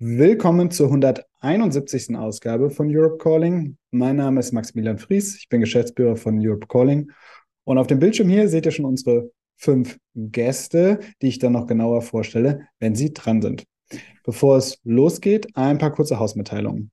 Willkommen zur 171. Ausgabe von Europe Calling. Mein Name ist Maximilian Fries, ich bin Geschäftsführer von Europe Calling. Und auf dem Bildschirm hier seht ihr schon unsere fünf Gäste, die ich dann noch genauer vorstelle, wenn sie dran sind. Bevor es losgeht, ein paar kurze Hausmitteilungen.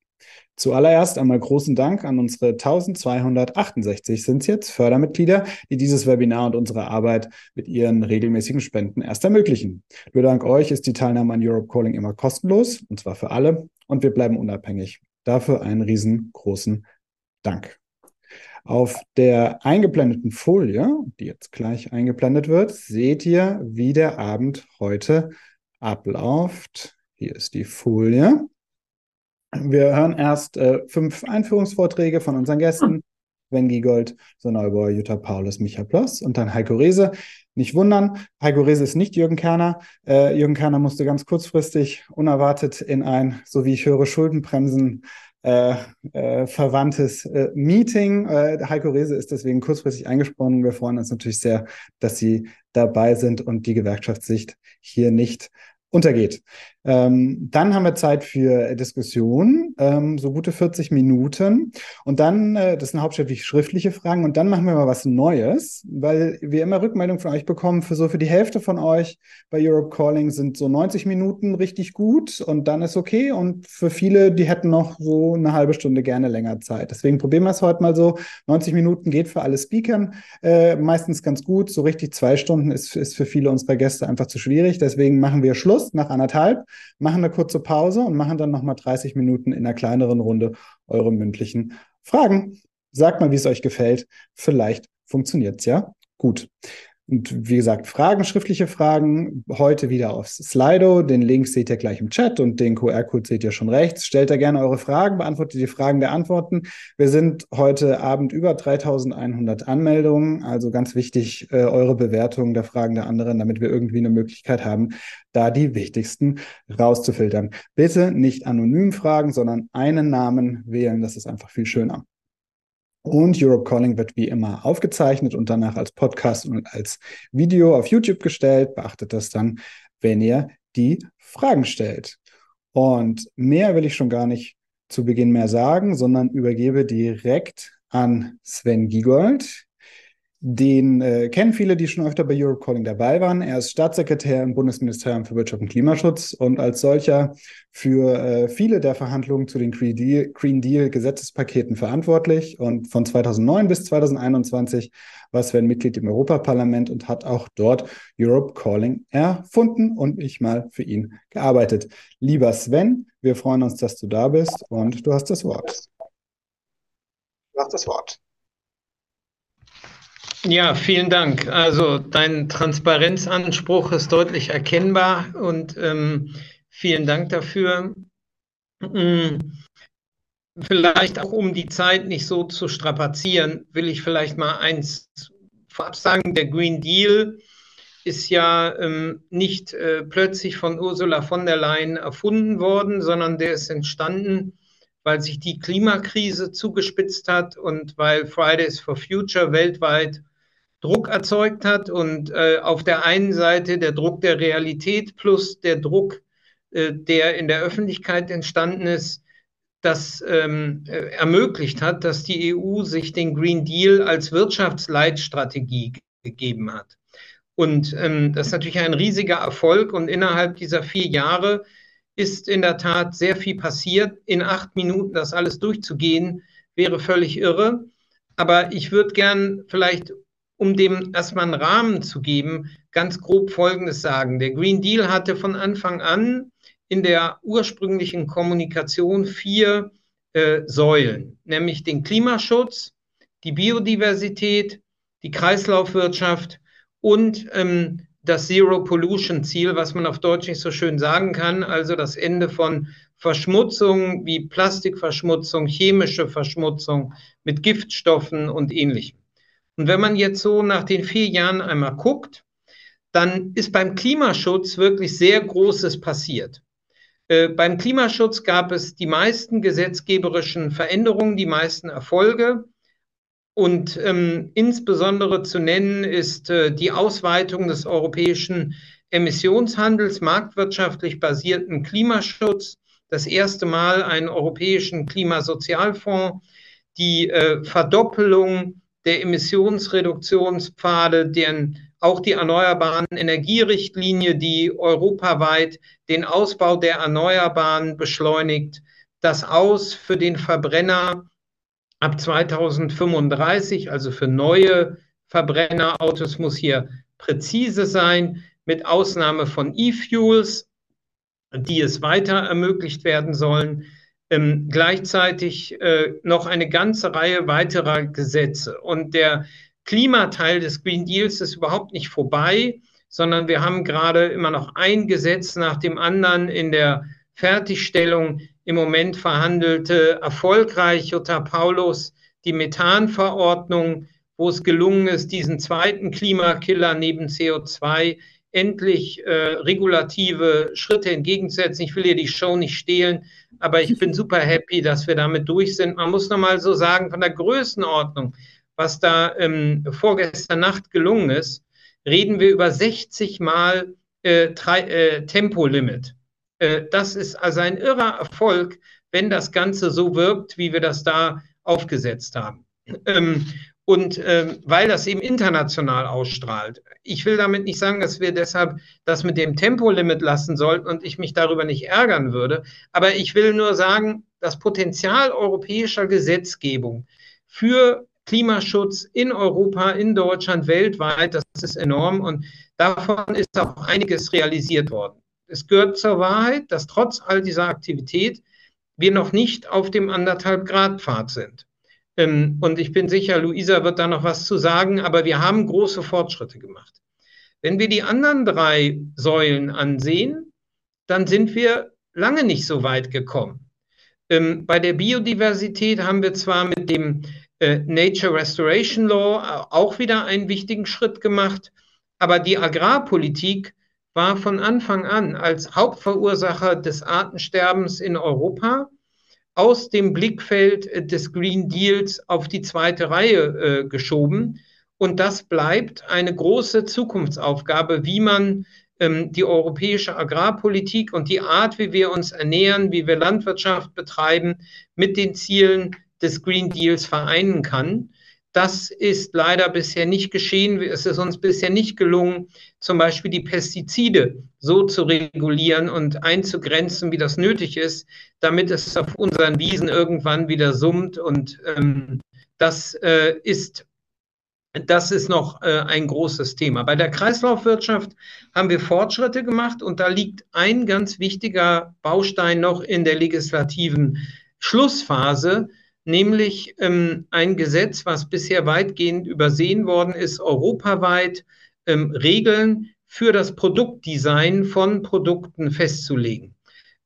Zuallererst einmal großen Dank an unsere 1268 sind es jetzt Fördermitglieder, die dieses Webinar und unsere Arbeit mit ihren regelmäßigen Spenden erst ermöglichen. Nur dank euch ist die Teilnahme an Europe Calling immer kostenlos, und zwar für alle, und wir bleiben unabhängig. Dafür einen riesengroßen Dank. Auf der eingeblendeten Folie, die jetzt gleich eingeblendet wird, seht ihr, wie der Abend heute abläuft. Hier ist die Folie. Wir hören erst äh, fünf Einführungsvorträge von unseren Gästen. Sven Giegold, Sonneubauer, Jutta Paulus, Micha Ploss und dann Heiko Rehse. Nicht wundern, Heiko Rehse ist nicht Jürgen Kerner. Äh, Jürgen Kerner musste ganz kurzfristig, unerwartet in ein, so wie ich höre, Schuldenbremsen äh, äh, verwandtes äh, Meeting. Äh, Heiko Rehse ist deswegen kurzfristig eingesprungen. Wir freuen uns natürlich sehr, dass Sie dabei sind und die Gewerkschaftssicht hier nicht untergeht. Ähm, dann haben wir Zeit für Diskussionen, ähm, so gute 40 Minuten. Und dann, äh, das sind hauptsächlich schriftliche Fragen. Und dann machen wir mal was Neues, weil wir immer Rückmeldungen von euch bekommen. Für so für die Hälfte von euch bei Europe Calling sind so 90 Minuten richtig gut und dann ist okay. Und für viele, die hätten noch so eine halbe Stunde gerne länger Zeit. Deswegen probieren wir es heute mal so. 90 Minuten geht für alle Speakern äh, meistens ganz gut. So richtig zwei Stunden ist, ist für viele unserer Gäste einfach zu schwierig. Deswegen machen wir Schluss nach anderthalb machen eine kurze Pause und machen dann nochmal 30 Minuten in einer kleineren Runde eure mündlichen Fragen. Sagt mal, wie es euch gefällt. Vielleicht funktioniert es ja gut. Und wie gesagt, Fragen, schriftliche Fragen, heute wieder aufs Slido. Den Link seht ihr gleich im Chat und den QR-Code seht ihr schon rechts. Stellt da gerne eure Fragen, beantwortet die Fragen der Antworten. Wir sind heute Abend über 3100 Anmeldungen, also ganz wichtig, äh, eure Bewertung der Fragen der anderen, damit wir irgendwie eine Möglichkeit haben, da die wichtigsten rauszufiltern. Bitte nicht anonym fragen, sondern einen Namen wählen. Das ist einfach viel schöner. Und Europe Calling wird wie immer aufgezeichnet und danach als Podcast und als Video auf YouTube gestellt. Beachtet das dann, wenn ihr die Fragen stellt. Und mehr will ich schon gar nicht zu Beginn mehr sagen, sondern übergebe direkt an Sven Giegold. Den äh, kennen viele, die schon öfter bei Europe Calling dabei waren. Er ist Staatssekretär im Bundesministerium für Wirtschaft und Klimaschutz und als solcher für äh, viele der Verhandlungen zu den Green Deal, Green Deal Gesetzespaketen verantwortlich. Und von 2009 bis 2021 war Sven Mitglied im Europaparlament und hat auch dort Europe Calling erfunden und ich mal für ihn gearbeitet. Lieber Sven, wir freuen uns, dass du da bist und du hast das Wort. Du hast das Wort. Ja, vielen Dank. Also dein Transparenzanspruch ist deutlich erkennbar und ähm, vielen Dank dafür. Hm, vielleicht auch um die Zeit nicht so zu strapazieren, will ich vielleicht mal eins vorab sagen. Der Green Deal ist ja ähm, nicht äh, plötzlich von Ursula von der Leyen erfunden worden, sondern der ist entstanden, weil sich die Klimakrise zugespitzt hat und weil Fridays for Future weltweit Druck erzeugt hat und äh, auf der einen Seite der Druck der Realität plus der Druck, äh, der in der Öffentlichkeit entstanden ist, das ähm, äh, ermöglicht hat, dass die EU sich den Green Deal als Wirtschaftsleitstrategie gegeben hat. Und ähm, das ist natürlich ein riesiger Erfolg und innerhalb dieser vier Jahre ist in der Tat sehr viel passiert. In acht Minuten das alles durchzugehen, wäre völlig irre. Aber ich würde gern vielleicht um dem erstmal einen Rahmen zu geben, ganz grob Folgendes sagen. Der Green Deal hatte von Anfang an in der ursprünglichen Kommunikation vier äh, Säulen, nämlich den Klimaschutz, die Biodiversität, die Kreislaufwirtschaft und ähm, das Zero Pollution Ziel, was man auf Deutsch nicht so schön sagen kann, also das Ende von Verschmutzung wie Plastikverschmutzung, chemische Verschmutzung mit Giftstoffen und ähnlichem. Und wenn man jetzt so nach den vier Jahren einmal guckt, dann ist beim Klimaschutz wirklich sehr Großes passiert. Äh, beim Klimaschutz gab es die meisten gesetzgeberischen Veränderungen, die meisten Erfolge. Und ähm, insbesondere zu nennen ist äh, die Ausweitung des europäischen Emissionshandels, marktwirtschaftlich basierten Klimaschutz das erste Mal einen europäischen Klimasozialfonds, die äh, Verdoppelung der Emissionsreduktionspfade, deren auch die erneuerbaren Energierichtlinie, die europaweit den Ausbau der Erneuerbaren beschleunigt, das Aus für den Verbrenner ab 2035, also für neue Verbrennerautos, muss hier präzise sein, mit Ausnahme von E-Fuels, die es weiter ermöglicht werden sollen. Ähm, gleichzeitig äh, noch eine ganze Reihe weiterer Gesetze. Und der Klimateil des Green Deals ist überhaupt nicht vorbei, sondern wir haben gerade immer noch ein Gesetz nach dem anderen in der Fertigstellung im Moment verhandelte erfolgreich Jutta Paulus die Methanverordnung, wo es gelungen ist, diesen zweiten Klimakiller neben CO2 endlich äh, regulative Schritte entgegenzusetzen. Ich will hier die Show nicht stehlen, aber ich bin super happy, dass wir damit durch sind. Man muss nochmal so sagen, von der Größenordnung, was da ähm, vorgestern Nacht gelungen ist, reden wir über 60 Mal äh, äh, Tempolimit. Äh, das ist also ein irrer Erfolg, wenn das Ganze so wirkt, wie wir das da aufgesetzt haben. Ähm, und äh, weil das eben international ausstrahlt. Ich will damit nicht sagen, dass wir deshalb das mit dem Tempolimit lassen sollten und ich mich darüber nicht ärgern würde. Aber ich will nur sagen, das Potenzial europäischer Gesetzgebung für Klimaschutz in Europa, in Deutschland, weltweit, das ist enorm und davon ist auch einiges realisiert worden. Es gehört zur Wahrheit, dass trotz all dieser Aktivität wir noch nicht auf dem anderthalb Grad Pfad sind. Ähm, und ich bin sicher, Luisa wird da noch was zu sagen, aber wir haben große Fortschritte gemacht. Wenn wir die anderen drei Säulen ansehen, dann sind wir lange nicht so weit gekommen. Ähm, bei der Biodiversität haben wir zwar mit dem äh, Nature Restoration Law äh, auch wieder einen wichtigen Schritt gemacht, aber die Agrarpolitik war von Anfang an als Hauptverursacher des Artensterbens in Europa aus dem Blickfeld äh, des Green Deals auf die zweite Reihe äh, geschoben. Und das bleibt eine große Zukunftsaufgabe, wie man ähm, die europäische Agrarpolitik und die Art, wie wir uns ernähren, wie wir Landwirtschaft betreiben, mit den Zielen des Green Deals vereinen kann. Das ist leider bisher nicht geschehen. Es ist uns bisher nicht gelungen, zum Beispiel die Pestizide so zu regulieren und einzugrenzen, wie das nötig ist, damit es auf unseren Wiesen irgendwann wieder summt. Und ähm, das äh, ist das ist noch äh, ein großes Thema. Bei der Kreislaufwirtschaft haben wir Fortschritte gemacht und da liegt ein ganz wichtiger Baustein noch in der legislativen Schlussphase, nämlich ähm, ein Gesetz, was bisher weitgehend übersehen worden ist, europaweit ähm, Regeln für das Produktdesign von Produkten festzulegen.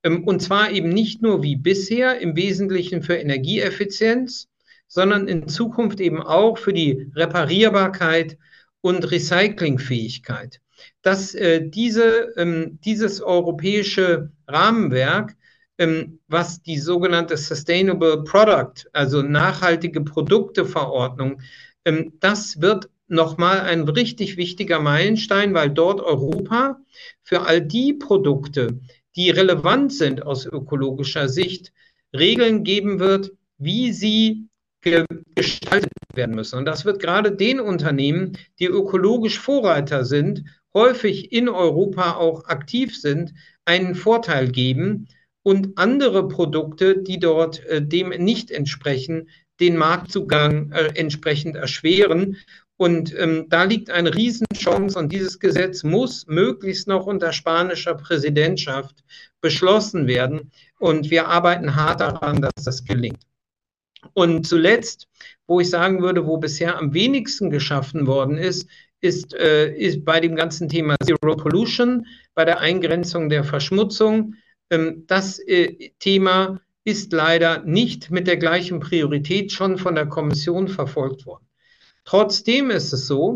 Ähm, und zwar eben nicht nur wie bisher im Wesentlichen für Energieeffizienz, sondern in Zukunft eben auch für die Reparierbarkeit und Recyclingfähigkeit. Dass äh, diese, ähm, dieses europäische Rahmenwerk was die sogenannte Sustainable Product, also nachhaltige Produkteverordnung, ähm, das wird nochmal ein richtig wichtiger Meilenstein, weil dort Europa für all die Produkte, die relevant sind aus ökologischer Sicht, Regeln geben wird, wie sie gestaltet werden müssen. Und das wird gerade den Unternehmen, die ökologisch Vorreiter sind, häufig in Europa auch aktiv sind, einen Vorteil geben, und andere Produkte, die dort äh, dem nicht entsprechen, den Marktzugang äh, entsprechend erschweren. Und ähm, da liegt eine Riesenchance und dieses Gesetz muss möglichst noch unter spanischer Präsidentschaft beschlossen werden. Und wir arbeiten hart daran, dass das gelingt. Und zuletzt, wo ich sagen würde, wo bisher am wenigsten geschaffen worden ist, ist, äh, ist bei dem ganzen Thema Zero Pollution, bei der Eingrenzung der Verschmutzung. Ähm, das äh, Thema ist leider nicht mit der gleichen Priorität schon von der Kommission verfolgt worden. Trotzdem ist es so,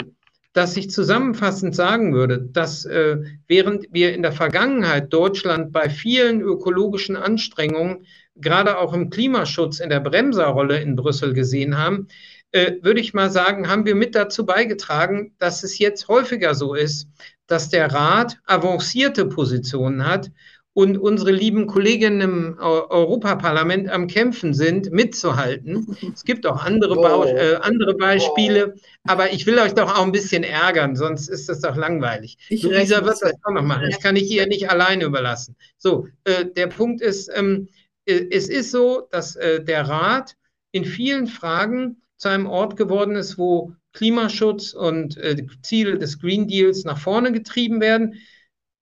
dass ich zusammenfassend sagen würde, dass äh, während wir in der Vergangenheit Deutschland bei vielen ökologischen Anstrengungen, gerade auch im Klimaschutz in der Bremserrolle in Brüssel gesehen haben, äh, würde ich mal sagen, haben wir mit dazu beigetragen, dass es jetzt häufiger so ist, dass der Rat avancierte Positionen hat und unsere lieben Kolleginnen im Europaparlament am Kämpfen sind, mitzuhalten. Es gibt auch andere, oh. äh, andere Beispiele, aber ich will euch doch auch ein bisschen ärgern, sonst ist das doch langweilig. Ich Luisa wird das auch noch machen. Das kann ich ihr nicht alleine überlassen. So, äh, der Punkt ist, ähm, äh, es ist so, dass äh, der Rat in vielen Fragen zu einem Ort geworden ist, wo Klimaschutz und äh, Ziele des Green Deals nach vorne getrieben werden.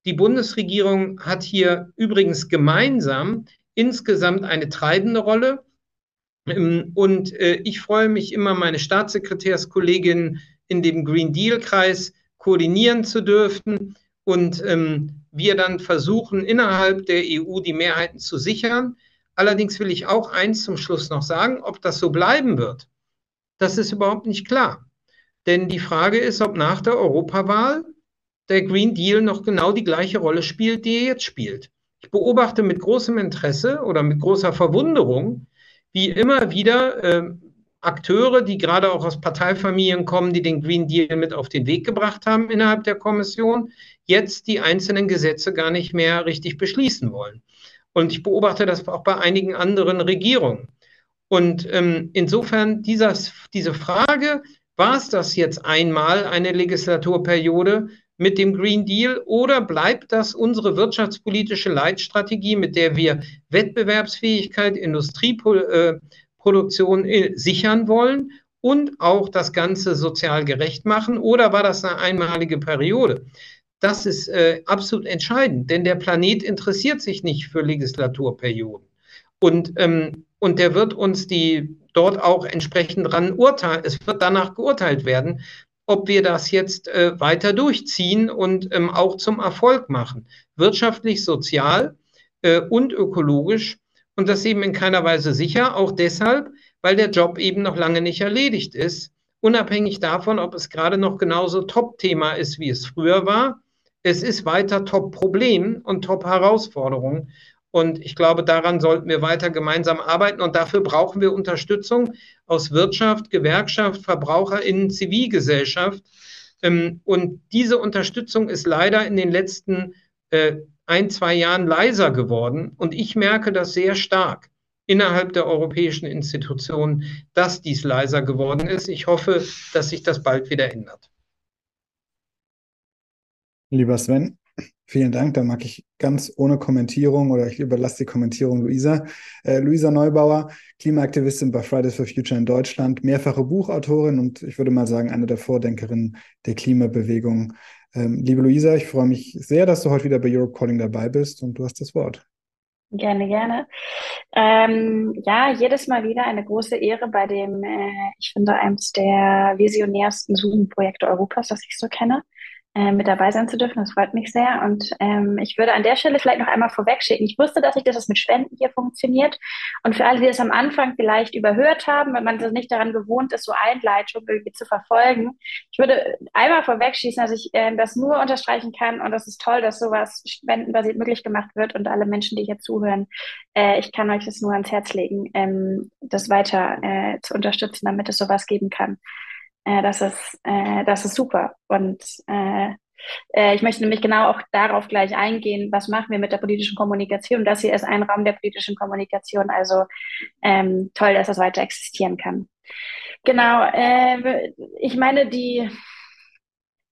Die Bundesregierung hat hier übrigens gemeinsam insgesamt eine treibende Rolle. Ähm, und äh, ich freue mich immer, meine Staatssekretärskollegin in dem Green Deal-Kreis koordinieren zu dürfen und ähm, wir dann versuchen, innerhalb der EU die Mehrheiten zu sichern. Allerdings will ich auch eins zum Schluss noch sagen, ob das so bleiben wird. Das ist überhaupt nicht klar. Denn die Frage ist, ob nach der Europawahl der Green Deal noch genau die gleiche Rolle spielt, die er jetzt spielt. Ich beobachte mit großem Interesse oder mit großer Verwunderung, wie immer wieder äh, Akteure, die gerade auch aus Parteifamilien kommen, die den Green Deal mit auf den Weg gebracht haben innerhalb der Kommission, jetzt die einzelnen Gesetze gar nicht mehr richtig beschließen wollen. Und ich beobachte das auch bei einigen anderen Regierungen. Und ähm, insofern dieses, diese Frage, war es das jetzt einmal eine Legislaturperiode mit dem Green Deal oder bleibt das unsere wirtschaftspolitische Leitstrategie, mit der wir Wettbewerbsfähigkeit, Industrieproduktion äh, sichern wollen und auch das Ganze sozial gerecht machen? Oder war das eine einmalige Periode? Das ist äh, absolut entscheidend, denn der Planet interessiert sich nicht für Legislaturperioden. Und, ähm, und der wird uns die dort auch entsprechend dran urteilen. Es wird danach geurteilt werden, ob wir das jetzt äh, weiter durchziehen und ähm, auch zum Erfolg machen. Wirtschaftlich, sozial äh, und ökologisch. Und das eben in keiner Weise sicher, auch deshalb, weil der Job eben noch lange nicht erledigt ist, unabhängig davon, ob es gerade noch genauso Top-Thema ist, wie es früher war. Es ist weiter Top-Problem und Top-Herausforderung. Und ich glaube, daran sollten wir weiter gemeinsam arbeiten. Und dafür brauchen wir Unterstützung aus Wirtschaft, Gewerkschaft, VerbraucherInnen, Zivilgesellschaft. Ähm, und diese Unterstützung ist leider in den letzten äh, ein, zwei Jahren leiser geworden. Und ich merke das sehr stark innerhalb der europäischen Institutionen, dass dies leiser geworden ist. Ich hoffe, dass sich das bald wieder ändert. Lieber Sven, Vielen Dank. Da mag ich ganz ohne Kommentierung oder ich überlasse die Kommentierung Luisa. Äh, Luisa Neubauer, Klimaaktivistin bei Fridays for Future in Deutschland, mehrfache Buchautorin und ich würde mal sagen, eine der Vordenkerinnen der Klimabewegung. Ähm, liebe Luisa, ich freue mich sehr, dass du heute wieder bei Europe Calling dabei bist und du hast das Wort. Gerne, gerne. Ähm, ja, jedes Mal wieder eine große Ehre bei dem, äh, ich finde, eines der visionärsten Zoom-Projekte Europas, das ich so kenne mit dabei sein zu dürfen. Das freut mich sehr. Und ähm, ich würde an der Stelle vielleicht noch einmal vorwegschicken. Ich wusste, dass ich das mit Spenden hier funktioniert. Und für alle, die es am Anfang vielleicht überhört haben, wenn man das nicht daran gewohnt ist, so Einleitungen irgendwie zu verfolgen, ich würde einmal vorwegschießen, dass ich äh, das nur unterstreichen kann. Und das ist toll, dass sowas spendenbasiert möglich gemacht wird. Und alle Menschen, die hier zuhören, äh, ich kann euch das nur ans Herz legen, ähm, das weiter äh, zu unterstützen, damit es sowas geben kann. Äh, das, ist, äh, das ist super. Und äh, äh, ich möchte nämlich genau auch darauf gleich eingehen, was machen wir mit der politischen Kommunikation. Das hier ist ein Raum der politischen Kommunikation, also ähm, toll, dass das weiter existieren kann. Genau, äh, ich meine, die,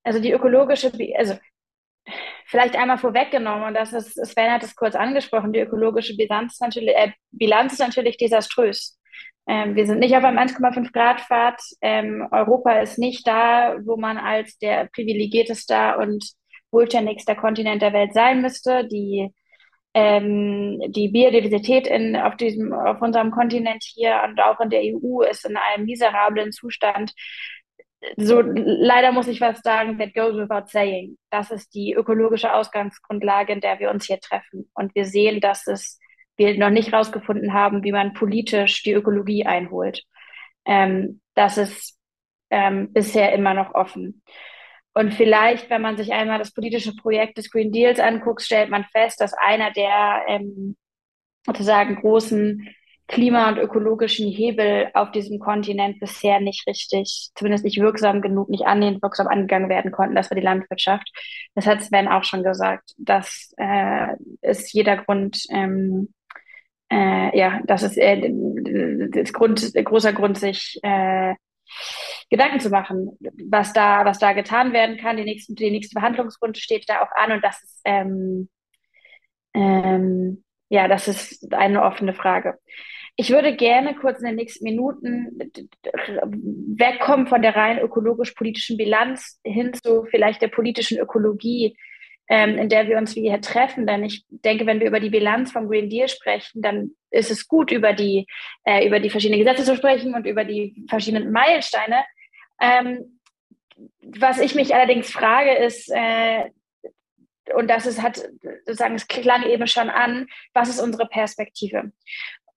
also die ökologische, also vielleicht einmal vorweggenommen, und das ist, Sven hat es kurz angesprochen, die ökologische Bilanz, natürlich, äh, Bilanz ist natürlich desaströs. Ähm, wir sind nicht auf einem 1,5 Grad Pfad. Ähm, Europa ist nicht da, wo man als der privilegierteste und wohlständigste Kontinent der Welt sein müsste. Die, ähm, die Biodiversität in, auf, diesem, auf unserem Kontinent hier und auch in der EU ist in einem miserablen Zustand. So, leider muss ich was sagen, that goes without saying. Das ist die ökologische Ausgangsgrundlage, in der wir uns hier treffen. Und wir sehen, dass es wir noch nicht herausgefunden haben, wie man politisch die Ökologie einholt. Ähm, das ist ähm, bisher immer noch offen. Und vielleicht, wenn man sich einmal das politische Projekt des Green Deals anguckt, stellt man fest, dass einer der ähm, sozusagen großen klima- und ökologischen Hebel auf diesem Kontinent bisher nicht richtig, zumindest nicht wirksam genug, nicht annähernd wirksam angegangen werden konnten. Das war die Landwirtschaft. Das hat Sven auch schon gesagt. Das äh, ist jeder Grund, ähm, äh, ja, das ist äh, das Grund, großer Grund, sich äh, Gedanken zu machen, was da, was da getan werden kann. Die, nächsten, die nächste Verhandlungsrunde steht da auch an und das ist ähm, ähm, ja, das ist eine offene Frage. Ich würde gerne kurz in den nächsten Minuten wegkommen von der rein ökologisch-politischen Bilanz hin zu vielleicht der politischen Ökologie, ähm, in der wir uns hier treffen. Denn ich denke, wenn wir über die Bilanz vom Green Deal sprechen, dann ist es gut, über die, äh, über die verschiedenen Gesetze zu sprechen und über die verschiedenen Meilensteine. Ähm, was ich mich allerdings frage, ist, äh, und das ist, hat, sozusagen, es klang eben schon an, was ist unsere Perspektive?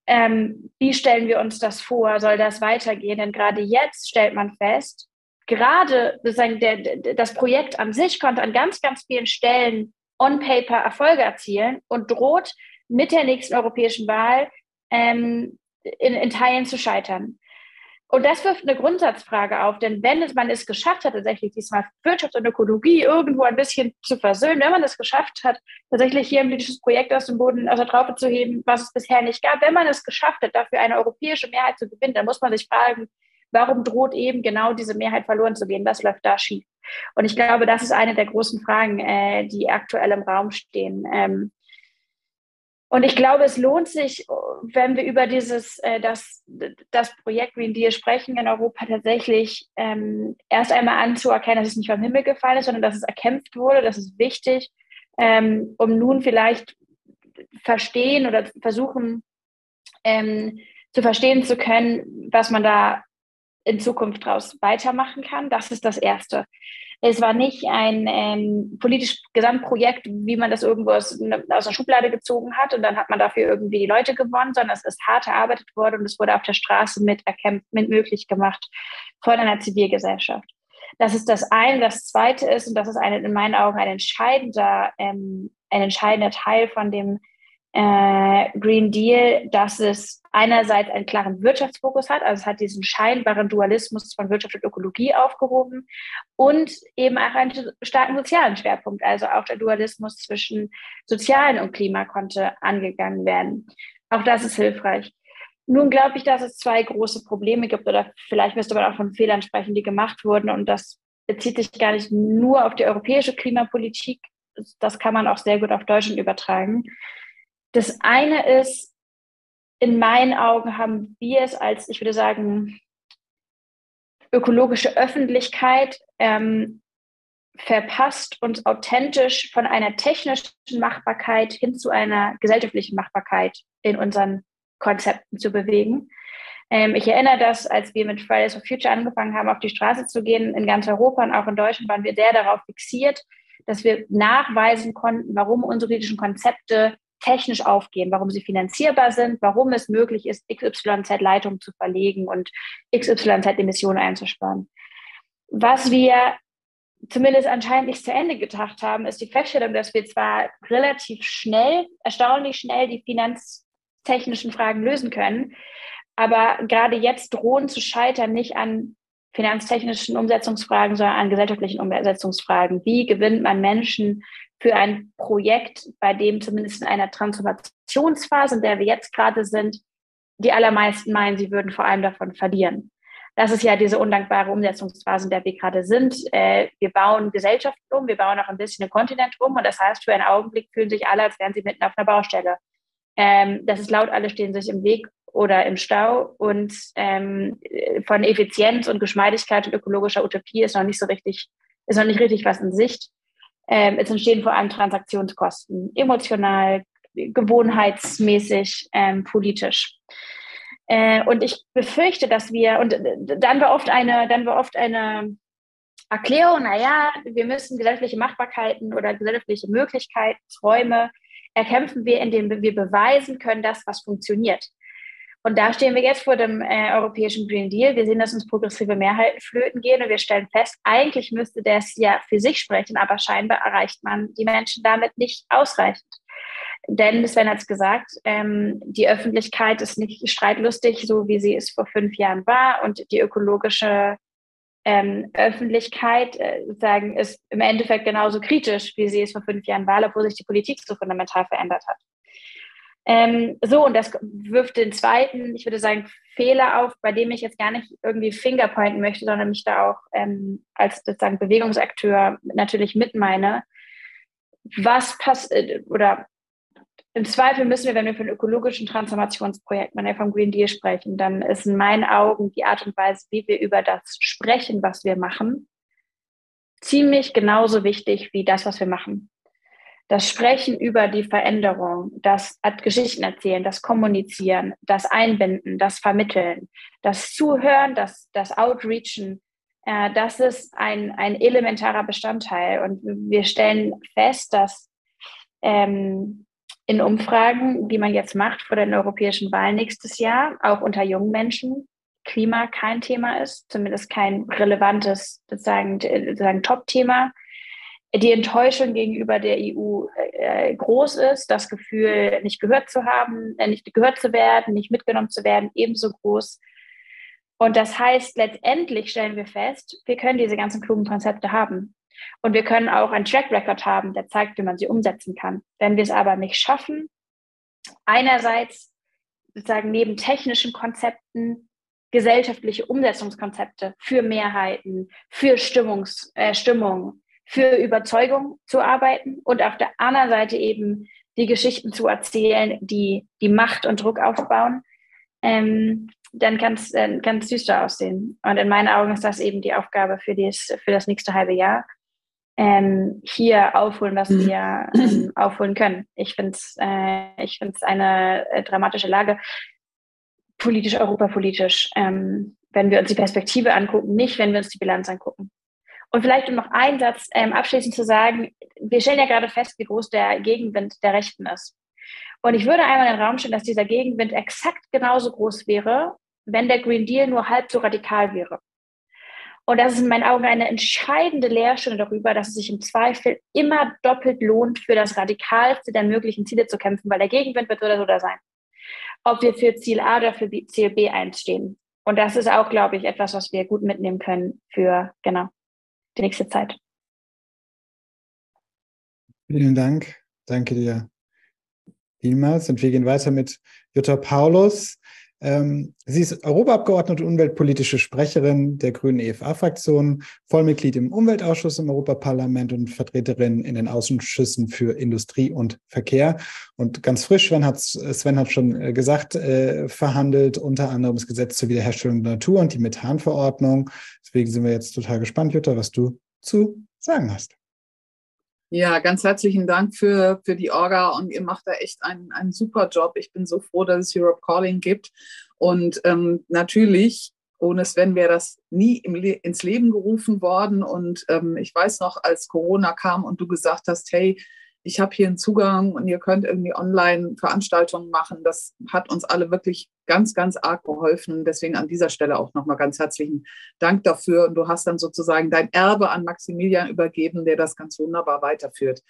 Ähm, wie stellen wir uns das vor? Soll das weitergehen? Denn gerade jetzt stellt man fest, gerade sozusagen der, das Projekt an sich konnte an ganz, ganz vielen Stellen on paper Erfolge erzielen und droht mit der nächsten europäischen Wahl ähm, in, in Teilen zu scheitern. Und das wirft eine Grundsatzfrage auf, denn wenn es, man es geschafft hat, tatsächlich diesmal Wirtschaft und Ökologie irgendwo ein bisschen zu versöhnen, wenn man es geschafft hat, tatsächlich hier ein politisches Projekt aus dem Boden, aus der Traufe zu heben, was es bisher nicht gab, wenn man es geschafft hat, dafür eine europäische Mehrheit zu gewinnen, dann muss man sich fragen, warum droht eben genau diese Mehrheit verloren zu gehen? Was läuft da schief? Und ich glaube, das ist eine der großen Fragen, äh, die aktuell im Raum stehen. Ähm, und ich glaube, es lohnt sich, wenn wir über dieses, äh, das, das Projekt Green Deal sprechen in Europa tatsächlich ähm, erst einmal anzuerkennen, dass es nicht vom Himmel gefallen ist, sondern dass es erkämpft wurde. Das ist wichtig, ähm, um nun vielleicht verstehen oder versuchen ähm, zu verstehen zu können, was man da in Zukunft daraus weitermachen kann. Das ist das Erste. Es war nicht ein ähm, politisches Gesamtprojekt, wie man das irgendwo aus, aus einer Schublade gezogen hat und dann hat man dafür irgendwie die Leute gewonnen, sondern es ist hart erarbeitet worden und es wurde auf der Straße mit erkämpft, mit möglich gemacht von einer Zivilgesellschaft. Das ist das eine. Das zweite ist, und das ist eine, in meinen Augen ein entscheidender, ähm, ein entscheidender Teil von dem äh, Green Deal, dass es einerseits einen klaren Wirtschaftsfokus hat, also es hat diesen scheinbaren Dualismus von Wirtschaft und Ökologie aufgehoben und eben auch einen starken sozialen Schwerpunkt, also auch der Dualismus zwischen Sozialen und Klima konnte angegangen werden. Auch das ist hilfreich. Nun glaube ich, dass es zwei große Probleme gibt oder vielleicht müsste man auch von Fehlern sprechen, die gemacht wurden und das bezieht sich gar nicht nur auf die europäische Klimapolitik, das kann man auch sehr gut auf Deutschland übertragen. Das eine ist, in meinen Augen haben wir es als, ich würde sagen, ökologische Öffentlichkeit ähm, verpasst, uns authentisch von einer technischen Machbarkeit hin zu einer gesellschaftlichen Machbarkeit in unseren Konzepten zu bewegen. Ähm, ich erinnere das, als wir mit Fridays for Future angefangen haben, auf die Straße zu gehen, in ganz Europa und auch in Deutschland waren wir sehr darauf fixiert, dass wir nachweisen konnten, warum unsere politischen Konzepte technisch aufgehen, warum sie finanzierbar sind, warum es möglich ist, XYZ-Leitungen zu verlegen und XYZ-Emissionen einzusparen. Was wir zumindest anscheinend nicht zu Ende gedacht haben, ist die Feststellung, dass wir zwar relativ schnell, erstaunlich schnell die finanztechnischen Fragen lösen können, aber gerade jetzt drohen zu scheitern nicht an finanztechnischen Umsetzungsfragen, sondern an gesellschaftlichen Umsetzungsfragen. Wie gewinnt man Menschen für ein Projekt, bei dem zumindest in einer Transformationsphase, in der wir jetzt gerade sind, die allermeisten meinen, sie würden vor allem davon verlieren. Das ist ja diese undankbare Umsetzungsphase, in der wir gerade sind. Äh, wir bauen Gesellschaften um, wir bauen auch ein bisschen den Kontinent um und das heißt, für einen Augenblick fühlen sich alle, als wären sie mitten auf einer Baustelle. Ähm, das ist laut, alle stehen sich im Weg oder im Stau und ähm, von Effizienz und Geschmeidigkeit und ökologischer Utopie ist noch nicht so richtig, ist noch nicht richtig was in Sicht. Ähm, es entstehen vor allem Transaktionskosten, emotional, gewohnheitsmäßig, ähm, politisch. Äh, und ich befürchte, dass wir, und dann war oft eine, dann war oft eine Erklärung, naja, wir müssen gesellschaftliche Machbarkeiten oder gesellschaftliche Möglichkeitsräume erkämpfen wir, indem wir beweisen können, dass was funktioniert. Und da stehen wir jetzt vor dem äh, europäischen Green Deal. Wir sehen, dass uns progressive Mehrheiten flöten gehen und wir stellen fest, eigentlich müsste das ja für sich sprechen, aber scheinbar erreicht man die Menschen damit nicht ausreichend. denn Sven hat es gesagt, ähm, die Öffentlichkeit ist nicht streitlustig, so wie sie es vor fünf Jahren war. Und die ökologische ähm, Öffentlichkeit äh, sagen, ist im Endeffekt genauso kritisch, wie sie es vor fünf Jahren war, obwohl sich die Politik so fundamental verändert hat. Ähm, so, und das wirft den zweiten, ich würde sagen, Fehler auf, bei dem ich jetzt gar nicht irgendwie Fingerpointen möchte, sondern mich da auch ähm, als sozusagen Bewegungsakteur natürlich mit meine. Was passiert, oder im Zweifel müssen wir, wenn wir von ökologischen Transformationsprojekten, wenn wir vom Green Deal sprechen, dann ist in meinen Augen die Art und Weise, wie wir über das sprechen, was wir machen, ziemlich genauso wichtig wie das, was wir machen das Sprechen über die Veränderung, das Geschichten erzählen, das Kommunizieren, das Einbinden, das Vermitteln, das Zuhören, das, das Outreachen, äh, das ist ein, ein elementarer Bestandteil. Und wir stellen fest, dass ähm, in Umfragen, die man jetzt macht vor den europäischen Wahlen nächstes Jahr, auch unter jungen Menschen, Klima kein Thema ist, zumindest kein relevantes sozusagen, sozusagen Top-Thema die Enttäuschung gegenüber der EU äh, groß ist, das Gefühl, nicht gehört zu haben, äh, nicht gehört zu werden, nicht mitgenommen zu werden, ebenso groß. Und das heißt, letztendlich stellen wir fest, wir können diese ganzen klugen Konzepte haben. Und wir können auch einen Track Record haben, der zeigt, wie man sie umsetzen kann. Wenn wir es aber nicht schaffen, einerseits sozusagen neben technischen Konzepten gesellschaftliche Umsetzungskonzepte für Mehrheiten, für Stimmungs, äh, Stimmung, für Überzeugung zu arbeiten und auf der anderen Seite eben die Geschichten zu erzählen, die die Macht und Druck aufbauen, ähm, dann kann es äh, ganz düster aussehen. Und in meinen Augen ist das eben die Aufgabe für, dies, für das nächste halbe Jahr. Ähm, hier aufholen, was mhm. wir ähm, aufholen können. Ich finde es äh, ich find's eine äh, dramatische Lage, politisch, europapolitisch, ähm, wenn wir uns die Perspektive angucken, nicht wenn wir uns die Bilanz angucken. Und vielleicht um noch einen Satz ähm, abschließend zu sagen, wir stellen ja gerade fest, wie groß der Gegenwind der Rechten ist. Und ich würde einmal in den Raum stellen, dass dieser Gegenwind exakt genauso groß wäre, wenn der Green Deal nur halb so radikal wäre. Und das ist in meinen Augen eine entscheidende Lehrstunde darüber, dass es sich im Zweifel immer doppelt lohnt, für das radikalste der möglichen Ziele zu kämpfen, weil der Gegenwind wird oder so da sein. Ob wir für Ziel A oder für Ziel B einstehen. Und das ist auch, glaube ich, etwas, was wir gut mitnehmen können für, genau, die nächste Zeit. Vielen Dank. Danke dir vielmals. Und wir gehen weiter mit Jutta Paulus. Ähm, sie ist Europaabgeordnete und umweltpolitische Sprecherin der Grünen EFA-Fraktion, Vollmitglied im Umweltausschuss im Europaparlament und Vertreterin in den Ausschüssen für Industrie und Verkehr. Und ganz frisch, Sven hat Sven hat schon äh, gesagt, äh, verhandelt unter anderem das Gesetz zur Wiederherstellung der Natur und die Methanverordnung. Deswegen sind wir jetzt total gespannt, Jutta, was du zu sagen hast. Ja, ganz herzlichen Dank für, für die Orga und ihr macht da echt einen, einen super Job. Ich bin so froh, dass es Europe Calling gibt. Und ähm, natürlich, ohne Sven wäre das nie Le ins Leben gerufen worden. Und ähm, ich weiß noch, als Corona kam und du gesagt hast, hey, ich habe hier einen Zugang und ihr könnt irgendwie online Veranstaltungen machen. Das hat uns alle wirklich ganz, ganz arg geholfen. Deswegen an dieser Stelle auch nochmal ganz herzlichen Dank dafür. Und du hast dann sozusagen dein Erbe an Maximilian übergeben, der das ganz wunderbar weiterführt.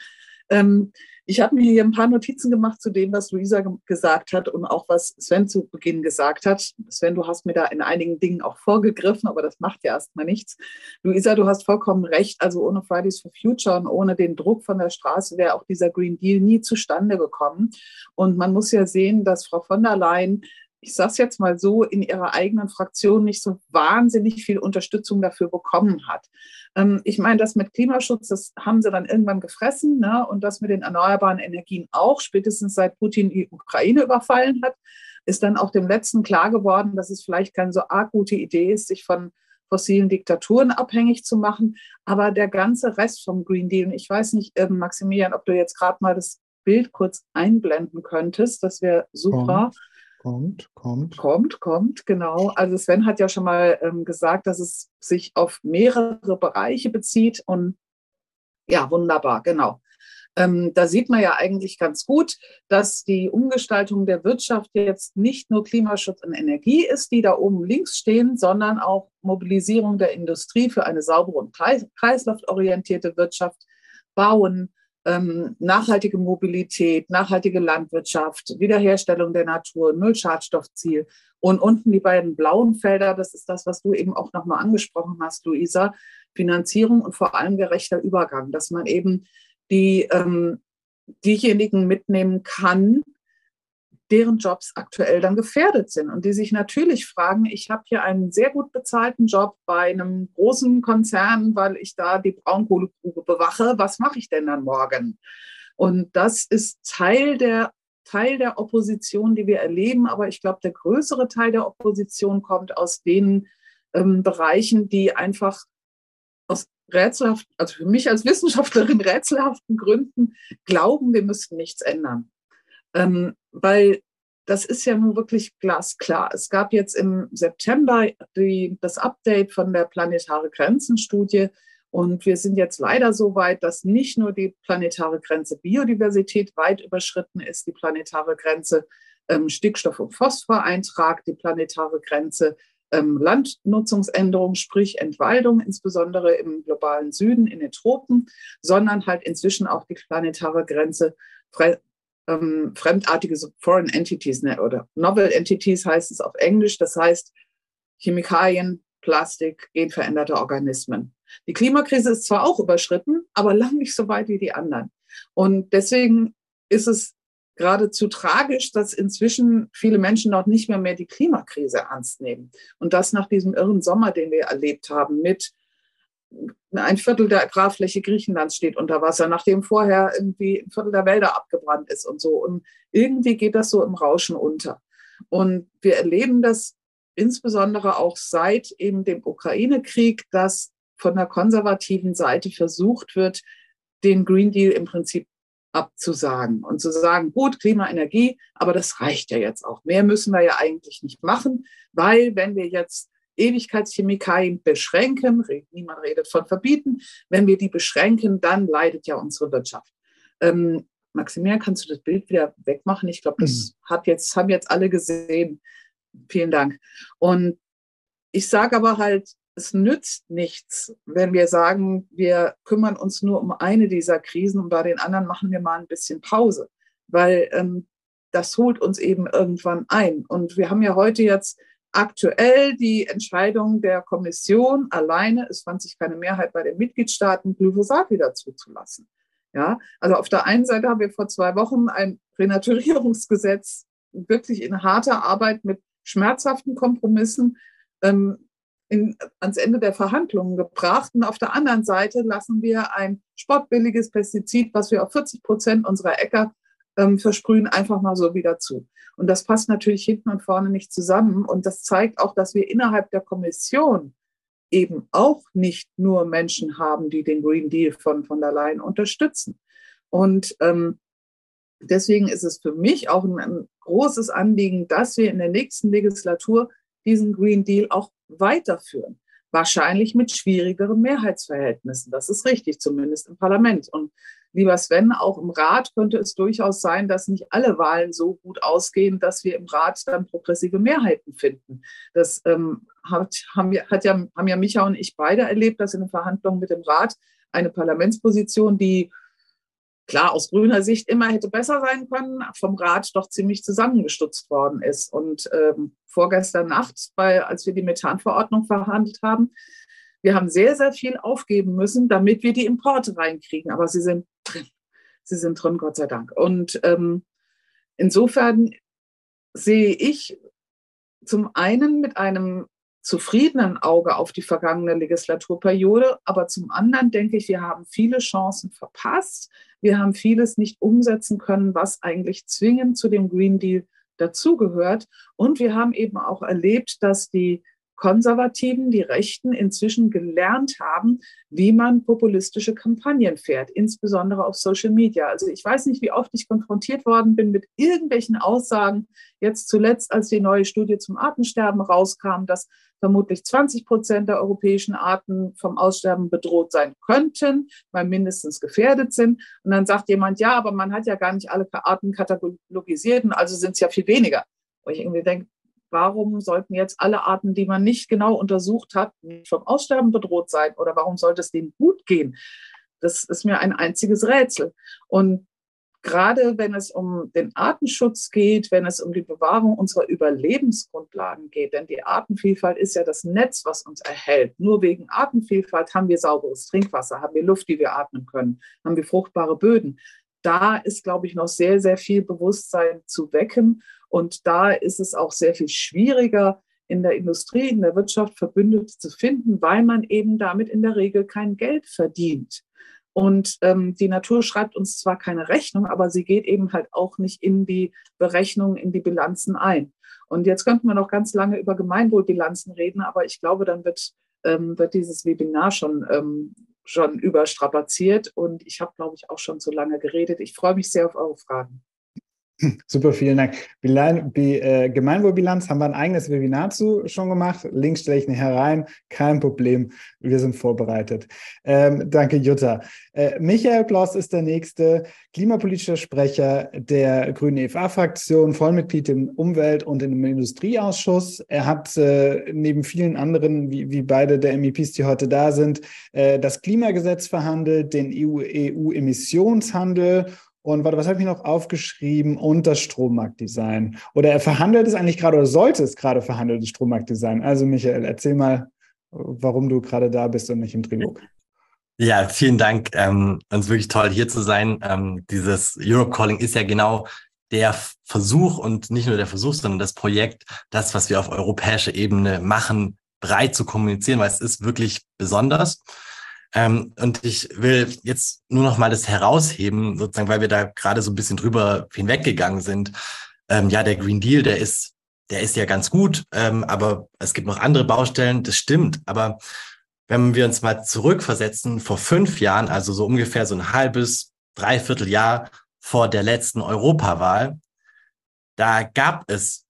Ähm, ich habe mir hier ein paar Notizen gemacht zu dem, was Luisa gesagt hat und auch was Sven zu Beginn gesagt hat. Sven, du hast mir da in einigen Dingen auch vorgegriffen, aber das macht ja erstmal nichts. Luisa, du hast vollkommen recht. Also ohne Fridays for Future und ohne den Druck von der Straße wäre auch dieser Green Deal nie zustande gekommen. Und man muss ja sehen, dass Frau von der Leyen ich sage es jetzt mal so, in ihrer eigenen Fraktion nicht so wahnsinnig viel Unterstützung dafür bekommen hat. Ähm, ich meine, das mit Klimaschutz, das haben sie dann irgendwann gefressen ne? und das mit den erneuerbaren Energien auch, spätestens seit Putin die Ukraine überfallen hat, ist dann auch dem Letzten klar geworden, dass es vielleicht keine so arg gute Idee ist, sich von fossilen Diktaturen abhängig zu machen. Aber der ganze Rest vom Green Deal, ich weiß nicht, ähm, Maximilian, ob du jetzt gerade mal das Bild kurz einblenden könntest, das wäre super. Oh Kommt, kommt. Kommt, kommt, genau. Also Sven hat ja schon mal ähm, gesagt, dass es sich auf mehrere Bereiche bezieht und ja, wunderbar, genau. Ähm, da sieht man ja eigentlich ganz gut, dass die Umgestaltung der Wirtschaft jetzt nicht nur Klimaschutz und Energie ist, die da oben links stehen, sondern auch Mobilisierung der Industrie für eine saubere und kreislauforientierte Wirtschaft, Bauen, ähm, nachhaltige Mobilität, nachhaltige Landwirtschaft, Wiederherstellung der Natur, Null-Schadstoffziel. Und unten die beiden blauen Felder, das ist das, was du eben auch nochmal angesprochen hast, Luisa, Finanzierung und vor allem gerechter Übergang, dass man eben die, ähm, diejenigen mitnehmen kann, deren Jobs aktuell dann gefährdet sind und die sich natürlich fragen, ich habe hier einen sehr gut bezahlten Job bei einem großen Konzern, weil ich da die Braunkohlegrube bewache, was mache ich denn dann morgen? Und das ist Teil der, Teil der Opposition, die wir erleben, aber ich glaube, der größere Teil der Opposition kommt aus den ähm, Bereichen, die einfach aus rätselhaften, also für mich als Wissenschaftlerin rätselhaften Gründen glauben, wir müssten nichts ändern. Ähm, weil das ist ja nun wirklich glasklar. Es gab jetzt im September die, das Update von der Planetare Grenzen-Studie. Und wir sind jetzt leider so weit, dass nicht nur die planetare Grenze Biodiversität weit überschritten ist, die planetare Grenze ähm, Stickstoff- und Phosphoreintrag, die planetare Grenze ähm, Landnutzungsänderung, sprich Entwaldung, insbesondere im globalen Süden, in den Tropen, sondern halt inzwischen auch die planetare Grenze ähm, fremdartige Foreign Entities ne, oder Novel Entities heißt es auf Englisch. Das heißt Chemikalien, Plastik, genveränderte Organismen. Die Klimakrise ist zwar auch überschritten, aber lang nicht so weit wie die anderen. Und deswegen ist es geradezu tragisch, dass inzwischen viele Menschen noch nicht mehr mehr die Klimakrise ernst nehmen. Und das nach diesem irren Sommer, den wir erlebt haben mit ein Viertel der Agrarfläche Griechenlands steht unter Wasser, nachdem vorher irgendwie ein Viertel der Wälder abgebrannt ist und so. Und irgendwie geht das so im Rauschen unter. Und wir erleben das insbesondere auch seit eben dem Ukraine-Krieg, dass von der konservativen Seite versucht wird, den Green Deal im Prinzip abzusagen und zu sagen, gut, Klima, Energie, aber das reicht ja jetzt auch. Mehr müssen wir ja eigentlich nicht machen, weil wenn wir jetzt Ewigkeitschemikalien beschränken, niemand redet von verbieten, wenn wir die beschränken, dann leidet ja unsere Wirtschaft. Ähm, Maximilian, kannst du das Bild wieder wegmachen? Ich glaube, das mhm. hat jetzt, haben jetzt alle gesehen. Vielen Dank. Und ich sage aber halt, es nützt nichts, wenn wir sagen, wir kümmern uns nur um eine dieser Krisen und bei den anderen machen wir mal ein bisschen Pause, weil ähm, das holt uns eben irgendwann ein. Und wir haben ja heute jetzt aktuell die Entscheidung der Kommission alleine, es fand sich keine Mehrheit bei den Mitgliedstaaten, Glyphosat wieder zuzulassen. Ja, also auf der einen Seite haben wir vor zwei Wochen ein Renaturierungsgesetz wirklich in harter Arbeit mit schmerzhaften Kompromissen ähm, in, ans Ende der Verhandlungen gebracht. Und auf der anderen Seite lassen wir ein sportbilliges Pestizid, was wir auf 40 Prozent unserer Äcker ähm, versprühen, einfach mal so wieder zu. Und das passt natürlich hinten und vorne nicht zusammen. Und das zeigt auch, dass wir innerhalb der Kommission eben auch nicht nur Menschen haben, die den Green Deal von von der Leyen unterstützen. Und ähm, deswegen ist es für mich auch ein, ein großes Anliegen, dass wir in der nächsten Legislatur diesen Green Deal auch weiterführen. Wahrscheinlich mit schwierigeren Mehrheitsverhältnissen. Das ist richtig, zumindest im Parlament. Und lieber Sven, auch im Rat könnte es durchaus sein, dass nicht alle Wahlen so gut ausgehen, dass wir im Rat dann progressive Mehrheiten finden. Das ähm, hat, haben, wir, hat ja, haben ja Micha und ich beide erlebt, dass in den Verhandlungen mit dem Rat eine Parlamentsposition, die klar aus grüner Sicht immer hätte besser sein können, vom Rat doch ziemlich zusammengestutzt worden ist. Und ähm, vorgestern Nacht, bei, als wir die Methanverordnung verhandelt haben, wir haben sehr, sehr viel aufgeben müssen, damit wir die Importe reinkriegen. Aber sie sind drin. Sie sind drin, Gott sei Dank. Und ähm, insofern sehe ich zum einen mit einem zufriedenen Auge auf die vergangene Legislaturperiode, aber zum anderen denke ich, wir haben viele Chancen verpasst. Wir haben vieles nicht umsetzen können, was eigentlich zwingend zu dem Green Deal dazugehört. Und wir haben eben auch erlebt, dass die Konservativen, die Rechten inzwischen gelernt haben, wie man populistische Kampagnen fährt, insbesondere auf Social Media. Also ich weiß nicht, wie oft ich konfrontiert worden bin mit irgendwelchen Aussagen, jetzt zuletzt, als die neue Studie zum Artensterben rauskam, dass vermutlich 20 Prozent der europäischen Arten vom Aussterben bedroht sein könnten, weil mindestens gefährdet sind. Und dann sagt jemand, ja, aber man hat ja gar nicht alle Arten katalogisiert und also sind es ja viel weniger. Wo ich irgendwie denke, warum sollten jetzt alle Arten, die man nicht genau untersucht hat, vom Aussterben bedroht sein oder warum sollte es denen gut gehen? Das ist mir ein einziges Rätsel. Und gerade wenn es um den Artenschutz geht, wenn es um die Bewahrung unserer Überlebensgrundlagen geht, denn die Artenvielfalt ist ja das Netz, was uns erhält. Nur wegen Artenvielfalt haben wir sauberes Trinkwasser, haben wir Luft, die wir atmen können, haben wir fruchtbare Böden. Da ist, glaube ich, noch sehr, sehr viel Bewusstsein zu wecken. Und da ist es auch sehr viel schwieriger, in der Industrie, in der Wirtschaft Verbündete zu finden, weil man eben damit in der Regel kein Geld verdient. Und ähm, die Natur schreibt uns zwar keine Rechnung, aber sie geht eben halt auch nicht in die Berechnungen, in die Bilanzen ein. Und jetzt könnten wir noch ganz lange über Gemeinwohlbilanzen reden, aber ich glaube, dann wird, ähm, wird dieses Webinar schon, ähm, schon überstrapaziert. Und ich habe, glaube ich, auch schon zu lange geredet. Ich freue mich sehr auf eure Fragen. Super, vielen Dank. Äh, Gemeinwohlbilanz haben wir ein eigenes Webinar zu schon gemacht. Link stelle ich nachher rein. Kein Problem. Wir sind vorbereitet. Ähm, danke, Jutta. Äh, Michael Bloss ist der nächste klimapolitischer Sprecher der Grünen EFA-Fraktion, Vollmitglied im Umwelt- und im Industrieausschuss. Er hat äh, neben vielen anderen, wie, wie beide der MEPs, die heute da sind, äh, das Klimagesetz verhandelt, den EU-Emissionshandel und warte, was habe ich noch aufgeschrieben? Und das Strommarktdesign. Oder er verhandelt es eigentlich gerade oder sollte es gerade verhandelt, das Strommarktdesign. Also Michael, erzähl mal, warum du gerade da bist und nicht im Trilog. Ja, vielen Dank. Ähm, uns wirklich toll, hier zu sein. Ähm, dieses Europe Calling ist ja genau der Versuch und nicht nur der Versuch, sondern das Projekt, das, was wir auf europäischer Ebene machen, breit zu kommunizieren, weil es ist wirklich besonders. Ähm, und ich will jetzt nur noch mal das herausheben, sozusagen, weil wir da gerade so ein bisschen drüber hinweggegangen sind. Ähm, ja, der Green Deal, der ist, der ist ja ganz gut, ähm, aber es gibt noch andere Baustellen, das stimmt. Aber wenn wir uns mal zurückversetzen, vor fünf Jahren, also so ungefähr so ein halbes, dreiviertel Jahr vor der letzten Europawahl, da gab es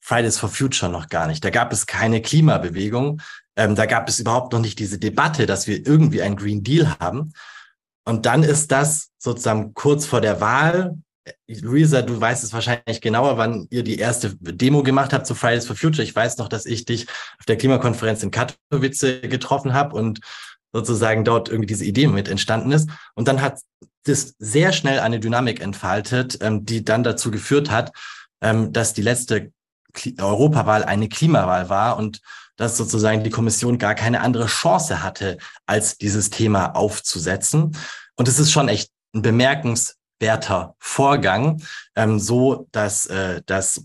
Fridays for Future noch gar nicht. Da gab es keine Klimabewegung. Ähm, da gab es überhaupt noch nicht diese Debatte, dass wir irgendwie einen Green Deal haben. Und dann ist das sozusagen kurz vor der Wahl. Luisa, du weißt es wahrscheinlich genauer, wann ihr die erste Demo gemacht habt zu Fridays for Future. Ich weiß noch, dass ich dich auf der Klimakonferenz in Katowice getroffen habe und sozusagen dort irgendwie diese Idee mit entstanden ist. Und dann hat das sehr schnell eine Dynamik entfaltet, ähm, die dann dazu geführt hat, ähm, dass die letzte Europawahl eine Klimawahl war und dass sozusagen die Kommission gar keine andere Chance hatte, als dieses Thema aufzusetzen. Und es ist schon echt ein bemerkenswerter Vorgang, ähm, so dass, äh, dass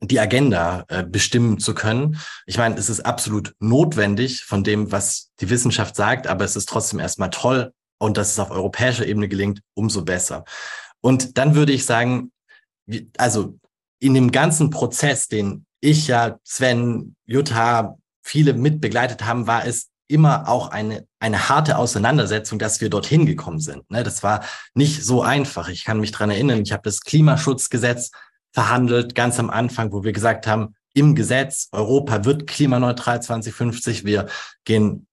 die Agenda äh, bestimmen zu können. Ich meine, es ist absolut notwendig von dem, was die Wissenschaft sagt, aber es ist trotzdem erstmal toll und dass es auf europäischer Ebene gelingt, umso besser. Und dann würde ich sagen, also in dem ganzen Prozess, den ich ja, Sven, Jutta, viele mitbegleitet haben, war es immer auch eine, eine harte Auseinandersetzung, dass wir dorthin gekommen sind. Ne, das war nicht so einfach. Ich kann mich dran erinnern, ich habe das Klimaschutzgesetz verhandelt, ganz am Anfang, wo wir gesagt haben, im Gesetz, Europa wird klimaneutral 2050, wir gehen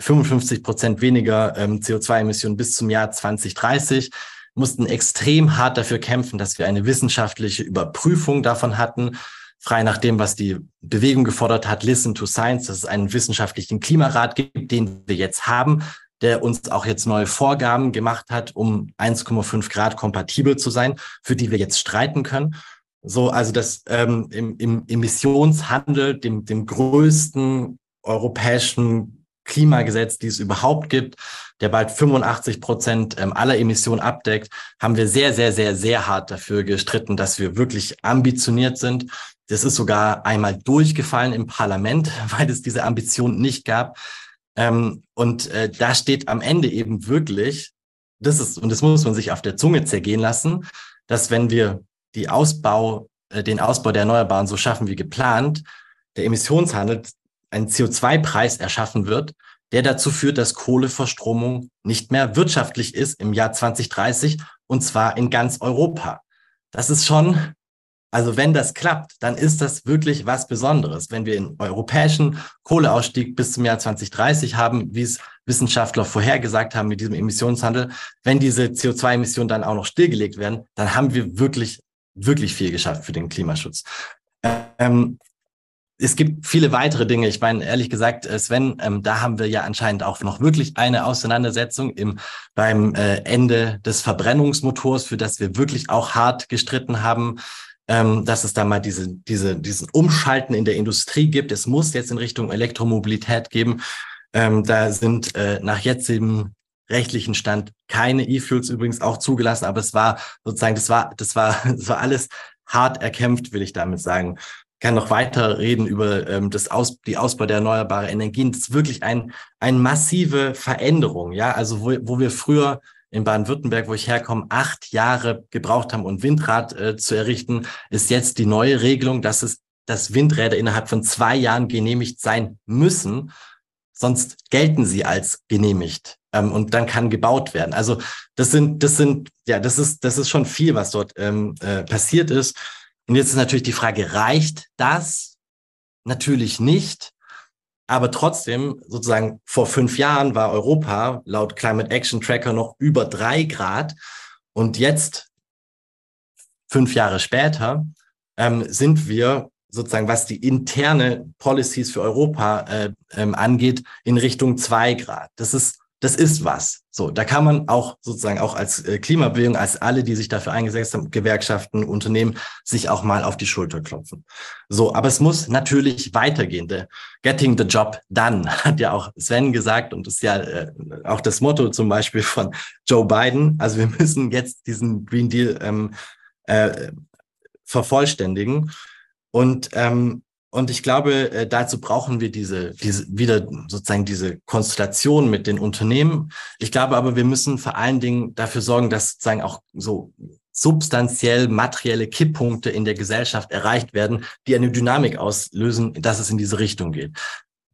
55 Prozent weniger ähm, CO2-Emissionen bis zum Jahr 2030 mussten extrem hart dafür kämpfen, dass wir eine wissenschaftliche Überprüfung davon hatten frei nach dem, was die Bewegung gefordert hat, Listen to Science, dass es einen wissenschaftlichen Klimarat gibt, den wir jetzt haben, der uns auch jetzt neue Vorgaben gemacht hat, um 1,5 Grad kompatibel zu sein, für die wir jetzt streiten können. So, also das ähm, im, im Emissionshandel, dem, dem größten europäischen Klimagesetz, die es überhaupt gibt, der bald 85 Prozent ähm, aller Emissionen abdeckt, haben wir sehr, sehr, sehr, sehr hart dafür gestritten, dass wir wirklich ambitioniert sind, das ist sogar einmal durchgefallen im Parlament, weil es diese Ambition nicht gab. Ähm, und äh, da steht am Ende eben wirklich, das ist, und das muss man sich auf der Zunge zergehen lassen, dass wenn wir die Ausbau, äh, den Ausbau der Erneuerbaren so schaffen wie geplant, der Emissionshandel ein CO2-Preis erschaffen wird, der dazu führt, dass Kohleverstromung nicht mehr wirtschaftlich ist im Jahr 2030 und zwar in ganz Europa. Das ist schon also wenn das klappt, dann ist das wirklich was Besonderes. Wenn wir einen europäischen Kohleausstieg bis zum Jahr 2030 haben, wie es Wissenschaftler vorhergesagt haben mit diesem Emissionshandel, wenn diese CO2-Emissionen dann auch noch stillgelegt werden, dann haben wir wirklich, wirklich viel geschafft für den Klimaschutz. Ähm, es gibt viele weitere Dinge. Ich meine, ehrlich gesagt, äh, Sven, ähm, da haben wir ja anscheinend auch noch wirklich eine Auseinandersetzung im, beim äh, Ende des Verbrennungsmotors, für das wir wirklich auch hart gestritten haben, ähm, dass es da mal diese, diese, diesen Umschalten in der Industrie gibt. Es muss jetzt in Richtung Elektromobilität geben. Ähm, da sind äh, nach jetzigem rechtlichen Stand keine E-Fuels übrigens auch zugelassen, aber es war sozusagen, das war, das war, das war alles hart erkämpft, will ich damit sagen kann noch weiter reden über ähm, das Aus, die Ausbau der erneuerbaren Energien. Das ist wirklich ein, eine massive Veränderung. Ja, also wo, wo wir früher in Baden-Württemberg, wo ich herkomme, acht Jahre gebraucht haben, um Windrad äh, zu errichten, ist jetzt die neue Regelung, dass es, dass Windräder innerhalb von zwei Jahren genehmigt sein müssen. Sonst gelten sie als genehmigt. Ähm, und dann kann gebaut werden. Also das sind, das sind, ja, das ist, das ist schon viel, was dort ähm, äh, passiert ist. Und jetzt ist natürlich die Frage, reicht das? Natürlich nicht. Aber trotzdem, sozusagen vor fünf Jahren war Europa laut Climate Action Tracker noch über drei Grad. Und jetzt, fünf Jahre später, ähm, sind wir sozusagen, was die interne Policies für Europa äh, ähm, angeht, in Richtung zwei Grad. Das ist das ist was. So, da kann man auch sozusagen auch als äh, Klimabewegung, als alle, die sich dafür eingesetzt haben, Gewerkschaften, Unternehmen, sich auch mal auf die Schulter klopfen. So, aber es muss natürlich weitergehen. The getting the job done hat ja auch Sven gesagt und ist ja äh, auch das Motto zum Beispiel von Joe Biden. Also wir müssen jetzt diesen Green Deal ähm, äh, vervollständigen. Und ähm, und ich glaube, äh, dazu brauchen wir diese, diese, wieder sozusagen diese Konstellation mit den Unternehmen. Ich glaube aber, wir müssen vor allen Dingen dafür sorgen, dass sozusagen auch so substanziell materielle Kipppunkte in der Gesellschaft erreicht werden, die eine Dynamik auslösen, dass es in diese Richtung geht.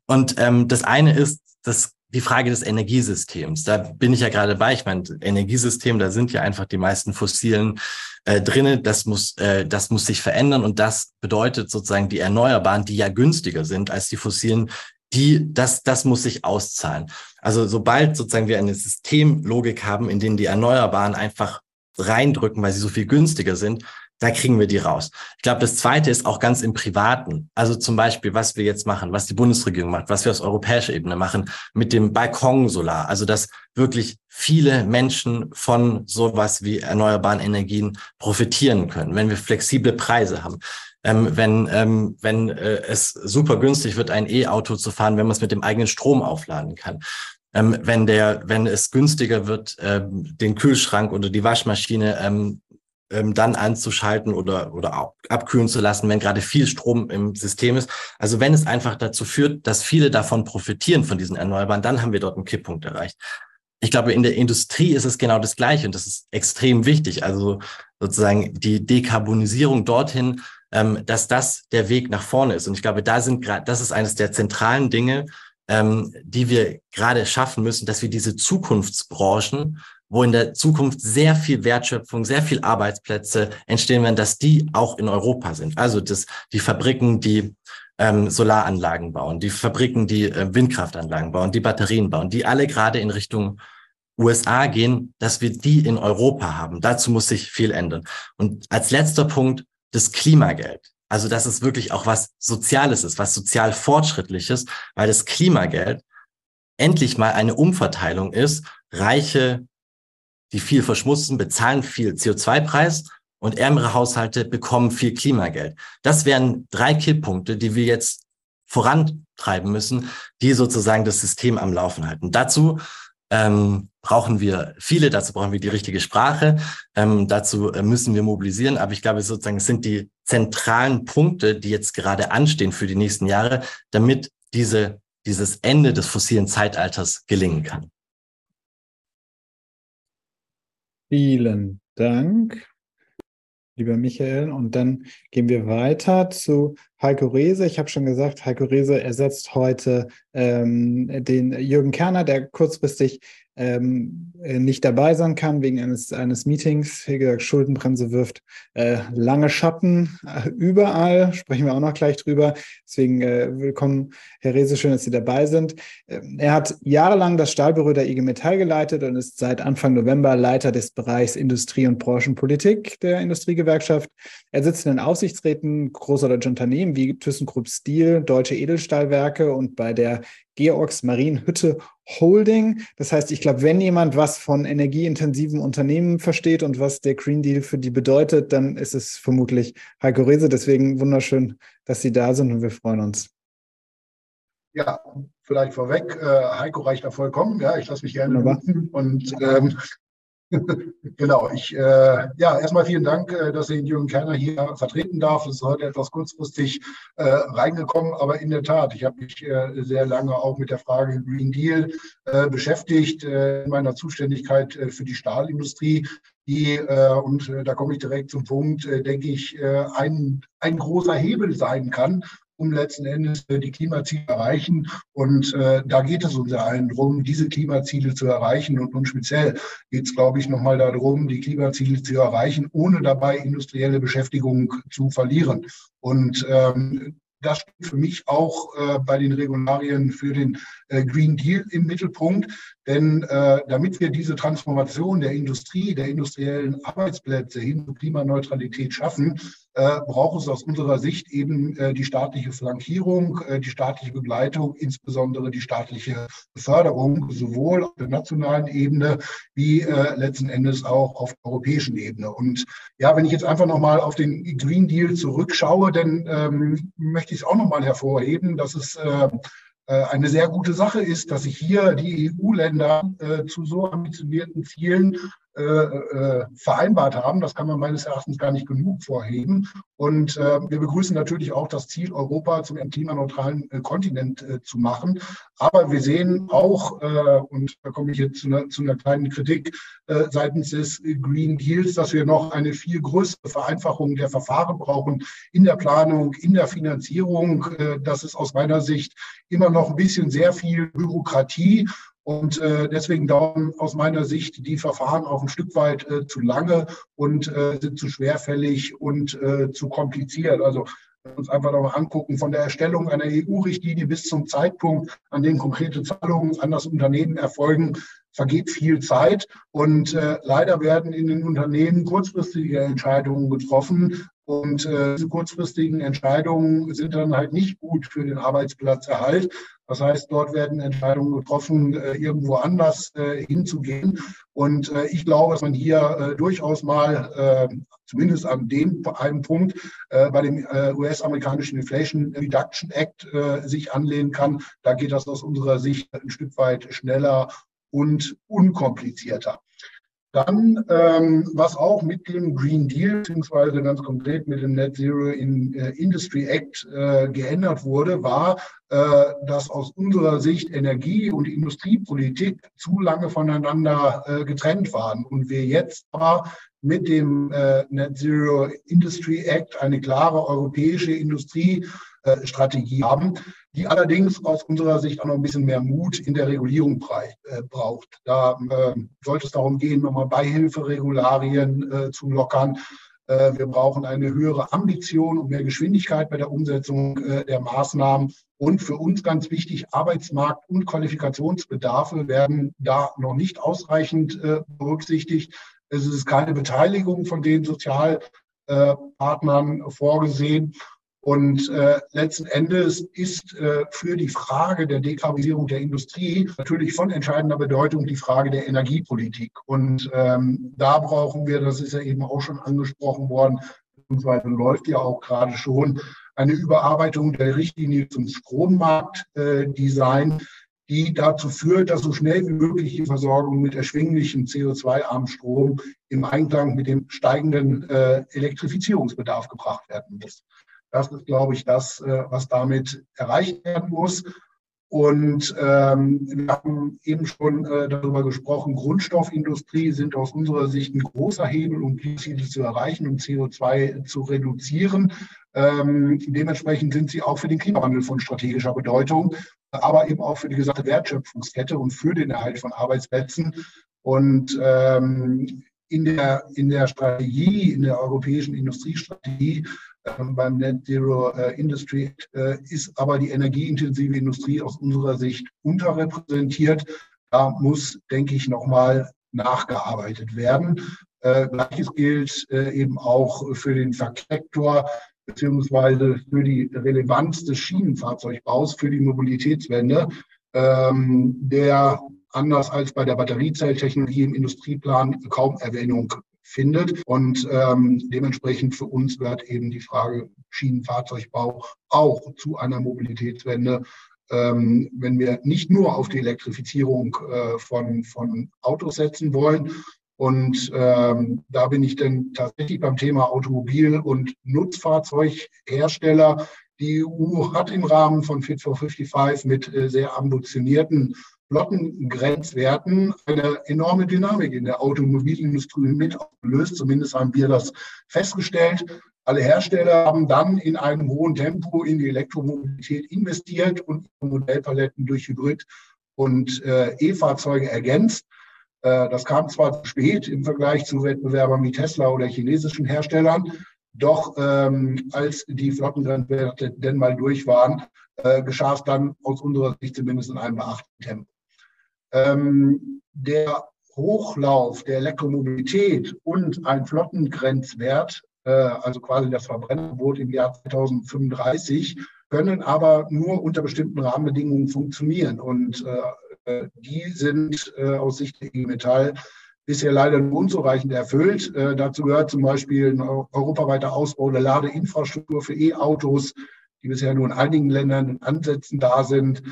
Und ähm, das eine ist das die Frage des Energiesystems. Da bin ich ja gerade bei. Ich meine, Energiesystem, da sind ja einfach die meisten fossilen äh, drinne. Das muss, äh, das muss sich verändern und das bedeutet sozusagen die Erneuerbaren, die ja günstiger sind als die fossilen, die, das, das muss sich auszahlen. Also sobald sozusagen wir eine Systemlogik haben, in denen die Erneuerbaren einfach reindrücken, weil sie so viel günstiger sind, da kriegen wir die raus. Ich glaube, das Zweite ist auch ganz im Privaten. Also zum Beispiel, was wir jetzt machen, was die Bundesregierung macht, was wir aus europäischer Ebene machen mit dem Balkonsolar. Also dass wirklich viele Menschen von sowas wie erneuerbaren Energien profitieren können, wenn wir flexible Preise haben. Ähm, wenn ähm, wenn äh, es super günstig wird, ein E-Auto zu fahren, wenn man es mit dem eigenen Strom aufladen kann. Ähm, wenn der, wenn es günstiger wird, ähm, den Kühlschrank oder die Waschmaschine ähm, dann anzuschalten oder, oder abkühlen zu lassen, wenn gerade viel Strom im System ist. Also wenn es einfach dazu führt, dass viele davon profitieren von diesen Erneuerbaren, dann haben wir dort einen Kipppunkt erreicht. Ich glaube, in der Industrie ist es genau das Gleiche und das ist extrem wichtig. Also sozusagen die Dekarbonisierung dorthin, ähm, dass das der Weg nach vorne ist. Und ich glaube, da sind gerade, das ist eines der zentralen Dinge, ähm, die wir gerade schaffen müssen, dass wir diese Zukunftsbranchen wo in der Zukunft sehr viel Wertschöpfung, sehr viel Arbeitsplätze entstehen werden, dass die auch in Europa sind. Also das, die Fabriken, die ähm, Solaranlagen bauen, die Fabriken, die äh, Windkraftanlagen bauen, die Batterien bauen, die alle gerade in Richtung USA gehen, dass wir die in Europa haben. Dazu muss sich viel ändern. Und als letzter Punkt das Klimageld. Also, dass es wirklich auch was Soziales ist, was sozial Fortschrittliches, weil das Klimageld endlich mal eine Umverteilung ist. Reiche die viel verschmutzen, bezahlen viel CO2-Preis und ärmere Haushalte bekommen viel Klimageld. Das wären drei Kipppunkte, die wir jetzt vorantreiben müssen, die sozusagen das System am Laufen halten. Dazu ähm, brauchen wir viele, dazu brauchen wir die richtige Sprache, ähm, dazu äh, müssen wir mobilisieren, aber ich glaube sozusagen, es sind die zentralen Punkte, die jetzt gerade anstehen für die nächsten Jahre, damit diese, dieses Ende des fossilen Zeitalters gelingen kann. Vielen Dank, lieber Michael. Und dann gehen wir weiter zu Heiko Rehse. Ich habe schon gesagt, Heiko Rehse ersetzt heute ähm, den Jürgen Kerner, der kurzfristig ähm, äh, nicht dabei sein kann wegen eines, eines Meetings. Wie gesagt, Schuldenbremse wirft äh, lange Schatten äh, überall, sprechen wir auch noch gleich drüber. Deswegen äh, willkommen, Herr Rehse, schön, dass Sie dabei sind. Ähm, er hat jahrelang das Stahlbüro der IG Metall geleitet und ist seit Anfang November Leiter des Bereichs Industrie- und Branchenpolitik der Industriegewerkschaft. Er sitzt in den Aufsichtsräten großer deutscher Unternehmen Unternehmen wie ThyssenKrupp Steel, Deutsche Edelstahlwerke und bei der Georgs Marienhütte Holding. Das heißt, ich glaube, wenn jemand was von energieintensiven Unternehmen versteht und was der Green Deal für die bedeutet, dann ist es vermutlich Heiko Rehse. Deswegen wunderschön, dass Sie da sind und wir freuen uns. Ja, vielleicht vorweg, äh, Heiko reicht da vollkommen. Ja, ich lasse mich gerne nutzen und ähm, genau, ich, äh, ja, erstmal vielen Dank, äh, dass ich Jürgen Kerner hier vertreten darf. Es ist heute etwas kurzfristig äh, reingekommen, aber in der Tat, ich habe mich äh, sehr lange auch mit der Frage Green Deal äh, beschäftigt, äh, in meiner Zuständigkeit für die Stahlindustrie, die, äh, und äh, da komme ich direkt zum Punkt, äh, denke ich, äh, ein, ein großer Hebel sein kann, um letzten Endes äh, die Klimaziele erreichen. Und äh, da geht es uns allen darum, diese Klimaziele zu erreichen. Und, und speziell geht es, glaube ich, nochmal darum, die Klimaziele zu erreichen, ohne dabei industrielle Beschäftigung zu verlieren. Und ähm, das steht für mich auch äh, bei den Regularien für den Green Deal im Mittelpunkt. Denn äh, damit wir diese Transformation der Industrie, der industriellen Arbeitsplätze hin zur Klimaneutralität schaffen, äh, braucht es aus unserer Sicht eben äh, die staatliche Flankierung, äh, die staatliche Begleitung, insbesondere die staatliche Förderung, sowohl auf der nationalen Ebene wie äh, letzten Endes auch auf der europäischen Ebene. Und ja, wenn ich jetzt einfach nochmal auf den Green Deal zurückschaue, dann ähm, möchte ich es auch nochmal hervorheben, dass es äh, äh, eine sehr gute Sache ist, dass sich hier die EU-Länder äh, zu so ambitionierten Zielen äh, äh, vereinbart haben. Das kann man meines Erachtens gar nicht genug vorheben. Und äh, wir begrüßen natürlich auch das Ziel, Europa zum klimaneutralen äh, Kontinent äh, zu machen. Aber wir sehen auch, äh, und da komme ich jetzt zu einer, zu einer kleinen Kritik äh, seitens des Green Deals, dass wir noch eine viel größere Vereinfachung der Verfahren brauchen in der Planung, in der Finanzierung. Äh, das ist aus meiner Sicht immer noch ein bisschen sehr viel Bürokratie und äh, deswegen dauern aus meiner Sicht die Verfahren auch ein Stück weit äh, zu lange und äh, sind zu schwerfällig und äh, zu kompliziert. Also uns einfach nochmal angucken, von der Erstellung einer EU-Richtlinie bis zum Zeitpunkt, an dem konkrete Zahlungen an das Unternehmen erfolgen, vergeht viel Zeit. Und äh, leider werden in den Unternehmen kurzfristige Entscheidungen getroffen. Und äh, diese kurzfristigen Entscheidungen sind dann halt nicht gut für den Arbeitsplatzerhalt. Das heißt, dort werden Entscheidungen getroffen, äh, irgendwo anders äh, hinzugehen. Und äh, ich glaube, dass man hier durchaus mal, zumindest an dem einen Punkt, bei dem US-amerikanischen Inflation Reduction Act sich anlehnen kann. Da geht das aus unserer Sicht ein Stück weit schneller und unkomplizierter. Dann, ähm, was auch mit dem Green Deal, beziehungsweise ganz konkret mit dem Net Zero in, äh, Industry Act äh, geändert wurde, war, äh, dass aus unserer Sicht Energie- und Industriepolitik zu lange voneinander äh, getrennt waren. Und wir jetzt aber mit dem äh, Net Zero Industry Act eine klare europäische Industriestrategie haben, die allerdings aus unserer Sicht auch noch ein bisschen mehr Mut in der Regulierung äh, braucht. Da äh, sollte es darum gehen, nochmal Beihilferegularien äh, zu lockern. Äh, wir brauchen eine höhere Ambition und mehr Geschwindigkeit bei der Umsetzung der Maßnahmen. Und für uns ganz wichtig, Arbeitsmarkt- und Qualifikationsbedarfe werden da noch nicht ausreichend berücksichtigt. Es ist keine Beteiligung von den Sozialpartnern vorgesehen. Und äh, letzten Endes ist äh, für die Frage der Dekarbonisierung der Industrie natürlich von entscheidender Bedeutung die Frage der Energiepolitik. Und ähm, da brauchen wir, das ist ja eben auch schon angesprochen worden, beziehungsweise läuft ja auch gerade schon, eine Überarbeitung der Richtlinie zum Strommarktdesign, äh, die dazu führt, dass so schnell wie möglich die Versorgung mit erschwinglichem CO2-armen Strom im Einklang mit dem steigenden äh, Elektrifizierungsbedarf gebracht werden muss. Das ist, glaube ich, das, äh, was damit erreicht werden muss. Und ähm, wir haben eben schon äh, darüber gesprochen, Grundstoffindustrie sind aus unserer Sicht ein großer Hebel, um Ziele zu erreichen und CO2 zu reduzieren. Ähm, dementsprechend sind sie auch für den Klimawandel von strategischer Bedeutung, aber eben auch für die gesamte Wertschöpfungskette und für den Erhalt von Arbeitsplätzen. Und ähm, in der, in der Strategie, in der europäischen Industriestrategie beim Net Zero äh, Industry äh, ist aber die energieintensive Industrie aus unserer Sicht unterrepräsentiert. Da muss, denke ich, nochmal nachgearbeitet werden. Äh, Gleiches gilt eben auch für den Verkehrssektor. beziehungsweise für die Relevanz des Schienenfahrzeugbaus für die Mobilitätswende, ähm, der anders als bei der Batteriezelltechnologie im Industrieplan kaum Erwähnung findet. Und ähm, dementsprechend für uns wird eben die Frage Schienenfahrzeugbau auch zu einer Mobilitätswende ähm, wenn wir nicht nur auf die Elektrifizierung äh, von, von Autos setzen wollen. Und ähm, da bin ich dann tatsächlich beim Thema Automobil- und Nutzfahrzeughersteller. Die EU hat im Rahmen von Fit for 55 mit äh, sehr ambitionierten Flottengrenzwerten eine enorme Dynamik in der Automobilindustrie mit ausgelöst. Zumindest haben wir das festgestellt. Alle Hersteller haben dann in einem hohen Tempo in die Elektromobilität investiert und Modellpaletten durch Hybrid- und äh, E-Fahrzeuge ergänzt. Äh, das kam zwar zu spät im Vergleich zu Wettbewerbern wie Tesla oder chinesischen Herstellern, doch ähm, als die Flottengrenzwerte denn mal durch waren, äh, geschah es dann aus unserer Sicht zumindest in einem beachteten Tempo. Ähm, der Hochlauf der Elektromobilität und ein Flottengrenzwert äh, also quasi das Verbrennerverbot im Jahr 2035, können aber nur unter bestimmten Rahmenbedingungen funktionieren. Und äh, die sind äh, aus Sicht der IG Metall bisher leider nur unzureichend erfüllt. Äh, dazu gehört zum Beispiel ein europaweiter Ausbau der Ladeinfrastruktur für E-Autos, die bisher nur in einigen Ländern in Ansätzen da sind.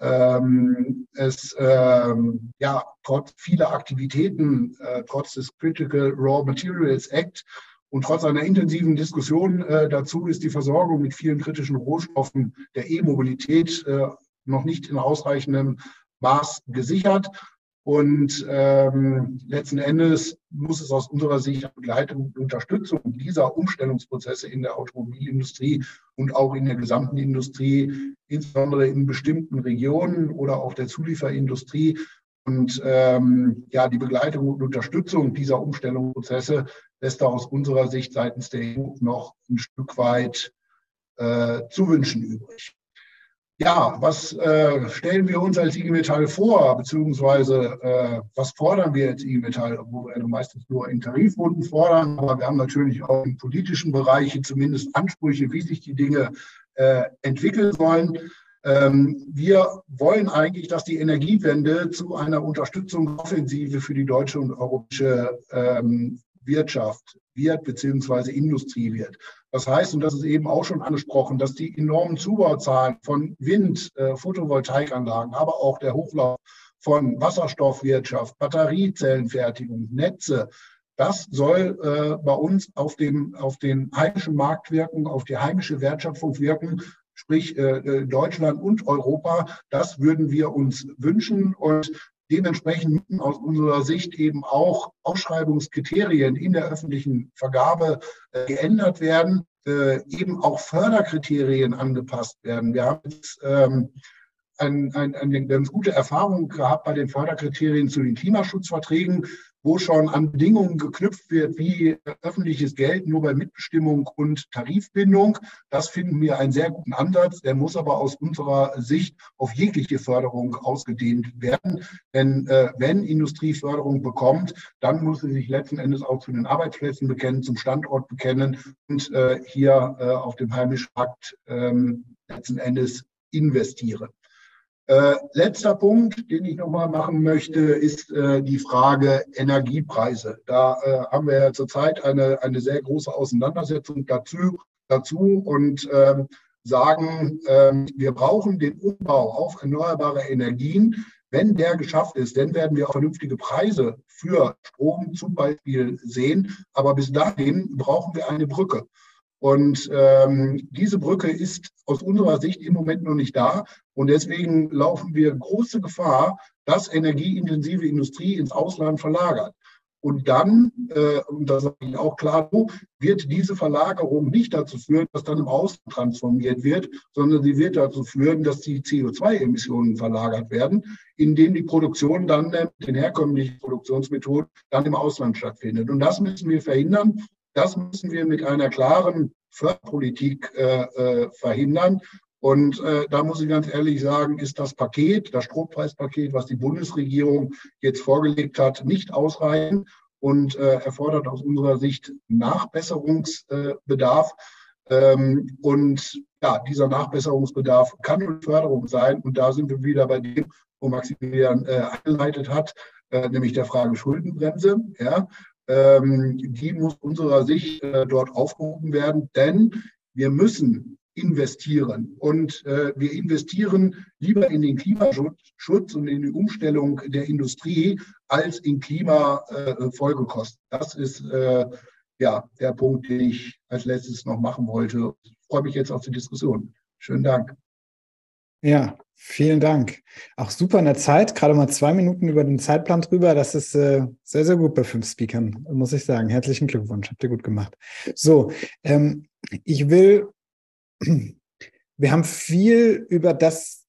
Ähm, es ähm, ja trotz vieler Aktivitäten, äh, trotz des Critical Raw Materials Act und trotz einer intensiven Diskussion äh, dazu ist die Versorgung mit vielen kritischen Rohstoffen der E-Mobilität äh, noch nicht in ausreichendem Maß gesichert. Und ähm, letzten Endes muss es aus unserer Sicht Begleitung und Unterstützung dieser Umstellungsprozesse in der Automobilindustrie und auch in der gesamten Industrie, insbesondere in bestimmten Regionen oder auch der Zulieferindustrie, und ähm, ja, die Begleitung und Unterstützung dieser Umstellungsprozesse lässt da aus unserer Sicht seitens der EU noch ein Stück weit äh, zu wünschen übrig. Ja, was äh, stellen wir uns als IG Metall vor, beziehungsweise äh, was fordern wir als IG Metall, wo wir meistens nur in Tarifrunden fordern, aber wir haben natürlich auch im politischen Bereich zumindest Ansprüche, wie sich die Dinge äh, entwickeln sollen. Ähm, wir wollen eigentlich, dass die Energiewende zu einer Unterstützungsoffensive für die deutsche und europäische ähm, Wirtschaft wird, beziehungsweise Industrie wird. Das heißt, und das ist eben auch schon angesprochen, dass die enormen Zubauzahlen von Wind, äh, Photovoltaikanlagen, aber auch der Hochlauf von Wasserstoffwirtschaft, Batteriezellenfertigung, Netze, das soll äh, bei uns auf, dem, auf den heimischen Markt wirken, auf die heimische Wertschöpfung wirken sprich äh, äh, Deutschland und Europa. Das würden wir uns wünschen und dementsprechend müssen aus unserer Sicht eben auch Ausschreibungskriterien in der öffentlichen Vergabe äh, geändert werden, eben auch Förderkriterien angepasst werden. Wir haben jetzt ähm, ein, ein, eine ganz gute Erfahrung gehabt bei den Förderkriterien zu den Klimaschutzverträgen, wo schon an Bedingungen geknüpft wird, wie öffentliches Geld nur bei Mitbestimmung und Tarifbindung. Das finden wir einen sehr guten Ansatz. Der muss aber aus unserer Sicht auf jegliche Förderung ausgedehnt werden. Denn äh, wenn Industrieförderung bekommt, dann muss sie sich letzten Endes auch zu den Arbeitsplätzen bekennen, zum Standort bekennen und äh, hier äh, auf dem heimischen Markt ähm, letzten Endes investieren. Äh, letzter Punkt, den ich nochmal machen möchte, ist äh, die Frage Energiepreise. Da äh, haben wir ja zurzeit eine, eine sehr große Auseinandersetzung dazu, dazu und ähm, sagen, ähm, wir brauchen den Umbau auf erneuerbare Energien. Wenn der geschafft ist, dann werden wir auch vernünftige Preise für Strom zum Beispiel sehen. Aber bis dahin brauchen wir eine Brücke. Und ähm, diese Brücke ist aus unserer Sicht im Moment noch nicht da. Und deswegen laufen wir große Gefahr, dass energieintensive Industrie ins Ausland verlagert. Und dann, äh, und das sage ich auch klar, wird diese Verlagerung nicht dazu führen, dass dann im Ausland transformiert wird, sondern sie wird dazu führen, dass die CO2-Emissionen verlagert werden, indem die Produktion dann mit den herkömmlichen Produktionsmethoden dann im Ausland stattfindet. Und das müssen wir verhindern. Das müssen wir mit einer klaren Förderpolitik äh, äh, verhindern. Und äh, da muss ich ganz ehrlich sagen, ist das Paket, das Strompreispaket, was die Bundesregierung jetzt vorgelegt hat, nicht ausreichend und äh, erfordert aus unserer Sicht Nachbesserungsbedarf. Ähm, und ja, dieser Nachbesserungsbedarf kann eine Förderung sein. Und da sind wir wieder bei dem, wo Maximilian äh, eingeleitet hat, äh, nämlich der Frage Schuldenbremse. Ja, die muss unserer Sicht äh, dort aufgehoben werden, denn wir müssen investieren. Und äh, wir investieren lieber in den Klimaschutz und in die Umstellung der Industrie als in Klimafolgekosten. Äh, das ist äh, ja der Punkt, den ich als letztes noch machen wollte. Ich freue mich jetzt auf die Diskussion. Schönen Dank. Ja, vielen Dank. Auch super in der Zeit, gerade mal zwei Minuten über den Zeitplan drüber. Das ist äh, sehr, sehr gut bei fünf Speakern, muss ich sagen. Herzlichen Glückwunsch, habt ihr gut gemacht. So, ähm, ich will wir haben viel über das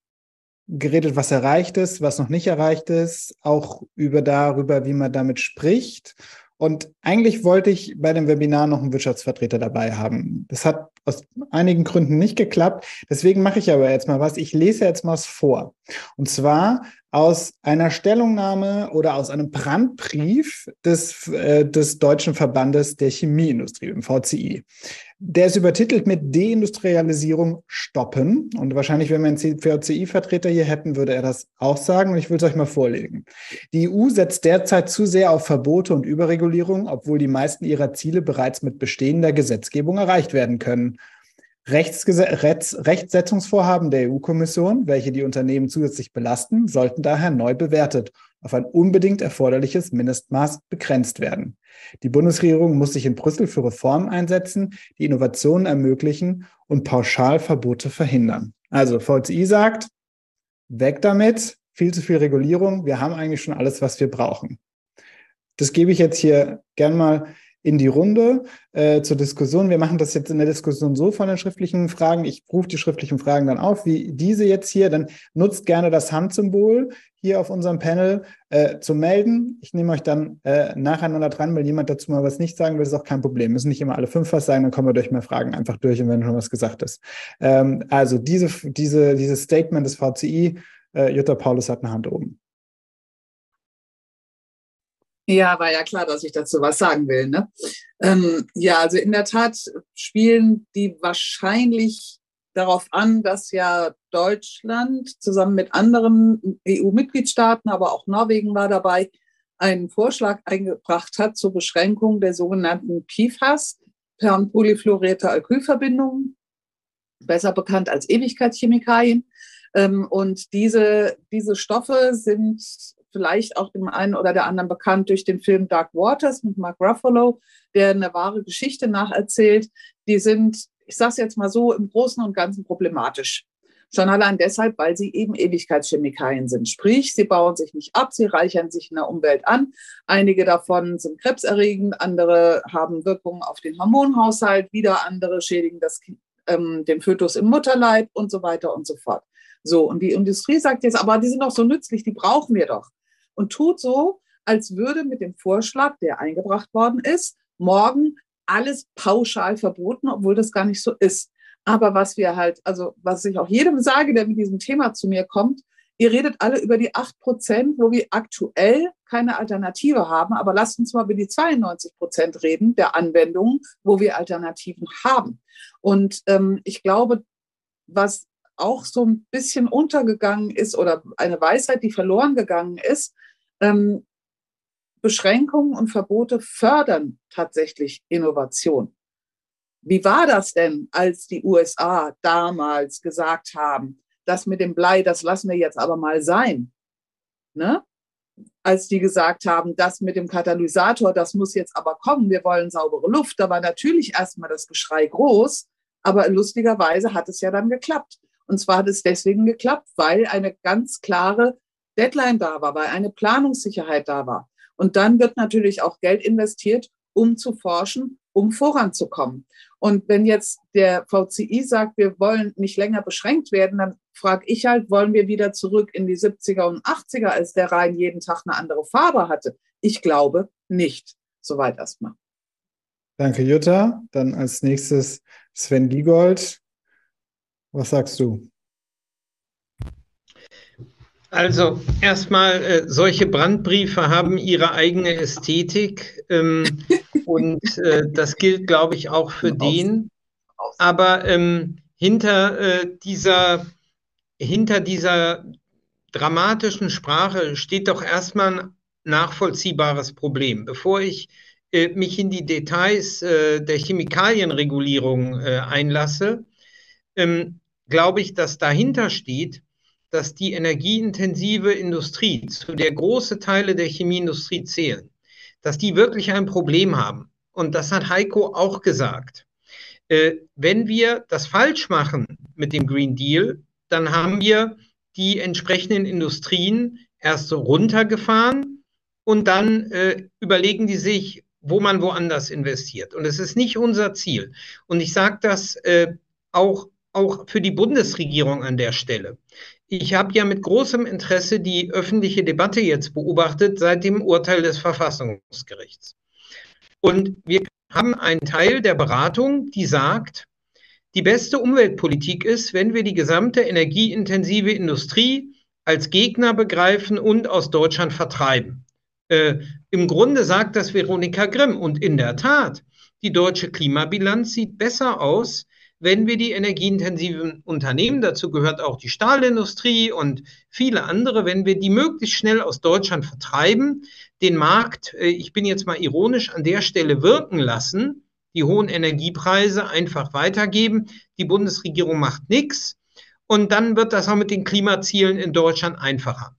geredet, was erreicht ist, was noch nicht erreicht ist, auch über darüber, wie man damit spricht. Und eigentlich wollte ich bei dem Webinar noch einen Wirtschaftsvertreter dabei haben. Das hat aus einigen Gründen nicht geklappt. Deswegen mache ich aber jetzt mal was. Ich lese jetzt mal was vor. Und zwar aus einer Stellungnahme oder aus einem Brandbrief des, äh, des Deutschen Verbandes der Chemieindustrie, im VCI. Der ist übertitelt mit Deindustrialisierung stoppen. Und wahrscheinlich, wenn wir einen VCI-Vertreter hier hätten, würde er das auch sagen. Und ich will es euch mal vorlegen. Die EU setzt derzeit zu sehr auf Verbote und Überregulierung, obwohl die meisten ihrer Ziele bereits mit bestehender Gesetzgebung erreicht werden können. Rechtsgesetz Rechtsetzungsvorhaben der EU-Kommission, welche die Unternehmen zusätzlich belasten, sollten daher neu bewertet, auf ein unbedingt erforderliches Mindestmaß begrenzt werden. Die Bundesregierung muss sich in Brüssel für Reformen einsetzen, die Innovationen ermöglichen und Pauschalverbote verhindern. Also VCI sagt, weg damit, viel zu viel Regulierung, wir haben eigentlich schon alles, was wir brauchen. Das gebe ich jetzt hier gern mal in die Runde äh, zur Diskussion. Wir machen das jetzt in der Diskussion so von den schriftlichen Fragen. Ich rufe die schriftlichen Fragen dann auf, wie diese jetzt hier. Dann nutzt gerne das Handsymbol hier auf unserem Panel äh, zu melden. Ich nehme euch dann äh, nacheinander dran, weil jemand dazu mal was nicht sagen will, ist auch kein Problem. Müssen nicht immer alle fünf was sagen, dann kommen wir durch mehr Fragen einfach durch und wenn schon was gesagt ist. Ähm, also diese, diese, dieses Statement des VCI, äh, Jutta Paulus hat eine Hand oben. Ja, war ja klar, dass ich dazu was sagen will. Ne? Ähm, ja, also in der Tat spielen die wahrscheinlich darauf an, dass ja Deutschland zusammen mit anderen EU-Mitgliedstaaten, aber auch Norwegen war dabei, einen Vorschlag eingebracht hat zur Beschränkung der sogenannten PFAS, polyfluorierte Alkylverbindungen, besser bekannt als Ewigkeitschemikalien. Ähm, und diese, diese Stoffe sind vielleicht auch dem einen oder der anderen bekannt durch den Film Dark Waters mit Mark Ruffalo, der eine wahre Geschichte nacherzählt. Die sind, ich sage es jetzt mal so, im Großen und Ganzen problematisch. Schon allein deshalb, weil sie eben Ewigkeitschemikalien sind. Sprich, sie bauen sich nicht ab, sie reichern sich in der Umwelt an. Einige davon sind krebserregend, andere haben Wirkungen auf den Hormonhaushalt, wieder andere schädigen das, ähm, den Fötus im Mutterleib und so weiter und so fort. So, und die Industrie sagt jetzt, aber die sind doch so nützlich, die brauchen wir doch und tut so, als würde mit dem Vorschlag, der eingebracht worden ist, morgen alles pauschal verboten, obwohl das gar nicht so ist. Aber was wir halt, also was ich auch jedem sage, der mit diesem Thema zu mir kommt, ihr redet alle über die 8 Prozent, wo wir aktuell keine Alternative haben, aber lasst uns mal über die 92 Prozent reden der Anwendungen, wo wir Alternativen haben. Und ähm, ich glaube, was auch so ein bisschen untergegangen ist oder eine Weisheit, die verloren gegangen ist, ähm, Beschränkungen und Verbote fördern tatsächlich Innovation. Wie war das denn, als die USA damals gesagt haben, das mit dem Blei, das lassen wir jetzt aber mal sein? Ne? Als die gesagt haben, das mit dem Katalysator, das muss jetzt aber kommen, wir wollen saubere Luft, da war natürlich erstmal das Geschrei groß, aber lustigerweise hat es ja dann geklappt. Und zwar hat es deswegen geklappt, weil eine ganz klare Deadline da war, weil eine Planungssicherheit da war. Und dann wird natürlich auch Geld investiert, um zu forschen, um voranzukommen. Und wenn jetzt der VCI sagt, wir wollen nicht länger beschränkt werden, dann frage ich halt, wollen wir wieder zurück in die 70er und 80er, als der Rhein jeden Tag eine andere Farbe hatte? Ich glaube nicht. Soweit erstmal. Danke, Jutta. Dann als nächstes Sven Giegold. Was sagst du? Also erstmal, äh, solche Brandbriefe haben ihre eigene Ästhetik ähm, und äh, das gilt, glaube ich, auch für den, aber ähm, hinter, äh, dieser, hinter dieser dramatischen Sprache steht doch erstmal ein nachvollziehbares Problem. Bevor ich äh, mich in die Details äh, der Chemikalienregulierung äh, einlasse, ähm, glaube ich, dass dahinter steht, dass die energieintensive Industrie, zu der große Teile der Chemieindustrie zählen, dass die wirklich ein Problem haben. Und das hat Heiko auch gesagt. Äh, wenn wir das falsch machen mit dem Green Deal, dann haben wir die entsprechenden Industrien erst runtergefahren und dann äh, überlegen die sich, wo man woanders investiert. Und es ist nicht unser Ziel. Und ich sage das äh, auch, auch für die Bundesregierung an der Stelle. Ich habe ja mit großem Interesse die öffentliche Debatte jetzt beobachtet seit dem Urteil des Verfassungsgerichts. Und wir haben einen Teil der Beratung, die sagt, die beste Umweltpolitik ist, wenn wir die gesamte energieintensive Industrie als Gegner begreifen und aus Deutschland vertreiben. Äh, Im Grunde sagt das Veronika Grimm. Und in der Tat, die deutsche Klimabilanz sieht besser aus, wenn wir die energieintensiven Unternehmen, dazu gehört auch die Stahlindustrie und viele andere, wenn wir die möglichst schnell aus Deutschland vertreiben, den Markt, äh, ich bin jetzt mal ironisch, an der Stelle wirken lassen, die hohen Energiepreise einfach weitergeben. Die Bundesregierung macht nichts. Und dann wird das auch mit den Klimazielen in Deutschland einfacher.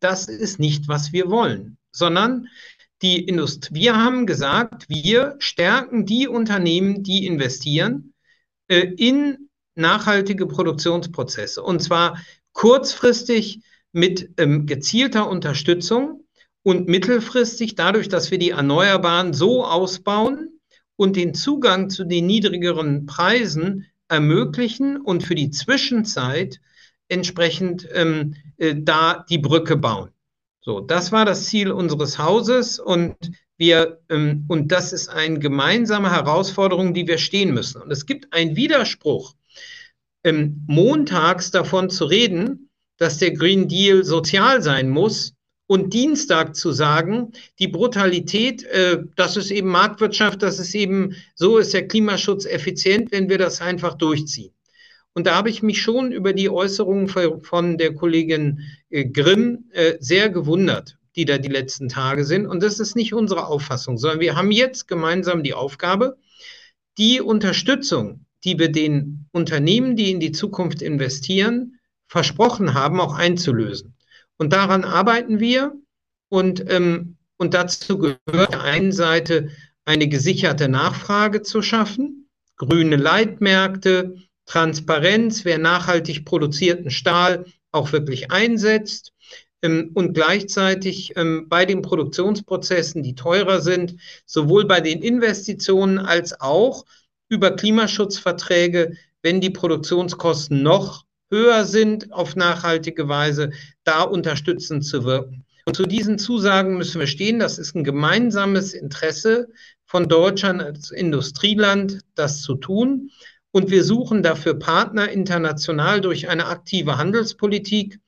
Das ist nicht, was wir wollen, sondern die Industrie, wir haben gesagt, wir stärken die Unternehmen, die investieren in nachhaltige Produktionsprozesse. Und zwar kurzfristig mit ähm, gezielter Unterstützung und mittelfristig dadurch, dass wir die Erneuerbaren so ausbauen, und den Zugang zu den niedrigeren Preisen ermöglichen und für die Zwischenzeit entsprechend ähm, äh, da die Brücke bauen. So, das war das Ziel unseres Hauses und wir, ähm, und das ist eine gemeinsame Herausforderung, die wir stehen müssen. Und es gibt einen Widerspruch, ähm, montags davon zu reden, dass der Green Deal sozial sein muss und Dienstag zu sagen, die Brutalität, äh, das ist eben Marktwirtschaft, das ist eben, so ist der Klimaschutz effizient, wenn wir das einfach durchziehen. Und da habe ich mich schon über die Äußerungen von der Kollegin äh, Grimm äh, sehr gewundert, die da die letzten Tage sind. Und das ist nicht unsere Auffassung, sondern wir haben jetzt gemeinsam die Aufgabe, die Unterstützung, die wir den Unternehmen, die in die Zukunft investieren, versprochen haben, auch einzulösen. Und daran arbeiten wir. Und, ähm, und dazu gehört auf der einen Seite eine gesicherte Nachfrage zu schaffen, grüne Leitmärkte, Transparenz, wer nachhaltig produzierten Stahl auch wirklich einsetzt und gleichzeitig ähm, bei den Produktionsprozessen, die teurer sind, sowohl bei den Investitionen als auch über Klimaschutzverträge, wenn die Produktionskosten noch höher sind auf nachhaltige Weise, da unterstützend zu wirken. Und zu diesen Zusagen müssen wir stehen. Das ist ein gemeinsames Interesse von Deutschland als Industrieland, das zu tun. Und wir suchen dafür Partner international durch eine aktive Handelspolitik,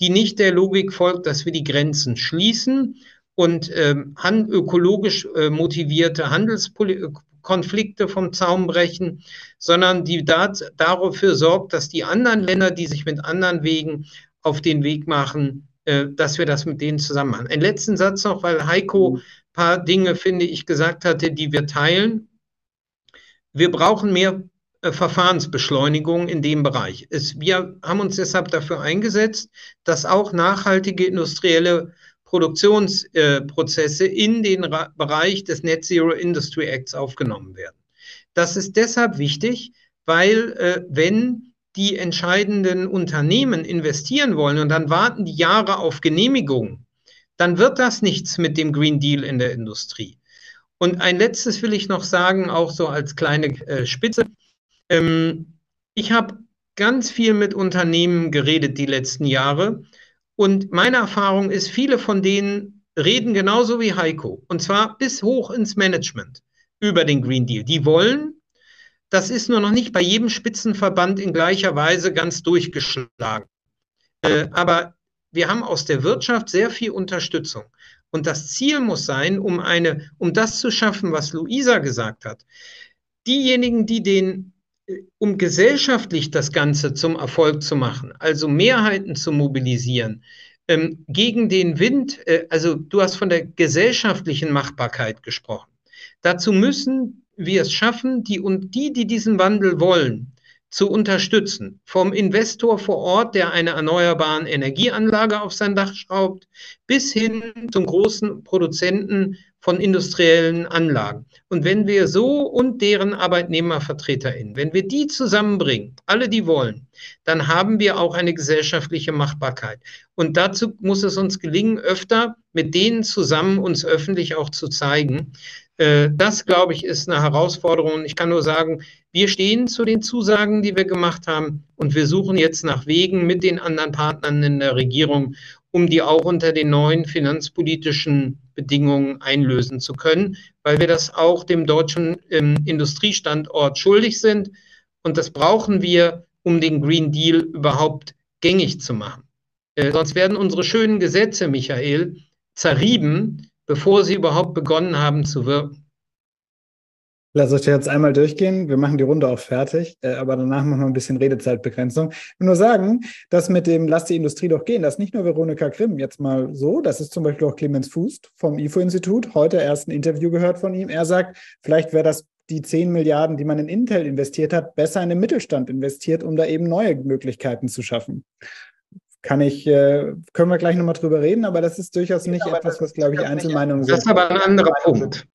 die nicht der Logik folgt, dass wir die Grenzen schließen und ähm, ökologisch äh, motivierte Handelspolitik Konflikte vom Zaum brechen, sondern die dat, dafür sorgt, dass die anderen Länder, die sich mit anderen Wegen auf den Weg machen, äh, dass wir das mit denen zusammen machen. Ein letzten Satz noch, weil Heiko ein paar Dinge, finde ich, gesagt hatte, die wir teilen. Wir brauchen mehr Verfahrensbeschleunigung in dem Bereich. Es, wir haben uns deshalb dafür eingesetzt, dass auch nachhaltige industrielle Produktionsprozesse in den Bereich des Net Zero Industry Acts aufgenommen werden. Das ist deshalb wichtig, weil äh, wenn die entscheidenden Unternehmen investieren wollen und dann warten die Jahre auf Genehmigung, dann wird das nichts mit dem Green Deal in der Industrie. Und ein letztes will ich noch sagen, auch so als kleine äh, Spitze. Ähm, ich habe ganz viel mit Unternehmen geredet die letzten Jahre und meine Erfahrung ist, viele von denen reden genauso wie Heiko, und zwar bis hoch ins Management über den Green Deal. Die wollen, das ist nur noch nicht bei jedem Spitzenverband in gleicher Weise ganz durchgeschlagen. Äh, aber wir haben aus der Wirtschaft sehr viel Unterstützung. Und das Ziel muss sein, um, eine, um das zu schaffen, was Luisa gesagt hat. Diejenigen, die den um gesellschaftlich das Ganze zum Erfolg zu machen, also Mehrheiten zu mobilisieren, ähm, gegen den Wind, äh, also du hast von der gesellschaftlichen Machbarkeit gesprochen. Dazu müssen wir es schaffen, die und die, die diesen Wandel wollen, zu unterstützen. Vom Investor vor Ort, der eine erneuerbaren Energieanlage auf sein Dach schraubt, bis hin zum großen Produzenten von industriellen Anlagen. Und wenn wir so und deren ArbeitnehmervertreterInnen, wenn wir die zusammenbringen, alle die wollen, dann haben wir auch eine gesellschaftliche Machbarkeit. Und dazu muss es uns gelingen, öfter mit denen zusammen uns öffentlich auch zu zeigen, äh, das, glaube ich, ist eine Herausforderung. Ich kann nur sagen, wir stehen zu den Zusagen, die wir gemacht haben und wir suchen jetzt nach Wegen mit den anderen Partnern in der Regierung, um die auch unter den neuen finanzpolitischen Bedingungen einlösen zu können, weil wir das auch dem deutschen ähm, Industriestandort schuldig sind. Und das brauchen wir, um den Green Deal überhaupt gängig zu machen. Äh, sonst werden unsere schönen Gesetze, Michael, zerrieben, bevor sie überhaupt begonnen haben zu wirken. Lass euch jetzt einmal durchgehen. Wir machen die Runde auch fertig, äh, aber danach machen wir ein bisschen Redezeitbegrenzung. Ich will nur sagen, dass mit dem Lass die Industrie doch gehen, das ist nicht nur Veronika Grimm jetzt mal so, das ist zum Beispiel auch Clemens Fuß vom IFO-Institut, heute erst ein Interview gehört von ihm. Er sagt, vielleicht wäre das die 10 Milliarden, die man in Intel investiert hat, besser in den Mittelstand investiert, um da eben neue Möglichkeiten zu schaffen kann ich, äh, können wir gleich nochmal drüber reden, aber das ist durchaus nicht ja, etwas, was, glaube ich, Einzelmeinungen sind. Das ist aber ein anderer Punkt.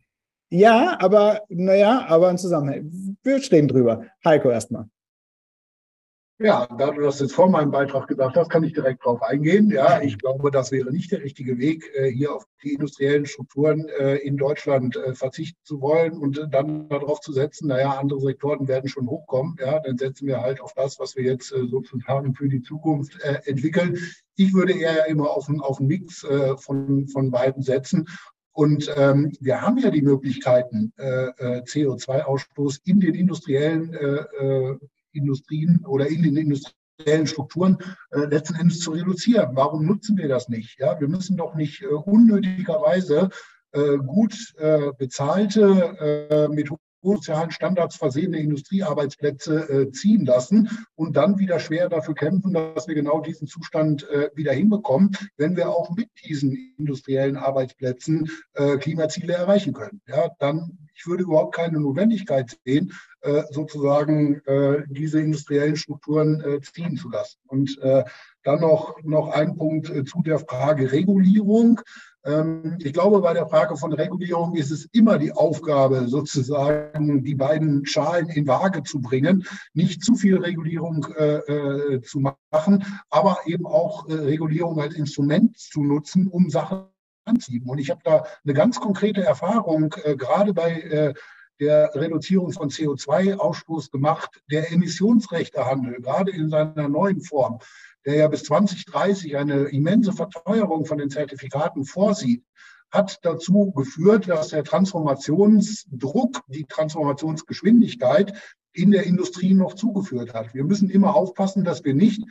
Ja, aber naja, aber ein Zusammenhang. Wir stehen drüber. Heiko erstmal. Ja, da du das jetzt vor meinem Beitrag gesagt hast, kann ich direkt darauf eingehen. Ja, ich glaube, das wäre nicht der richtige Weg, äh, hier auf die industriellen Strukturen äh, in Deutschland äh, verzichten zu wollen und dann darauf zu setzen, naja, andere Sektoren werden schon hochkommen. Ja, dann setzen wir halt auf das, was wir jetzt sozusagen für die Zukunft entwickeln. Ich würde eher immer auf einen, auf einen Mix von, von beiden setzen und ähm, wir haben ja die Möglichkeiten, äh, CO2-Ausstoß in den industriellen äh, Industrien oder in den industriellen Strukturen äh, letzten Endes zu reduzieren. Warum nutzen wir das nicht? Ja, wir müssen doch nicht äh, unnötigerweise äh, gut äh, bezahlte, äh, mit sozialen Standards versehene Industriearbeitsplätze äh, ziehen lassen und dann wieder schwer dafür kämpfen, dass wir genau diesen Zustand äh, wieder hinbekommen, wenn wir auch mit diesen industriellen Arbeitsplätzen äh, Klimaziele erreichen können. Ja, dann ich würde überhaupt keine Notwendigkeit sehen, äh, sozusagen äh, diese industriellen Strukturen äh, ziehen zu lassen. Und dann noch, noch ein Punkt zu der Frage Regulierung. Ähm, ich glaube, bei der Frage von Regulierung ist es immer die Aufgabe, sozusagen die beiden Schalen in Waage zu bringen, nicht zu viel Regulierung äh, zu machen, aber eben auch äh, Regulierung als Instrument zu nutzen, um Sachen anzuziehen. Und ich habe da eine ganz konkrete Erfahrung, äh, gerade bei der Reduzierung von CO2-Ausstoß gemacht. Der Emissionsrechtehandel, gerade in seiner neuen Form, der ja bis 2030 eine immense Verteuerung von den Zertifikaten vorsieht, hat dazu geführt, dass der Transformationsdruck, die Transformationsgeschwindigkeit in der Industrie noch zugeführt hat. Wir müssen immer aufpassen, dass wir nicht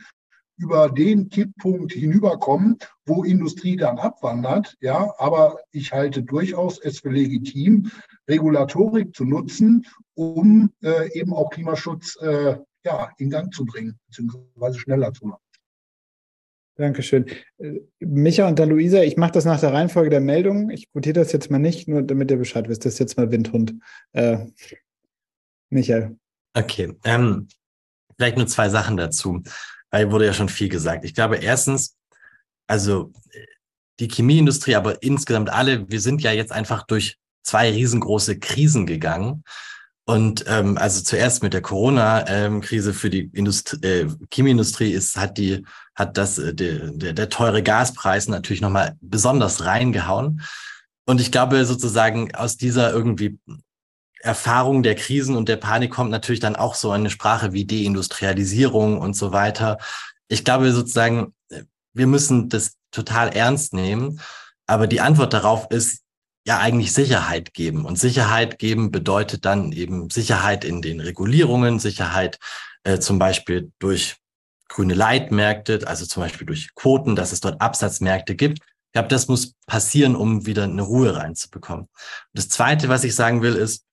über den Kipppunkt hinüberkommen, wo Industrie dann abwandert. Ja, aber ich halte durchaus es für legitim, Regulatorik zu nutzen, um äh, eben auch Klimaschutz äh, ja, in Gang zu bringen, beziehungsweise schneller zu machen. Dankeschön. Äh, Micha und dann Luisa, ich mache das nach der Reihenfolge der Meldungen. Ich quotiere das jetzt mal nicht, nur damit ihr Bescheid wisst. Das ist jetzt mal Windhund. Äh, Michael. Okay. Ähm, vielleicht nur zwei Sachen dazu, weil wurde ja schon viel gesagt. Ich glaube, erstens, also die Chemieindustrie, aber insgesamt alle, wir sind ja jetzt einfach durch zwei riesengroße Krisen gegangen. Und ähm, also zuerst mit der Corona-Krise für die Industrie, äh, Chemieindustrie ist, hat die, hat das, äh, der, der, der teure Gaspreis natürlich nochmal besonders reingehauen. Und ich glaube sozusagen aus dieser irgendwie Erfahrung der Krisen und der Panik kommt natürlich dann auch so eine Sprache wie Deindustrialisierung und so weiter. Ich glaube sozusagen, wir müssen das total ernst nehmen. Aber die Antwort darauf ist, ja eigentlich Sicherheit geben. Und Sicherheit geben bedeutet dann eben Sicherheit in den Regulierungen, Sicherheit äh, zum Beispiel durch grüne Leitmärkte, also zum Beispiel durch Quoten, dass es dort Absatzmärkte gibt. Ich glaube, das muss passieren, um wieder eine Ruhe reinzubekommen. Und das Zweite, was ich sagen will, ist,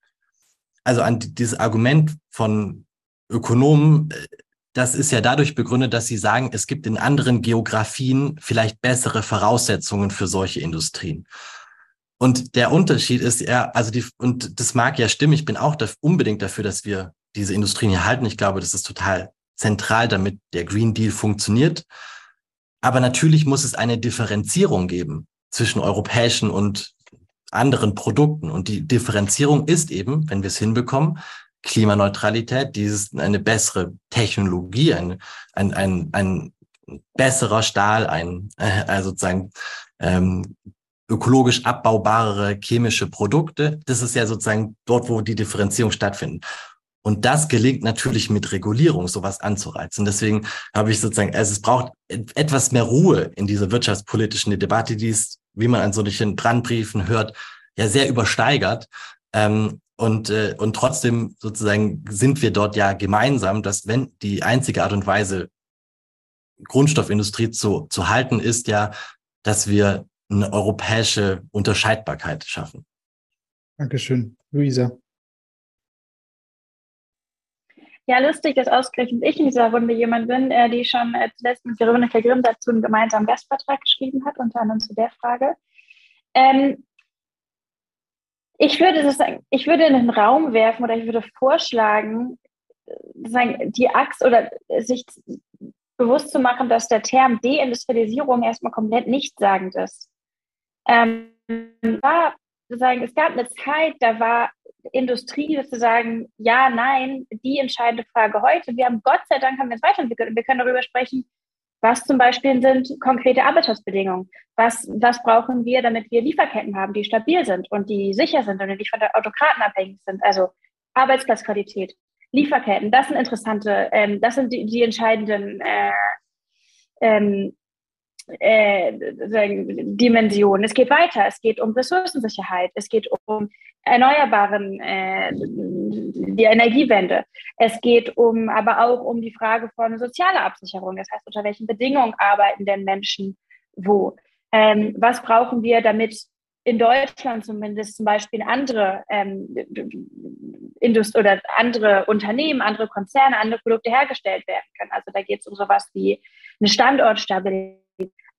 also an dieses Argument von Ökonomen, äh, das ist ja dadurch begründet, dass sie sagen, es gibt in anderen Geografien vielleicht bessere Voraussetzungen für solche Industrien. Und der Unterschied ist ja, also die, und das mag ja stimmen, ich bin auch da, unbedingt dafür, dass wir diese Industrien hier halten. Ich glaube, das ist total zentral, damit der Green Deal funktioniert. Aber natürlich muss es eine Differenzierung geben zwischen europäischen und anderen Produkten. Und die Differenzierung ist eben, wenn wir es hinbekommen, Klimaneutralität, dieses eine bessere Technologie, ein, ein, ein, ein besserer Stahl, ein äh, also sozusagen ähm, ökologisch abbaubarere chemische Produkte. Das ist ja sozusagen dort, wo die Differenzierung stattfindet. Und das gelingt natürlich mit Regulierung, sowas anzureizen. Deswegen habe ich sozusagen, also es braucht etwas mehr Ruhe in dieser wirtschaftspolitischen Debatte, die ist, wie man an solchen Brandbriefen hört, ja sehr übersteigert. Ähm, und, äh, und trotzdem sozusagen sind wir dort ja gemeinsam, dass wenn die einzige Art und Weise, Grundstoffindustrie zu, zu halten, ist ja, dass wir eine europäische Unterscheidbarkeit schaffen. Dankeschön. Luisa. Ja, lustig, dass ausgerechnet ich in dieser Runde jemand bin, äh, die schon äh, zuletzt mit Veronika Grimm dazu einen gemeinsamen Gastvertrag geschrieben hat, unter anderem zu der Frage. Ähm, ich würde das, ich würde in den Raum werfen oder ich würde vorschlagen, sagen, die Axt oder sich bewusst zu machen, dass der Term Deindustrialisierung erstmal komplett nichtssagend ist. Ähm, war, sozusagen, es gab eine Zeit, da war Industrie sozusagen ja, nein, die entscheidende Frage heute. Wir haben Gott sei Dank haben wir es weiterentwickelt und wir können darüber sprechen, was zum Beispiel sind konkrete Arbeitsplatzbedingungen? Was, was brauchen wir, damit wir Lieferketten haben, die stabil sind und die sicher sind und nicht von der Autokraten abhängig sind? Also Arbeitsplatzqualität, Lieferketten, das sind interessante, ähm, das sind die, die entscheidenden äh, ähm, äh, Dimensionen. Es geht weiter. Es geht um Ressourcensicherheit. Es geht um erneuerbaren, äh, die Energiewende. Es geht um, aber auch um die Frage von sozialer Absicherung. Das heißt, unter welchen Bedingungen arbeiten denn Menschen wo? Ähm, was brauchen wir, damit in Deutschland zumindest zum Beispiel andere ähm, Indust oder andere Unternehmen, andere Konzerne, andere Produkte hergestellt werden können. Also da geht es um sowas wie eine Standortstabilität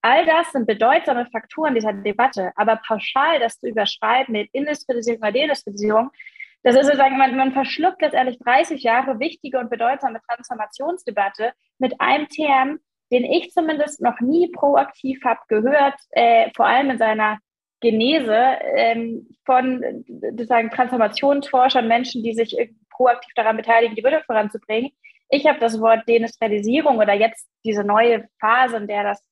All das sind bedeutsame Faktoren dieser Debatte, aber pauschal das zu überschreiben mit Industrialisierung oder Deindustrialisierung, das ist sozusagen, man, man verschluckt letztendlich 30 Jahre wichtige und bedeutsame Transformationsdebatte mit einem Term, den ich zumindest noch nie proaktiv habe gehört, äh, vor allem in seiner Genese ähm, von sozusagen Transformationsforschern, Menschen, die sich proaktiv daran beteiligen, die Wirtschaft voranzubringen. Ich habe das Wort Deindustrialisierung oder jetzt diese neue Phase, in der das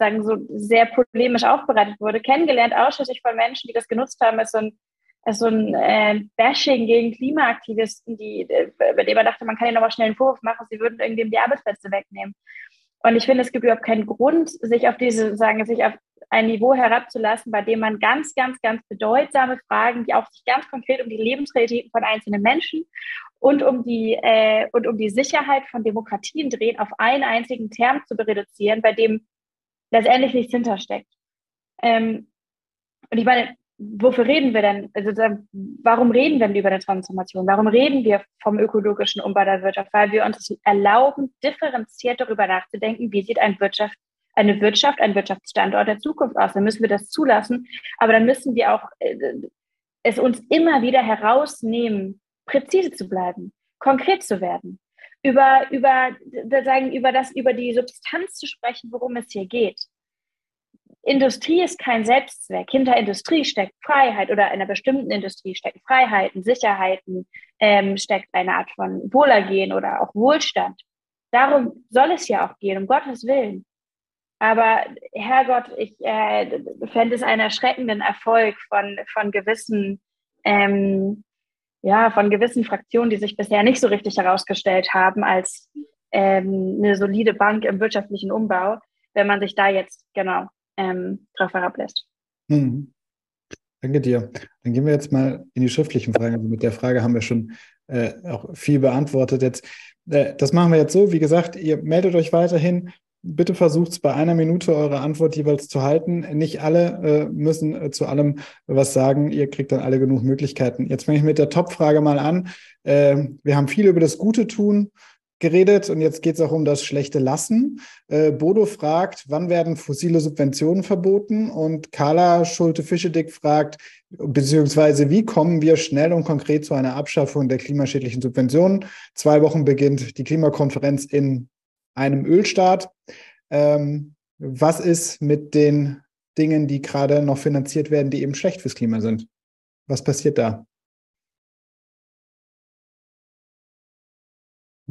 sagen, so sehr polemisch aufbereitet wurde, kennengelernt, ausschließlich von Menschen, die das genutzt haben, als so ein, als so ein äh, Bashing gegen Klimaaktivisten, die, äh, bei dem man dachte, man kann ihnen nochmal schnell einen Vorwurf machen, sie würden irgendwie die Arbeitsplätze wegnehmen. Und ich finde, es gibt überhaupt keinen Grund, sich auf diese, sagen, sich auf ein Niveau herabzulassen, bei dem man ganz, ganz, ganz bedeutsame Fragen, die auch sich ganz konkret um die Lebensrealitäten von einzelnen Menschen und um die äh, und um die Sicherheit von Demokratien drehen, auf einen einzigen Term zu reduzieren, bei dem letztendlich nichts hintersteckt. Ähm, und ich meine, wofür reden wir denn? Also, warum reden wir denn über eine Transformation? Warum reden wir vom ökologischen Umbau der Wirtschaft? Weil wir uns erlauben, differenziert darüber nachzudenken, wie sieht ein Wirtschaft, eine Wirtschaft, ein Wirtschaftsstandort der Zukunft aus? Dann müssen wir das zulassen, aber dann müssen wir auch äh, es uns immer wieder herausnehmen, präzise zu bleiben, konkret zu werden über, über, sagen, über, das, über die Substanz zu sprechen, worum es hier geht. Industrie ist kein Selbstzweck. Hinter Industrie steckt Freiheit oder einer bestimmten Industrie stecken Freiheiten, Sicherheiten, ähm, steckt eine Art von Wohlergehen oder auch Wohlstand. Darum soll es ja auch gehen, um Gottes Willen. Aber Herrgott, ich äh, fände es einen erschreckenden Erfolg von, von gewissen ähm, ja, von gewissen Fraktionen, die sich bisher nicht so richtig herausgestellt haben als ähm, eine solide Bank im wirtschaftlichen Umbau, wenn man sich da jetzt genau ähm, drauf herablässt. Mhm. Danke dir. Dann gehen wir jetzt mal in die schriftlichen Fragen. Also mit der Frage haben wir schon äh, auch viel beantwortet. Jetzt, äh, das machen wir jetzt so. Wie gesagt, ihr meldet euch weiterhin bitte versucht es bei einer Minute eure Antwort jeweils zu halten. Nicht alle äh, müssen äh, zu allem was sagen. Ihr kriegt dann alle genug Möglichkeiten. Jetzt fange ich mit der Top-Frage mal an. Äh, wir haben viel über das Gute tun geredet und jetzt geht es auch um das schlechte Lassen. Äh, Bodo fragt, wann werden fossile Subventionen verboten? Und Carla Schulte-Fischedick fragt, beziehungsweise wie kommen wir schnell und konkret zu einer Abschaffung der klimaschädlichen Subventionen? Zwei Wochen beginnt die Klimakonferenz in einem Ölstaat. Ähm, was ist mit den Dingen, die gerade noch finanziert werden, die eben schlecht fürs Klima sind? Was passiert da?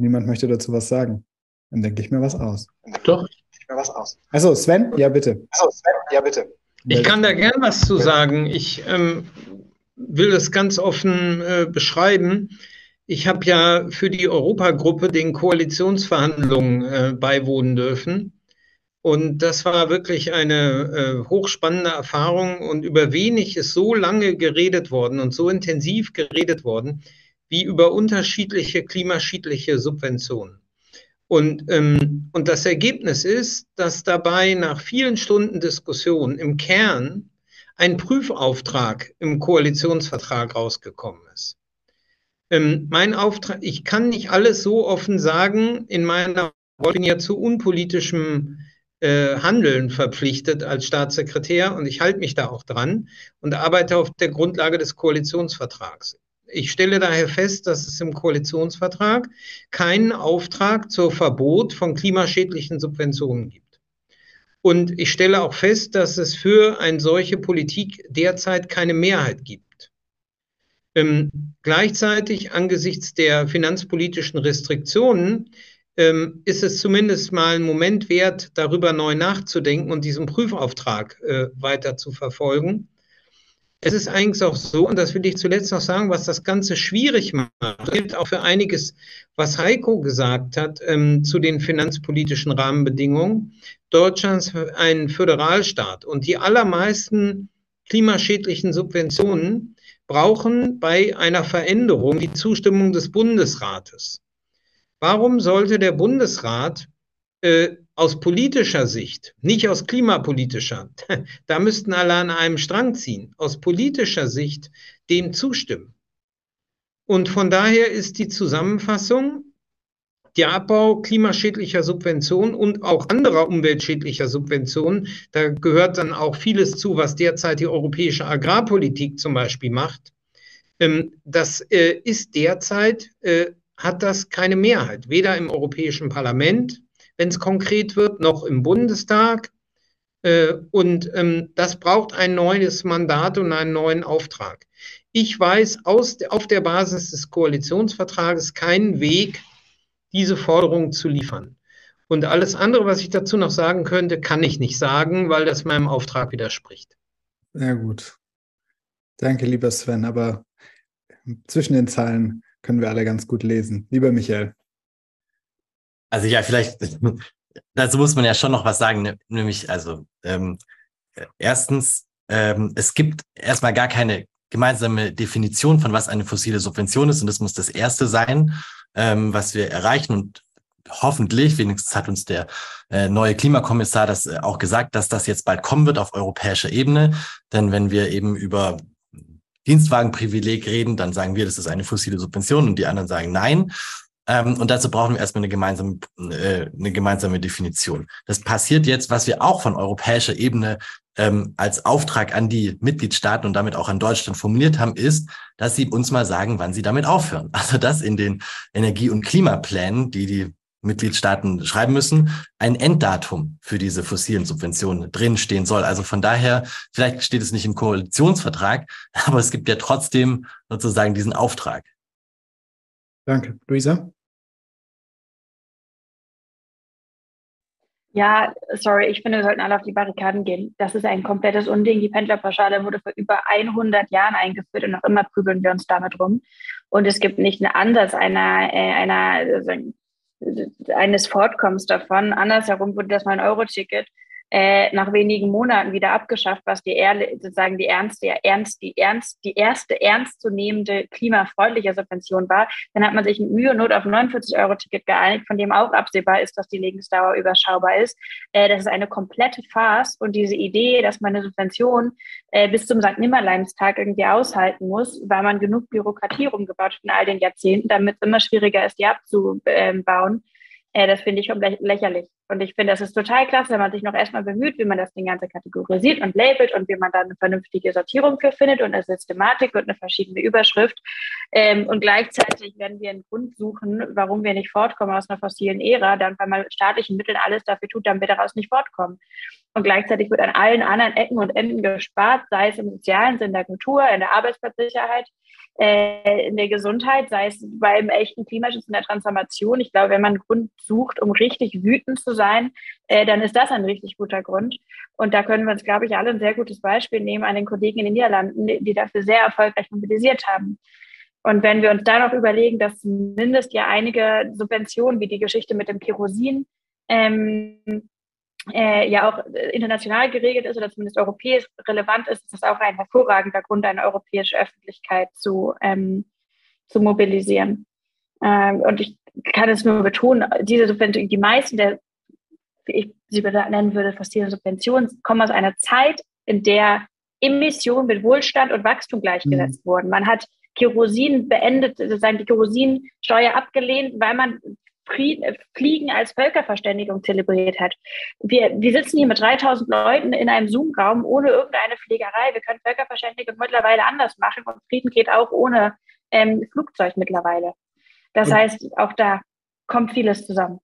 Niemand möchte dazu was sagen. Dann denke ich mir was aus. Doch. Ich mir was aus. Achso, Sven? Ja, bitte. Achso, Sven? Ja, bitte. Ich kann da gern was zu sagen. Ich ähm, will das ganz offen äh, beschreiben. Ich habe ja für die Europagruppe den Koalitionsverhandlungen äh, beiwohnen dürfen. Und das war wirklich eine äh, hochspannende Erfahrung. Und über wenig ist so lange geredet worden und so intensiv geredet worden wie über unterschiedliche klimaschädliche Subventionen. Und, ähm, und das Ergebnis ist, dass dabei nach vielen Stunden Diskussion im Kern ein Prüfauftrag im Koalitionsvertrag rausgekommen ist. Ähm, mein Auftrag, ich kann nicht alles so offen sagen, in meiner ich bin ja zu unpolitischem äh, Handeln verpflichtet als Staatssekretär und ich halte mich da auch dran und arbeite auf der Grundlage des Koalitionsvertrags. Ich stelle daher fest, dass es im Koalitionsvertrag keinen Auftrag zur Verbot von klimaschädlichen Subventionen gibt. Und ich stelle auch fest, dass es für eine solche Politik derzeit keine Mehrheit gibt. Ähm, gleichzeitig angesichts der finanzpolitischen Restriktionen ähm, ist es zumindest mal ein Moment wert, darüber neu nachzudenken und diesen Prüfauftrag äh, weiter zu verfolgen. Es ist eigentlich auch so, und das will ich zuletzt noch sagen, was das Ganze schwierig macht, gilt auch für einiges, was Heiko gesagt hat ähm, zu den finanzpolitischen Rahmenbedingungen. Deutschland ist ein Föderalstaat und die allermeisten klimaschädlichen Subventionen brauchen bei einer Veränderung die Zustimmung des Bundesrates. Warum sollte der Bundesrat äh, aus politischer Sicht, nicht aus klimapolitischer, da müssten alle an einem Strang ziehen, aus politischer Sicht dem zustimmen. Und von daher ist die Zusammenfassung, der Abbau klimaschädlicher Subventionen und auch anderer umweltschädlicher Subventionen, da gehört dann auch vieles zu, was derzeit die europäische Agrarpolitik zum Beispiel macht, ähm, das äh, ist derzeit, äh, hat das keine Mehrheit, weder im Europäischen Parlament wenn es konkret wird, noch im Bundestag. Äh, und ähm, das braucht ein neues Mandat und einen neuen Auftrag. Ich weiß aus, auf der Basis des Koalitionsvertrages keinen Weg, diese Forderung zu liefern. Und alles andere, was ich dazu noch sagen könnte, kann ich nicht sagen, weil das meinem Auftrag widerspricht. Sehr gut. Danke, lieber Sven. Aber zwischen den Zeilen können wir alle ganz gut lesen. Lieber Michael. Also ja, vielleicht, dazu muss man ja schon noch was sagen, ne, nämlich, also ähm, erstens, ähm, es gibt erstmal gar keine gemeinsame Definition von was eine fossile Subvention ist und das muss das erste sein, ähm, was wir erreichen und hoffentlich, wenigstens hat uns der äh, neue Klimakommissar das äh, auch gesagt, dass das jetzt bald kommen wird auf europäischer Ebene. Denn wenn wir eben über Dienstwagenprivileg reden, dann sagen wir, das ist eine fossile Subvention und die anderen sagen nein. Ähm, und dazu brauchen wir erstmal eine gemeinsame, äh, eine gemeinsame Definition. Das passiert jetzt, was wir auch von europäischer Ebene ähm, als Auftrag an die Mitgliedstaaten und damit auch an Deutschland formuliert haben, ist, dass sie uns mal sagen, wann sie damit aufhören. Also dass in den Energie- und Klimaplänen, die die Mitgliedstaaten schreiben müssen, ein Enddatum für diese fossilen Subventionen drinstehen soll. Also von daher, vielleicht steht es nicht im Koalitionsvertrag, aber es gibt ja trotzdem sozusagen diesen Auftrag. Danke. Luisa? Ja, sorry, ich finde, wir sollten alle auf die Barrikaden gehen. Das ist ein komplettes Unding. Die Pendlerpauschale wurde vor über 100 Jahren eingeführt und noch immer prügeln wir uns damit rum. Und es gibt nicht einen Ansatz einer, äh, einer, also eines Fortkommens davon. Andersherum wurde das 9-Euro-Ticket äh, nach wenigen Monaten wieder abgeschafft, was die sozusagen die ernste, ernst, die ernst, die erste ernstzunehmende klimafreundliche Subvention war, dann hat man sich mit Mühe und Not auf 49 Euro Ticket geeinigt, von dem auch absehbar ist, dass die Lebensdauer überschaubar ist. Äh, das ist eine komplette Farce und diese Idee, dass man eine Subvention äh, bis zum St. Nimmerleinstag irgendwie aushalten muss, weil man genug Bürokratie rumgebaut hat in all den Jahrzehnten, damit es immer schwieriger ist, die abzubauen, äh, das finde ich schon lächerlich. Und ich finde, das ist total klasse, wenn man sich noch erstmal bemüht, wie man das Ding Ganze kategorisiert und labelt und wie man dann eine vernünftige Sortierung für findet und eine Systematik und eine verschiedene Überschrift. Ähm, und gleichzeitig, wenn wir einen Grund suchen, warum wir nicht fortkommen aus einer fossilen Ära, dann, weil man mit staatlichen Mitteln alles dafür tut, damit wir daraus nicht fortkommen. Und gleichzeitig wird an allen anderen Ecken und Enden gespart, sei es im sozialen Sinn, der Kultur, in der Arbeitsplatzsicherheit, äh, in der Gesundheit, sei es beim echten Klimaschutz, in der Transformation. Ich glaube, wenn man einen Grund sucht, um richtig wütend zu sein, äh, dann ist das ein richtig guter Grund. Und da können wir uns, glaube ich, alle ein sehr gutes Beispiel nehmen an den Kollegen in den Niederlanden, die dafür sehr erfolgreich mobilisiert haben. Und wenn wir uns da noch überlegen, dass zumindest ja einige Subventionen, wie die Geschichte mit dem Kerosin, ähm, äh, ja auch international geregelt ist oder zumindest europäisch relevant ist, ist das auch ein hervorragender Grund, eine europäische Öffentlichkeit zu, ähm, zu mobilisieren. Ähm, und ich kann es nur betonen, diese Subventionen, die meisten der, wie ich sie nennen würde, fossilen Subventionen, kommen aus einer Zeit, in der Emissionen mit Wohlstand und Wachstum gleichgesetzt mhm. wurden. Man hat Kerosin beendet, sozusagen die Kerosinsteuer abgelehnt, weil man Fliegen als Völkerverständigung zelebriert hat. Wir, wir sitzen hier mit 3000 Leuten in einem Zoom-Raum ohne irgendeine Fliegerei. Wir können Völkerverständigung mittlerweile anders machen und Frieden geht auch ohne ähm, Flugzeug mittlerweile. Das heißt, auch da kommt vieles zusammen.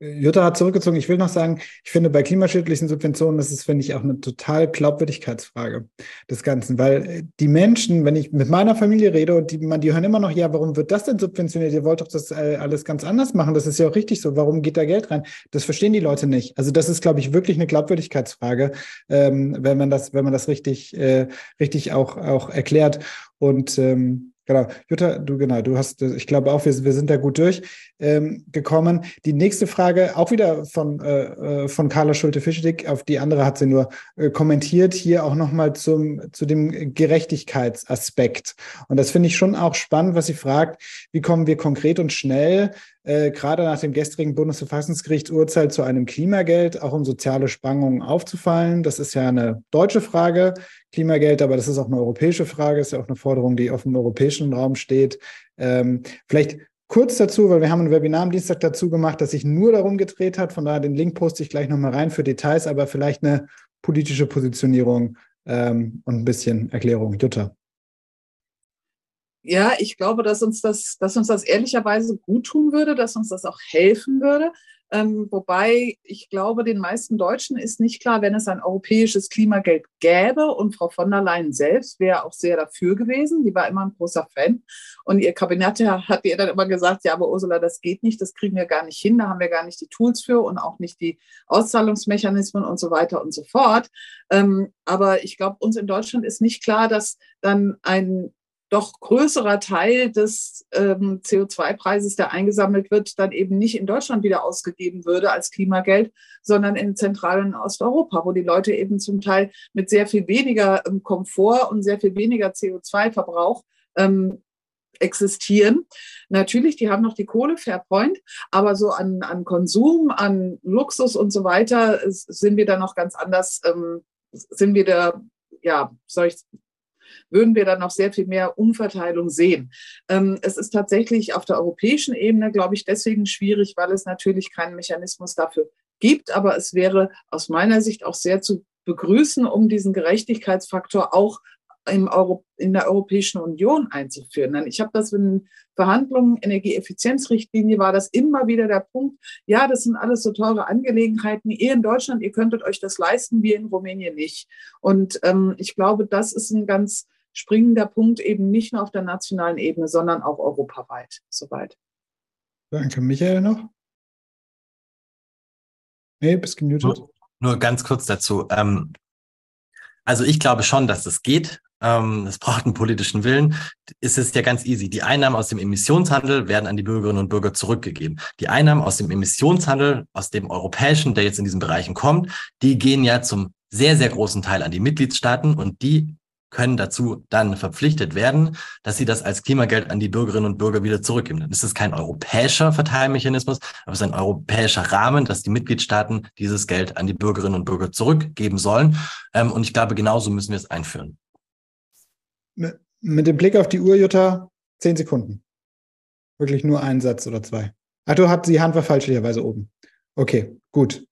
Jutta hat zurückgezogen. Ich will noch sagen, ich finde bei klimaschädlichen Subventionen, das ist, finde ich, auch eine total Glaubwürdigkeitsfrage des Ganzen, weil äh, die Menschen, wenn ich mit meiner Familie rede und die, man, die hören immer noch, ja, warum wird das denn subventioniert? Ihr wollt doch das äh, alles ganz anders machen. Das ist ja auch richtig so. Warum geht da Geld rein? Das verstehen die Leute nicht. Also das ist, glaube ich, wirklich eine Glaubwürdigkeitsfrage, ähm, wenn man das, wenn man das richtig, äh, richtig auch, auch erklärt. Und ähm, Genau, Jutta, du genau, du hast, ich glaube auch, wir, wir sind da gut durchgekommen. Ähm, die nächste Frage, auch wieder von, äh, äh von Carla Schulte-Fischedick, auf die andere hat sie nur äh, kommentiert, hier auch nochmal zum, zu dem Gerechtigkeitsaspekt. Und das finde ich schon auch spannend, was sie fragt, wie kommen wir konkret und schnell äh, gerade nach dem gestrigen Bundesverfassungsgerichtsurteil zu einem Klimageld, auch um soziale Spannungen aufzufallen. Das ist ja eine deutsche Frage, Klimageld, aber das ist auch eine europäische Frage, ist ja auch eine Forderung, die auf dem europäischen Raum steht. Ähm, vielleicht kurz dazu, weil wir haben ein Webinar am Dienstag dazu gemacht, das sich nur darum gedreht hat. Von daher den Link poste ich gleich nochmal rein für Details, aber vielleicht eine politische Positionierung ähm, und ein bisschen Erklärung. Jutta ja, ich glaube, dass uns das, dass uns das ehrlicherweise gut tun würde, dass uns das auch helfen würde. Ähm, wobei ich glaube, den meisten Deutschen ist nicht klar, wenn es ein europäisches Klimageld gäbe. Und Frau von der Leyen selbst wäre auch sehr dafür gewesen. Die war immer ein großer Fan. Und ihr Kabinett hat ihr dann immer gesagt, ja, aber Ursula, das geht nicht, das kriegen wir gar nicht hin, da haben wir gar nicht die Tools für und auch nicht die Auszahlungsmechanismen und so weiter und so fort. Ähm, aber ich glaube, uns in Deutschland ist nicht klar, dass dann ein doch größerer Teil des ähm, CO2-Preises, der eingesammelt wird, dann eben nicht in Deutschland wieder ausgegeben würde als Klimageld, sondern in Zentral- und Osteuropa, wo die Leute eben zum Teil mit sehr viel weniger ähm, Komfort und sehr viel weniger CO2-Verbrauch ähm, existieren. Natürlich, die haben noch die Kohle, Fairpoint, aber so an, an Konsum, an Luxus und so weiter sind wir da noch ganz anders, ähm, sind wir da, ja, soll ich würden wir dann noch sehr viel mehr Umverteilung sehen. Ähm, es ist tatsächlich auf der europäischen Ebene, glaube ich, deswegen schwierig, weil es natürlich keinen Mechanismus dafür gibt. Aber es wäre aus meiner Sicht auch sehr zu begrüßen, um diesen Gerechtigkeitsfaktor auch im Euro, in der Europäischen Union einzuführen. Ich habe das in Verhandlungen, Energieeffizienzrichtlinie war das immer wieder der Punkt, ja, das sind alles so teure Angelegenheiten. Ihr in Deutschland, ihr könntet euch das leisten, wir in Rumänien nicht. Und ähm, ich glaube, das ist ein ganz springender Punkt, eben nicht nur auf der nationalen Ebene, sondern auch europaweit. Soweit. Danke. Michael noch? Nee, bist gemutet. Nur, nur ganz kurz dazu. Ähm, also ich glaube schon, dass es geht. Ähm, es braucht einen politischen Willen, ist es ja ganz easy. Die Einnahmen aus dem Emissionshandel werden an die Bürgerinnen und Bürger zurückgegeben. Die Einnahmen aus dem Emissionshandel, aus dem europäischen, der jetzt in diesen Bereichen kommt, die gehen ja zum sehr, sehr großen Teil an die Mitgliedstaaten und die können dazu dann verpflichtet werden, dass sie das als Klimageld an die Bürgerinnen und Bürger wieder zurückgeben. Dann ist es kein europäischer Verteilmechanismus, aber es ist ein europäischer Rahmen, dass die Mitgliedstaaten dieses Geld an die Bürgerinnen und Bürger zurückgeben sollen. Ähm, und ich glaube, genauso müssen wir es einführen. Mit dem Blick auf die Uhr, Jutta, zehn Sekunden. Wirklich nur ein Satz oder zwei. Ach, du hast die Hand war falschlicherweise oben. Okay, gut.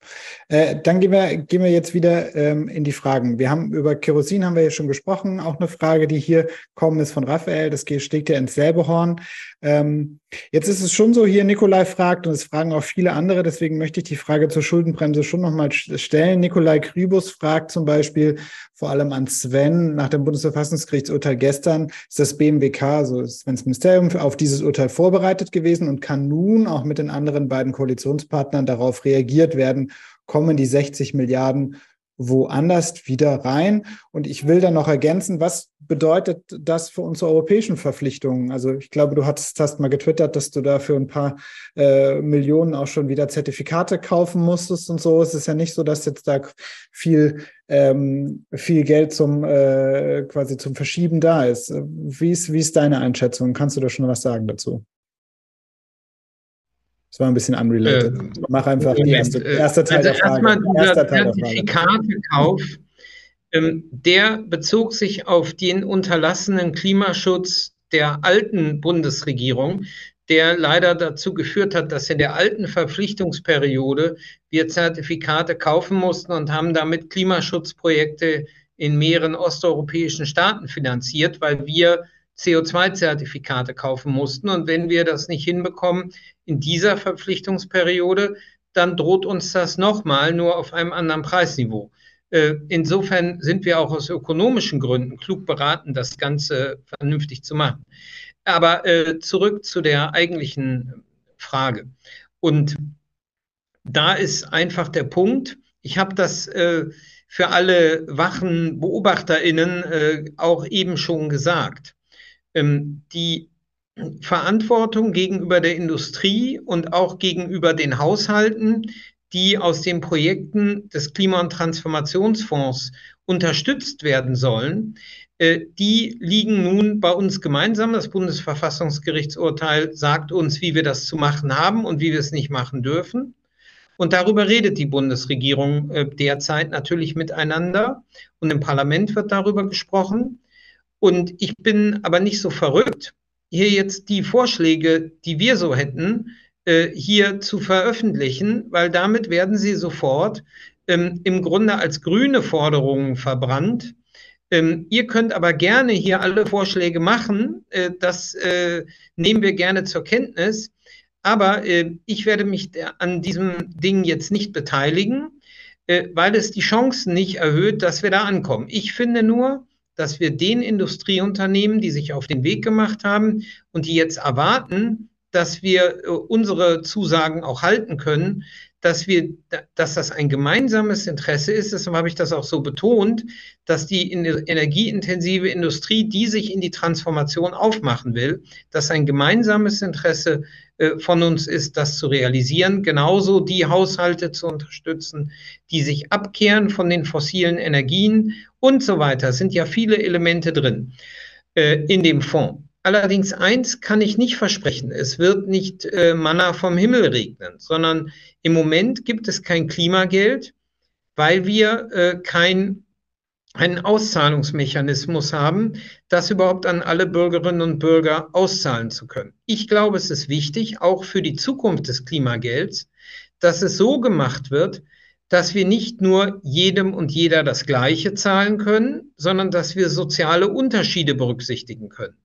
Äh, dann gehen wir, gehen wir jetzt wieder ähm, in die Fragen. Wir haben über Kerosin haben wir ja schon gesprochen. Auch eine Frage, die hier kommen, ist von Raphael. Das steckt ja ins selbe Horn. Ähm, jetzt ist es schon so, hier Nikolai fragt, und es fragen auch viele andere, deswegen möchte ich die Frage zur Schuldenbremse schon nochmal stellen. Nikolai Krybus fragt zum Beispiel vor allem an Sven nach dem Bundesverfassungsgerichtsurteil gestern, ist das BMWK, also Svens Ministerium, auf dieses Urteil vorbereitet gewesen und kann nun auch mit den anderen beiden Koalitionspartnern darauf reagiert werden, kommen die 60 Milliarden woanders wieder rein. Und ich will dann noch ergänzen, was bedeutet das für unsere europäischen Verpflichtungen? Also ich glaube, du hast, hast mal getwittert, dass du da für ein paar äh, Millionen auch schon wieder Zertifikate kaufen musstest und so. Es ist ja nicht so, dass jetzt da viel, ähm, viel Geld zum äh, quasi zum Verschieben da ist. Wie ist, wie ist deine Einschätzung? Kannst du da schon was sagen dazu? Das war ein bisschen unrelated. Äh, Mach einfach die erste, äh, erste Teil also der Frage. Erstmal dieser Zertifikatekauf, ähm, der bezog sich auf den unterlassenen Klimaschutz der alten Bundesregierung, der leider dazu geführt hat, dass in der alten Verpflichtungsperiode wir Zertifikate kaufen mussten und haben damit Klimaschutzprojekte in mehreren osteuropäischen Staaten finanziert, weil wir CO2-Zertifikate kaufen mussten. Und wenn wir das nicht hinbekommen in dieser Verpflichtungsperiode, dann droht uns das nochmal nur auf einem anderen Preisniveau. Äh, insofern sind wir auch aus ökonomischen Gründen klug beraten, das Ganze vernünftig zu machen. Aber äh, zurück zu der eigentlichen Frage. Und da ist einfach der Punkt, ich habe das äh, für alle wachen Beobachterinnen auch eben schon gesagt. Ähm, die Verantwortung gegenüber der Industrie und auch gegenüber den Haushalten, die aus den Projekten des Klima- und Transformationsfonds unterstützt werden sollen, äh, die liegen nun bei uns gemeinsam. Das Bundesverfassungsgerichtsurteil sagt uns, wie wir das zu machen haben und wie wir es nicht machen dürfen. Und darüber redet die Bundesregierung äh, derzeit natürlich miteinander. Und im Parlament wird darüber gesprochen. Und ich bin aber nicht so verrückt, hier jetzt die Vorschläge, die wir so hätten, äh, hier zu veröffentlichen, weil damit werden sie sofort ähm, im Grunde als grüne Forderungen verbrannt. Ähm, ihr könnt aber gerne hier alle Vorschläge machen. Äh, das äh, nehmen wir gerne zur Kenntnis. Aber äh, ich werde mich an diesem Ding jetzt nicht beteiligen, äh, weil es die Chancen nicht erhöht, dass wir da ankommen. Ich finde nur, dass wir den Industrieunternehmen, die sich auf den Weg gemacht haben und die jetzt erwarten, dass wir äh, unsere Zusagen auch halten können, dass wir, dass das ein gemeinsames Interesse ist, deshalb habe ich das auch so betont, dass die energieintensive Industrie, die sich in die Transformation aufmachen will, dass ein gemeinsames Interesse äh, von uns ist, das zu realisieren, genauso die Haushalte zu unterstützen, die sich abkehren von den fossilen Energien und so weiter. Es sind ja viele Elemente drin äh, in dem Fonds. Allerdings eins kann ich nicht versprechen. Es wird nicht äh, Manna vom Himmel regnen, sondern im Moment gibt es kein Klimageld, weil wir äh, kein, einen Auszahlungsmechanismus haben, das überhaupt an alle Bürgerinnen und Bürger auszahlen zu können. Ich glaube, es ist wichtig, auch für die Zukunft des Klimagelds, dass es so gemacht wird, dass wir nicht nur jedem und jeder das Gleiche zahlen können, sondern dass wir soziale Unterschiede berücksichtigen können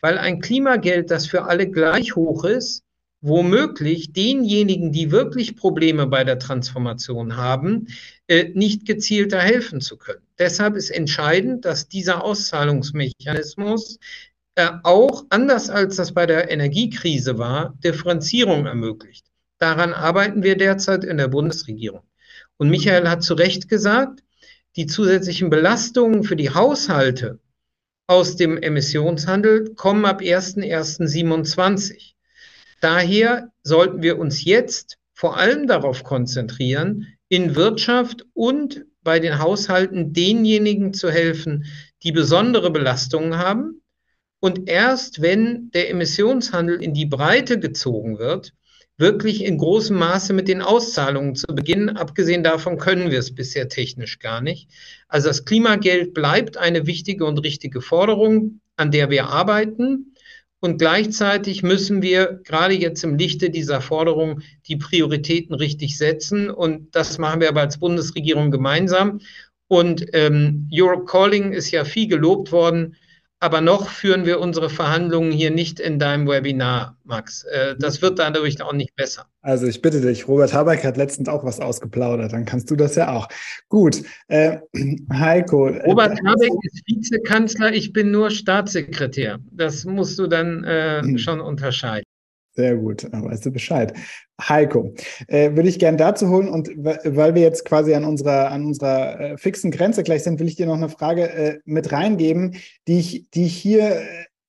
weil ein Klimageld, das für alle gleich hoch ist, womöglich denjenigen, die wirklich Probleme bei der Transformation haben, äh, nicht gezielter helfen zu können. Deshalb ist entscheidend, dass dieser Auszahlungsmechanismus äh, auch, anders als das bei der Energiekrise war, Differenzierung ermöglicht. Daran arbeiten wir derzeit in der Bundesregierung. Und Michael hat zu Recht gesagt, die zusätzlichen Belastungen für die Haushalte aus dem Emissionshandel kommen ab 01.01.27. Daher sollten wir uns jetzt vor allem darauf konzentrieren, in Wirtschaft und bei den Haushalten denjenigen zu helfen, die besondere Belastungen haben. Und erst wenn der Emissionshandel in die Breite gezogen wird, wirklich in großem Maße mit den Auszahlungen zu beginnen. Abgesehen davon können wir es bisher technisch gar nicht. Also das Klimageld bleibt eine wichtige und richtige Forderung, an der wir arbeiten. Und gleichzeitig müssen wir gerade jetzt im Lichte dieser Forderung die Prioritäten richtig setzen. Und das machen wir aber als Bundesregierung gemeinsam. Und ähm, Europe Calling ist ja viel gelobt worden aber noch führen wir unsere Verhandlungen hier nicht in deinem Webinar, Max. Äh, das wird dadurch auch nicht besser. Also ich bitte dich, Robert Habeck hat letztens auch was ausgeplaudert, dann kannst du das ja auch. Gut, äh, Heiko. Äh, Robert Habeck ist Vizekanzler, ich bin nur Staatssekretär. Das musst du dann äh, hm. schon unterscheiden. Sehr gut, dann weißt du Bescheid. Heiko, äh, würde ich gerne dazu holen und weil wir jetzt quasi an unserer, an unserer äh, fixen Grenze gleich sind, will ich dir noch eine Frage äh, mit reingeben, die ich, die ich hier äh,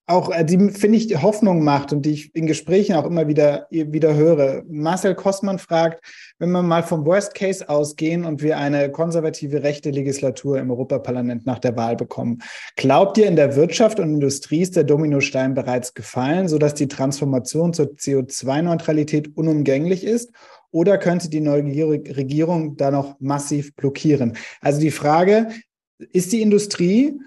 auch, äh, die finde ich Hoffnung macht und die ich in Gesprächen auch immer wieder, wieder höre. Marcel Kostmann fragt, wenn wir mal vom Worst Case ausgehen und wir eine konservative rechte Legislatur im Europaparlament nach der Wahl bekommen, glaubt ihr, in der Wirtschaft und Industrie ist der Dominostein bereits gefallen, sodass die Transformation zur CO2-Neutralität unumgänglich ist? Oder könnte die neue Regierung da noch massiv blockieren? Also die Frage, ist die Industrie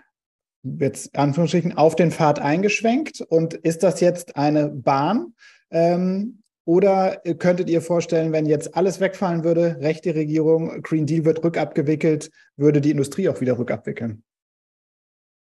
jetzt Anführungsstrichen auf den Pfad eingeschwenkt und ist das jetzt eine Bahn? Ähm, oder könntet ihr vorstellen, wenn jetzt alles wegfallen würde, rechte Regierung, Green Deal wird rückabgewickelt, würde die Industrie auch wieder rückabwickeln?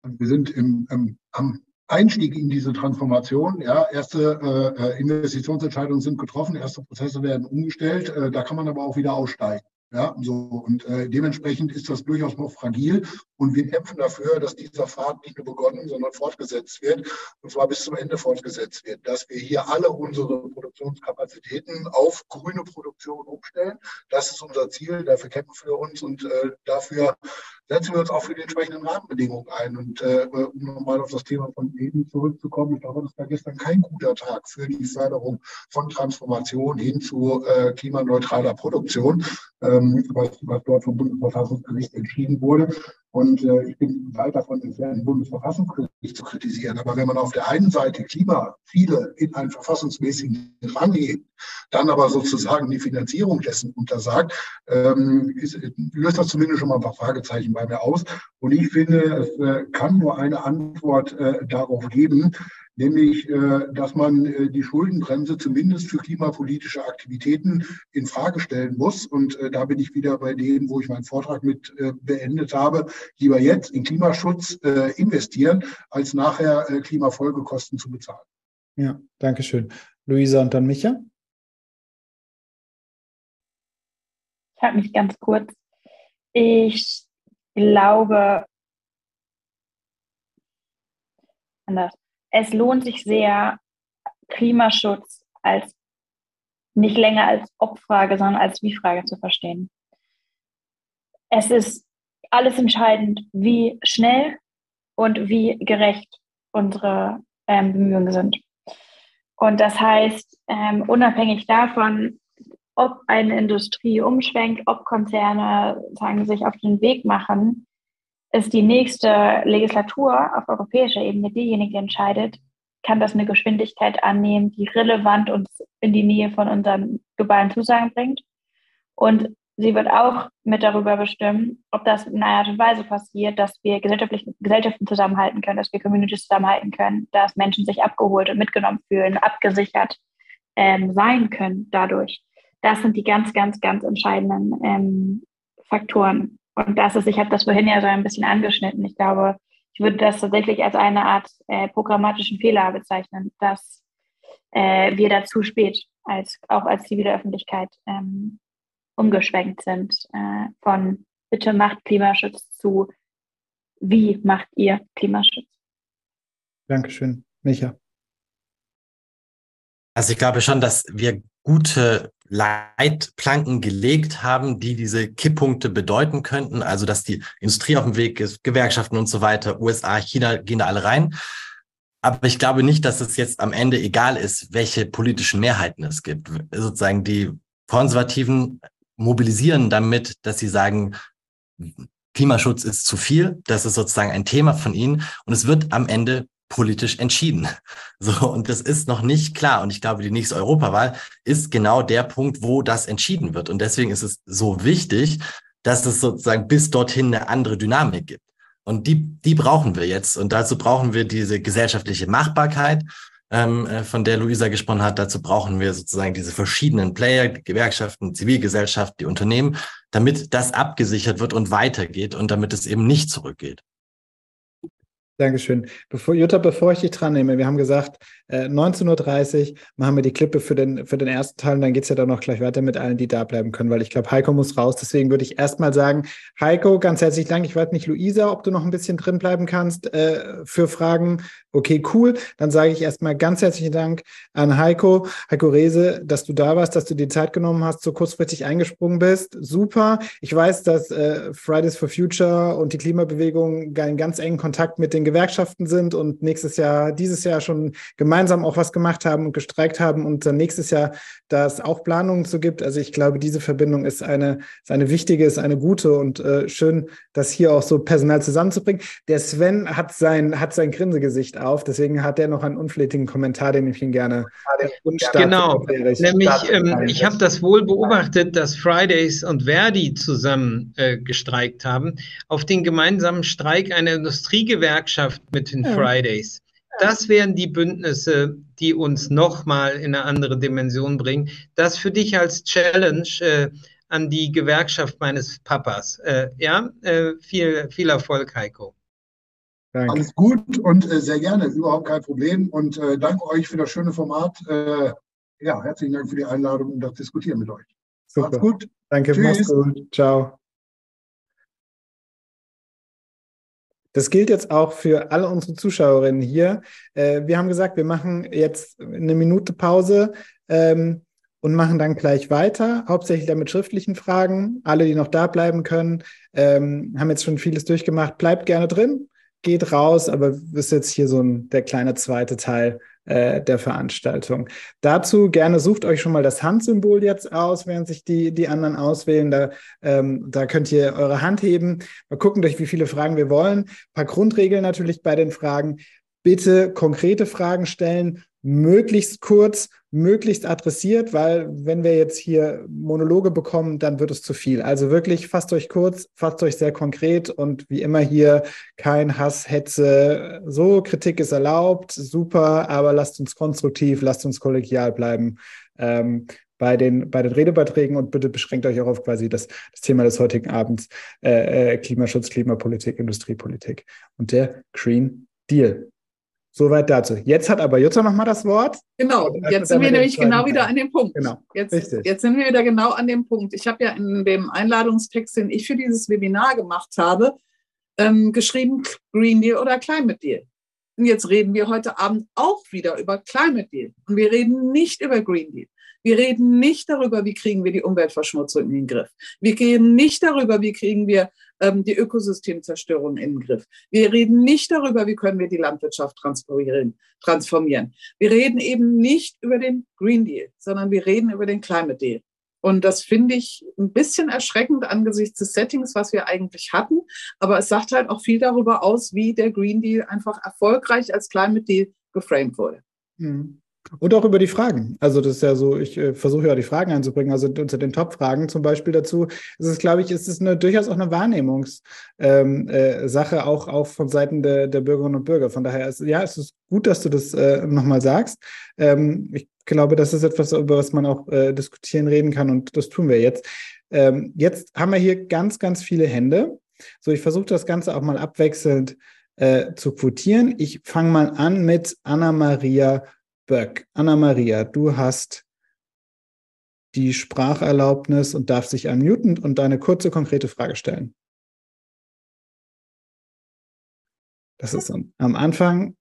Wir sind im, im, am Einstieg in diese Transformation. Ja, erste äh Investitionsentscheidungen sind getroffen, erste Prozesse werden umgestellt. Äh, da kann man aber auch wieder aussteigen. Ja, so und äh, dementsprechend ist das durchaus noch fragil und wir kämpfen dafür, dass dieser Pfad nicht nur begonnen, sondern fortgesetzt wird und zwar bis zum Ende fortgesetzt wird, dass wir hier alle unsere Produktionskapazitäten auf grüne Produktion umstellen. Das ist unser Ziel, dafür kämpfen wir uns und äh, dafür setzen wir uns auch für die entsprechenden Rahmenbedingungen ein. Und äh, um nochmal auf das Thema von eben zurückzukommen, ich glaube, das war gestern kein guter Tag für die Förderung von Transformation hin zu äh, klimaneutraler Produktion, ähm, was, was dort vom Bundesverfassungsgericht entschieden wurde. Und äh, ich bin weit davon entfernt, den Bundesverfassungsgericht zu kritisieren. Aber wenn man auf der einen Seite Klimaziele in einen verfassungsmäßigen Rang hebt, dann aber sozusagen die Finanzierung dessen untersagt, ähm, ist, löst das zumindest schon mal ein paar Fragezeichen bei mir aus. Und ich finde, es äh, kann nur eine Antwort äh, darauf geben, nämlich äh, dass man äh, die Schuldenbremse zumindest für klimapolitische Aktivitäten in Frage stellen muss. Und äh, da bin ich wieder bei dem, wo ich meinen Vortrag mit beendet habe. Lieber jetzt in Klimaschutz investieren, als nachher Klimafolgekosten zu bezahlen. Ja, danke schön. Luisa und dann Micha. Ich halte mich ganz kurz. Ich glaube, anders es lohnt sich sehr, Klimaschutz als nicht länger als Ob-Frage, sondern als Wie-Frage zu verstehen. Es ist alles entscheidend, wie schnell und wie gerecht unsere ähm, Bemühungen sind. Und das heißt, ähm, unabhängig davon, ob eine Industrie umschwenkt, ob Konzerne sagen, sich auf den Weg machen, ist die nächste Legislatur auf europäischer Ebene diejenige, die entscheidet, kann das eine Geschwindigkeit annehmen, die relevant uns in die Nähe von unseren globalen Zusagen bringt. Und sie wird auch mit darüber bestimmen, ob das in einer Art und Weise passiert, dass wir Gesellschaften zusammenhalten können, dass wir Communities zusammenhalten können, dass Menschen sich abgeholt und mitgenommen fühlen, abgesichert ähm, sein können dadurch. Das sind die ganz, ganz, ganz entscheidenden ähm, Faktoren. Und das ist, ich habe das vorhin ja so ein bisschen angeschnitten. Ich glaube, ich würde das tatsächlich als eine Art äh, programmatischen Fehler bezeichnen, dass äh, wir da zu spät, als, auch als zivile Öffentlichkeit, ähm, umgeschwenkt sind äh, von bitte macht Klimaschutz zu wie macht ihr Klimaschutz. Dankeschön, Micha. Also ich glaube schon, dass wir gute Leitplanken gelegt haben, die diese Kipppunkte bedeuten könnten. Also, dass die Industrie auf dem Weg ist, Gewerkschaften und so weiter, USA, China gehen da alle rein. Aber ich glaube nicht, dass es jetzt am Ende egal ist, welche politischen Mehrheiten es gibt. Sozusagen die Konservativen mobilisieren damit, dass sie sagen, Klimaschutz ist zu viel. Das ist sozusagen ein Thema von ihnen. Und es wird am Ende politisch entschieden. So, und das ist noch nicht klar. Und ich glaube, die nächste Europawahl ist genau der Punkt, wo das entschieden wird. Und deswegen ist es so wichtig, dass es sozusagen bis dorthin eine andere Dynamik gibt. Und die, die brauchen wir jetzt. Und dazu brauchen wir diese gesellschaftliche Machbarkeit, ähm, äh, von der Luisa gesprochen hat. Dazu brauchen wir sozusagen diese verschiedenen Player, die Gewerkschaften, Zivilgesellschaft, die Unternehmen, damit das abgesichert wird und weitergeht und damit es eben nicht zurückgeht. Dankeschön. Bevor, Jutta, bevor ich dich dran nehme, wir haben gesagt, äh, 19.30 Uhr machen wir die Klippe für den, für den ersten Teil und dann geht es ja dann noch gleich weiter mit allen, die da bleiben können, weil ich glaube, Heiko muss raus. Deswegen würde ich erstmal sagen, Heiko, ganz herzlichen Dank. Ich weiß nicht, Luisa, ob du noch ein bisschen drin bleiben kannst äh, für Fragen. Okay, cool. Dann sage ich erstmal ganz herzlichen Dank an Heiko, Heiko Rehse, dass du da warst, dass du die Zeit genommen hast, so kurzfristig eingesprungen bist. Super. Ich weiß, dass äh, Fridays for Future und die Klimabewegung in ganz engen Kontakt mit den Gewerkschaften sind und nächstes Jahr, dieses Jahr schon gemeinsam auch was gemacht haben und gestreikt haben und dann nächstes Jahr da es auch Planungen zu gibt. Also ich glaube, diese Verbindung ist eine, ist eine wichtige, ist eine gute und äh, schön, das hier auch so personal zusammenzubringen. Der Sven hat sein, hat sein Grinsegesicht auf. Deswegen hat er noch einen unflätigen Kommentar, den ich ihn gerne Genau, nämlich ähm, ich habe das wohl beobachtet, dass Fridays und Verdi zusammen äh, gestreikt haben, auf den gemeinsamen Streik einer Industriegewerkschaft mit den. Fridays. Das wären die Bündnisse, die uns nochmal in eine andere Dimension bringen. Das für dich als Challenge äh, an die Gewerkschaft meines Papas. Äh, ja, äh, viel, viel Erfolg, Heiko. Danke. Alles gut und äh, sehr gerne, überhaupt kein Problem. Und äh, danke euch für das schöne Format. Äh, ja, herzlichen Dank für die Einladung und das Diskutieren mit euch. Super. Macht's gut. Danke, Tschüss. gut. Ciao. Das gilt jetzt auch für alle unsere Zuschauerinnen hier. Äh, wir haben gesagt, wir machen jetzt eine Minute Pause ähm, und machen dann gleich weiter, hauptsächlich dann mit schriftlichen Fragen. Alle, die noch da bleiben können, ähm, haben jetzt schon vieles durchgemacht. Bleibt gerne drin geht raus, aber ist jetzt hier so ein, der kleine zweite Teil äh, der Veranstaltung. Dazu gerne sucht euch schon mal das Handsymbol jetzt aus, während sich die, die anderen auswählen. Da, ähm, da könnt ihr eure Hand heben. Mal gucken, durch wie viele Fragen wir wollen. Ein paar Grundregeln natürlich bei den Fragen. Bitte konkrete Fragen stellen, möglichst kurz, möglichst adressiert, weil wenn wir jetzt hier Monologe bekommen, dann wird es zu viel. Also wirklich fasst euch kurz, fasst euch sehr konkret und wie immer hier kein Hass, Hetze. So, Kritik ist erlaubt, super, aber lasst uns konstruktiv, lasst uns kollegial bleiben. Ähm, bei den, bei den Redebeiträgen und bitte beschränkt euch auch auf quasi das, das Thema des heutigen Abends, äh, äh Klimaschutz, Klimapolitik, Industriepolitik und der Green Deal. Soweit dazu. Jetzt hat aber Jutta noch mal das Wort. Genau, jetzt sind wir nämlich genau wieder an dem Punkt. Genau, jetzt, jetzt sind wir wieder genau an dem Punkt. Ich habe ja in dem Einladungstext, den ich für dieses Webinar gemacht habe, ähm, geschrieben Green Deal oder Climate Deal. Und jetzt reden wir heute Abend auch wieder über Climate Deal. Und wir reden nicht über Green Deal. Wir reden nicht darüber, wie kriegen wir die Umweltverschmutzung in den Griff. Wir reden nicht darüber, wie kriegen wir ähm, die Ökosystemzerstörung in den Griff. Wir reden nicht darüber, wie können wir die Landwirtschaft transformieren. transformieren. Wir reden eben nicht über den Green Deal, sondern wir reden über den Climate Deal. Und das finde ich ein bisschen erschreckend angesichts des Settings, was wir eigentlich hatten. Aber es sagt halt auch viel darüber aus, wie der Green Deal einfach erfolgreich als Climate Deal geframed wurde. Mhm. Und auch über die Fragen. Also das ist ja so, ich äh, versuche ja die Fragen einzubringen. Also unter den Top-Fragen zum Beispiel dazu ist es, glaube ich, ist es eine, durchaus auch eine Wahrnehmungssache, ähm, äh, auch, auch von Seiten der, der Bürgerinnen und Bürger. Von daher ist ja, es ist gut, dass du das äh, nochmal sagst. Ähm, ich glaube, das ist etwas, über was man auch äh, diskutieren, reden kann und das tun wir jetzt. Ähm, jetzt haben wir hier ganz, ganz viele Hände. So, ich versuche das Ganze auch mal abwechselnd äh, zu quotieren. Ich fange mal an mit Anna-Maria Böck. Anna-Maria, du hast die Spracherlaubnis und darfst dich unmuten und eine kurze, konkrete Frage stellen. Das ist am Anfang,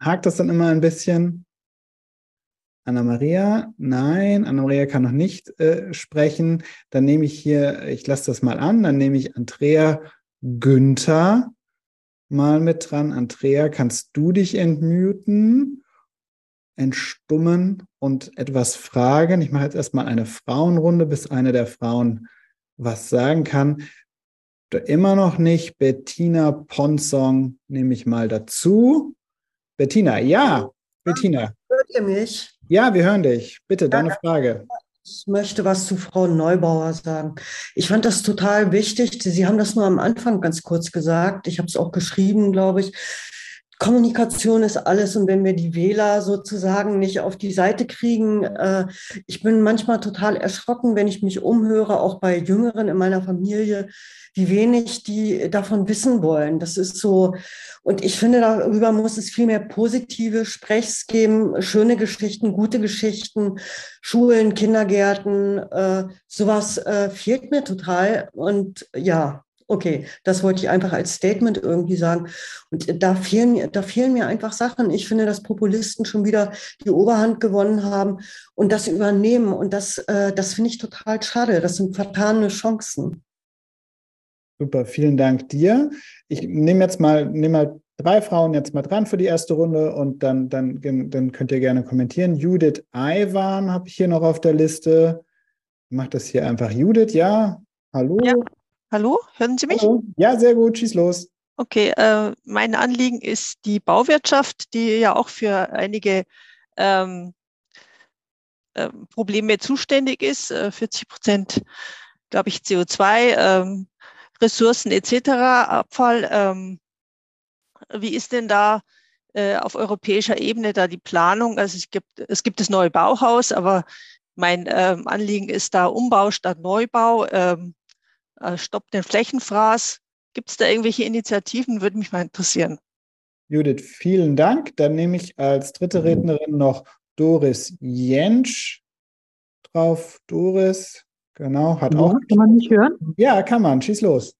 hakt das dann immer ein bisschen. Anna-Maria, nein, Anna-Maria kann noch nicht äh, sprechen. Dann nehme ich hier, ich lasse das mal an, dann nehme ich Andrea Günther mal mit dran. Andrea, kannst du dich entmuten, entstummen und etwas fragen? Ich mache jetzt erstmal eine Frauenrunde, bis eine der Frauen was sagen kann. Immer noch nicht. Bettina Ponsong nehme ich mal dazu. Bettina, ja, Bettina. Hört ihr mich? Ja, wir hören dich. Bitte, deine Frage. Ich möchte was zu Frau Neubauer sagen. Ich fand das total wichtig. Sie haben das nur am Anfang ganz kurz gesagt. Ich habe es auch geschrieben, glaube ich. Kommunikation ist alles und wenn wir die Wähler sozusagen nicht auf die Seite kriegen, äh, ich bin manchmal total erschrocken, wenn ich mich umhöre, auch bei Jüngeren in meiner Familie, wie wenig die davon wissen wollen. Das ist so, und ich finde, darüber muss es viel mehr positive Sprechs geben, schöne Geschichten, gute Geschichten, Schulen, Kindergärten, äh, sowas äh, fehlt mir total. Und ja, Okay, das wollte ich einfach als Statement irgendwie sagen. Und da fehlen mir, da fehlen mir einfach Sachen. Ich finde, dass Populisten schon wieder die Oberhand gewonnen haben und das übernehmen. Und das, äh, das finde ich total schade. Das sind vertane Chancen. Super, vielen Dank dir. Ich nehme jetzt mal, nehme mal drei Frauen jetzt mal dran für die erste Runde und dann, dann, dann könnt ihr gerne kommentieren. Judith Iwan habe ich hier noch auf der Liste. Macht das hier einfach Judith, ja? Hallo? Ja. Hallo, hören Sie mich? Hallo. Ja, sehr gut, schieß los. Okay, äh, mein Anliegen ist die Bauwirtschaft, die ja auch für einige ähm, äh, Probleme zuständig ist. Äh, 40 Prozent, glaube ich, CO2, ähm, Ressourcen etc., Abfall. Ähm, wie ist denn da äh, auf europäischer Ebene da die Planung? Also es gibt, es gibt das neue Bauhaus, aber mein ähm, Anliegen ist da Umbau statt Neubau. Ähm, äh, Stopp den Flächenfraß. Gibt es da irgendwelche Initiativen? Würde mich mal interessieren. Judith, vielen Dank. Dann nehme ich als dritte Rednerin noch Doris Jentsch drauf. Doris, genau, hat ja, auch. Kann man mich hören? Ja, kann man. Schieß los.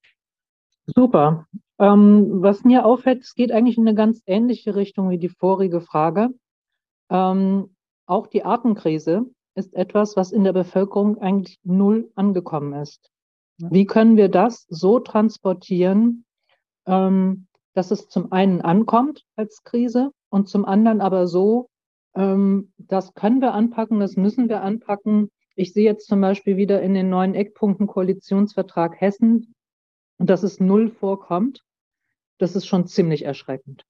Super. Ähm, was mir auffällt, es geht eigentlich in eine ganz ähnliche Richtung wie die vorige Frage. Ähm, auch die Artenkrise ist etwas, was in der Bevölkerung eigentlich null angekommen ist. Wie können wir das so transportieren, ähm, dass es zum einen ankommt als Krise und zum anderen aber so, ähm, das können wir anpacken, das müssen wir anpacken. Ich sehe jetzt zum Beispiel wieder in den neuen Eckpunkten Koalitionsvertrag Hessen, dass es null vorkommt. Das ist schon ziemlich erschreckend.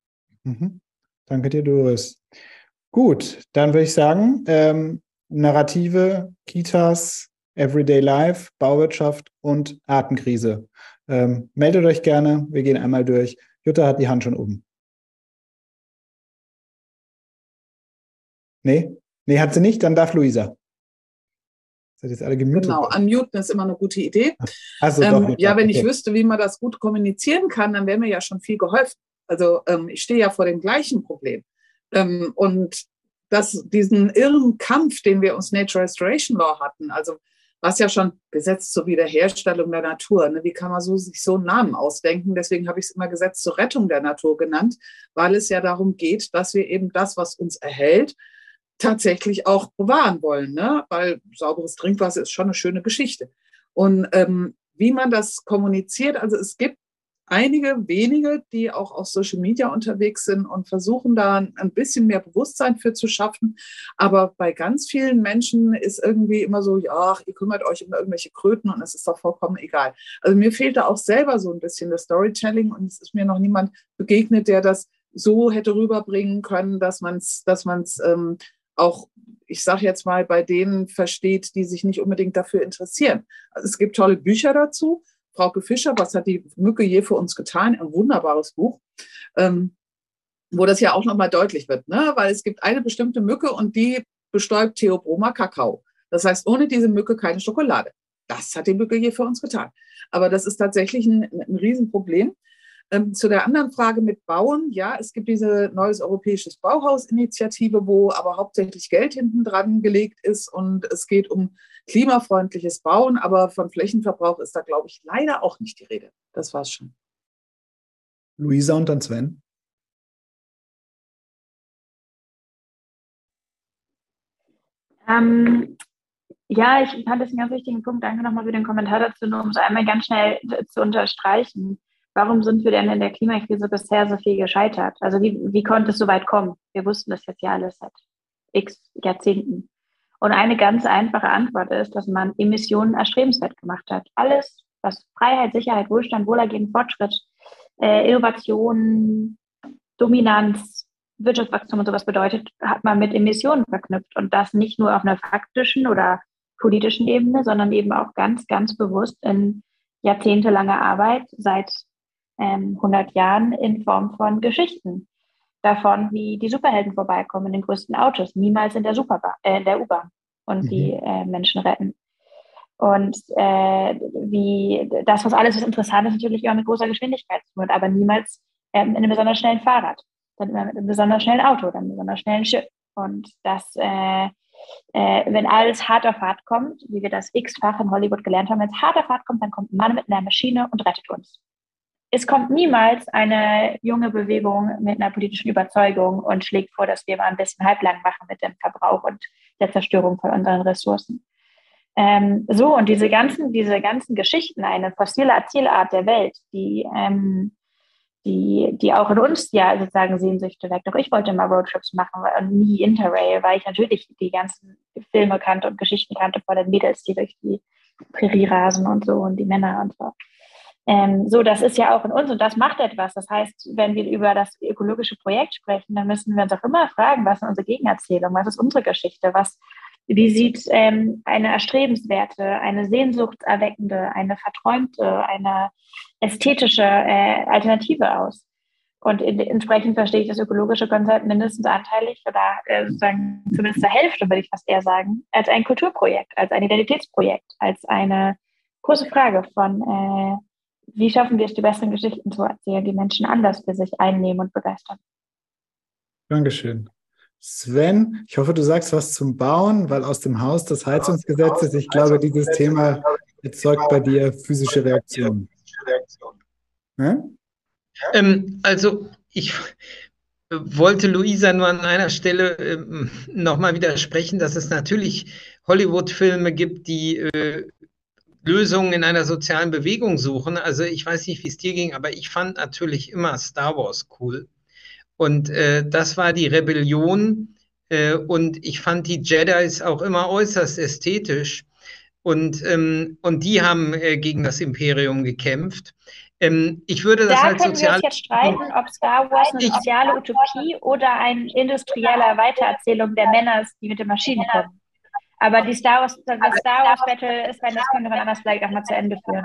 Mhm. Danke dir, Doris. Gut, dann würde ich sagen, ähm, Narrative, Kitas, Everyday Life, Bauwirtschaft und Artenkrise. Ähm, meldet euch gerne, wir gehen einmal durch. Jutta hat die Hand schon oben. Nee? Nee, hat sie nicht, dann darf Luisa. Seid jetzt alle gemutet. Genau, unmuten ist immer eine gute Idee. Also, ähm, doch, ja, wenn okay. ich wüsste, wie man das gut kommunizieren kann, dann wäre mir ja schon viel geholfen. Also ähm, ich stehe ja vor dem gleichen Problem. Ähm, und das, diesen irren Kampf, den wir uns Nature Restoration Law hatten, also was ja schon Gesetz zur Wiederherstellung der Natur. Ne? Wie kann man so, sich so einen Namen ausdenken? Deswegen habe ich es immer Gesetz zur Rettung der Natur genannt, weil es ja darum geht, dass wir eben das, was uns erhält, tatsächlich auch bewahren wollen. Ne? Weil sauberes Trinkwasser ist schon eine schöne Geschichte. Und ähm, wie man das kommuniziert, also es gibt einige wenige, die auch auf Social Media unterwegs sind und versuchen da ein bisschen mehr Bewusstsein für zu schaffen. Aber bei ganz vielen Menschen ist irgendwie immer so, ja, ihr kümmert euch um irgendwelche Kröten und es ist doch vollkommen egal. Also mir fehlt da auch selber so ein bisschen das Storytelling und es ist mir noch niemand begegnet, der das so hätte rüberbringen können, dass man es dass man's, ähm, auch ich sage jetzt mal, bei denen versteht, die sich nicht unbedingt dafür interessieren. Also es gibt tolle Bücher dazu, Frauke Fischer, was hat die Mücke je für uns getan? Ein wunderbares Buch, ähm, wo das ja auch nochmal deutlich wird, ne? weil es gibt eine bestimmte Mücke und die bestäubt Theobroma Kakao. Das heißt, ohne diese Mücke keine Schokolade. Das hat die Mücke je für uns getan. Aber das ist tatsächlich ein, ein Riesenproblem. Ähm, zu der anderen Frage mit Bauen, ja, es gibt diese neues europäisches Bauhaus-Initiative, wo aber hauptsächlich Geld hinten dran gelegt ist und es geht um klimafreundliches Bauen, aber von Flächenverbrauch ist da, glaube ich, leider auch nicht die Rede. Das war's schon. Luisa und dann Sven. Ähm, ja, ich fand das einen ganz wichtigen Punkt. Danke nochmal für den Kommentar dazu, nur um es einmal ganz schnell zu unterstreichen. Warum sind wir denn in der Klimakrise bisher so viel gescheitert? Also wie, wie konnte es so weit kommen? Wir wussten das jetzt ja alles seit x Jahrzehnten. Und eine ganz einfache Antwort ist, dass man Emissionen erstrebenswert gemacht hat. Alles, was Freiheit, Sicherheit, Wohlstand, Wohlergehen, Fortschritt, äh, Innovation, Dominanz, Wirtschaftswachstum und sowas bedeutet, hat man mit Emissionen verknüpft. Und das nicht nur auf einer faktischen oder politischen Ebene, sondern eben auch ganz, ganz bewusst in jahrzehntelanger Arbeit seit ähm, 100 Jahren in Form von Geschichten davon, wie die Superhelden vorbeikommen in den größten Autos, niemals in der, Superba äh, in der U-Bahn und mhm. die äh, Menschen retten. Und äh, wie das, was alles was interessant ist, natürlich auch mit großer Geschwindigkeit zu tun, aber niemals ähm, in einem besonders schnellen Fahrrad, dann immer mit einem besonders schnellen Auto, dann einem besonders schnellen Schiff. Und das äh, äh, wenn alles hart auf hart kommt, wie wir das x-fach in Hollywood gelernt haben, wenn es hart auf hart kommt, dann kommt ein Mann mit einer Maschine und rettet uns. Es kommt niemals eine junge Bewegung mit einer politischen Überzeugung und schlägt vor, dass wir mal ein bisschen halblang machen mit dem Verbrauch und der Zerstörung von unseren Ressourcen. Ähm, so, und diese ganzen, diese ganzen Geschichten, eine fossile Erzählart der Welt, die ähm, die, die auch in uns ja sozusagen Sehnsüchte weckt. Auch ich wollte mal Roadtrips machen und nie Interrail, weil ich natürlich die ganzen Filme kannte und Geschichten kannte vor den Mädels, die durch die Prärie rasen und so und die Männer und so. Ähm, so, das ist ja auch in uns und das macht etwas. Das heißt, wenn wir über das ökologische Projekt sprechen, dann müssen wir uns auch immer fragen, was ist unsere Gegenerzählung, was ist unsere Geschichte, was, wie sieht ähm, eine erstrebenswerte, eine sehnsuchtserweckende, eine verträumte, eine ästhetische äh, Alternative aus? Und in, entsprechend verstehe ich das ökologische Konzept mindestens anteilig oder äh, sozusagen zumindest zur Hälfte, würde ich fast eher sagen, als ein Kulturprojekt, als ein Identitätsprojekt, als eine große Frage von, äh, wie schaffen wir es, die besseren Geschichten zu erzählen, die Menschen anders für sich einnehmen und begeistern. Dankeschön. Sven, ich hoffe, du sagst was zum Bauen, weil aus dem Haus des Heizungsgesetzes, ich glaube, dieses Thema erzeugt bei dir physische Reaktionen. Ja? Ähm, also ich wollte Luisa nur an einer Stelle ähm, nochmal widersprechen, dass es natürlich Hollywood-Filme gibt, die äh, Lösungen in einer sozialen Bewegung suchen. Also ich weiß nicht, wie es dir ging, aber ich fand natürlich immer Star Wars cool. Und äh, das war die Rebellion. Äh, und ich fand die Jedis auch immer äußerst ästhetisch. Und, ähm, und die haben äh, gegen das Imperium gekämpft. Ähm, ich würde das da als können wir uns jetzt streiten, ob Star Wars eine soziale Utopie oder eine industrielle Weitererzählung der Männer ist, die mit den Maschinen kommen. Aber die Star Wars, das Star Wars Battle ist, wenn das können wir anders vielleicht auch mal zu Ende führen.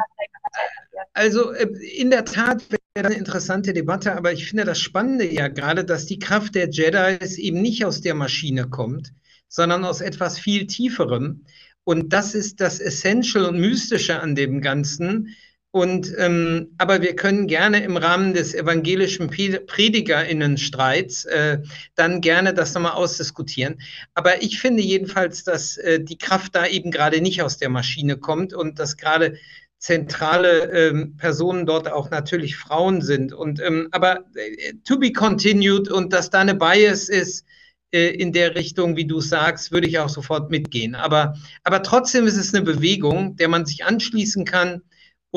Also äh, in der Tat wäre eine interessante Debatte, aber ich finde das Spannende ja gerade, dass die Kraft der Jedi eben nicht aus der Maschine kommt, sondern aus etwas viel Tieferem. Und das ist das Essential und Mystische an dem Ganzen, und, ähm, aber wir können gerne im Rahmen des evangelischen PredigerInnenstreits äh, dann gerne das nochmal ausdiskutieren. Aber ich finde jedenfalls, dass äh, die Kraft da eben gerade nicht aus der Maschine kommt und dass gerade zentrale ähm, Personen dort auch natürlich Frauen sind. Und, ähm, aber äh, to be continued und dass da eine Bias ist, äh, in der Richtung, wie du sagst, würde ich auch sofort mitgehen. Aber, aber trotzdem ist es eine Bewegung, der man sich anschließen kann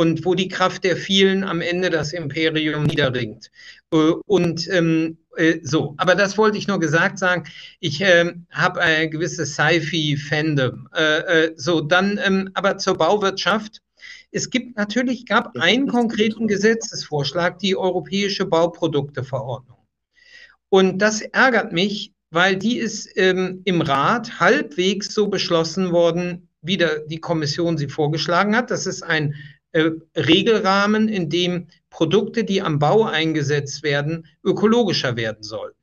und wo die Kraft der vielen am Ende das Imperium niederringt. Äh, und ähm, äh, so, aber das wollte ich nur gesagt sagen. Ich äh, habe ein gewisses Sci-Fi-Fandom. Äh, äh, so, dann ähm, aber zur Bauwirtschaft. Es gibt natürlich, gab einen konkreten Gesetzesvorschlag, die Europäische Bauprodukteverordnung. Und das ärgert mich, weil die ist ähm, im Rat halbwegs so beschlossen worden, wie der, die Kommission sie vorgeschlagen hat. Das ist ein äh, Regelrahmen, in dem Produkte, die am Bau eingesetzt werden, ökologischer werden soll.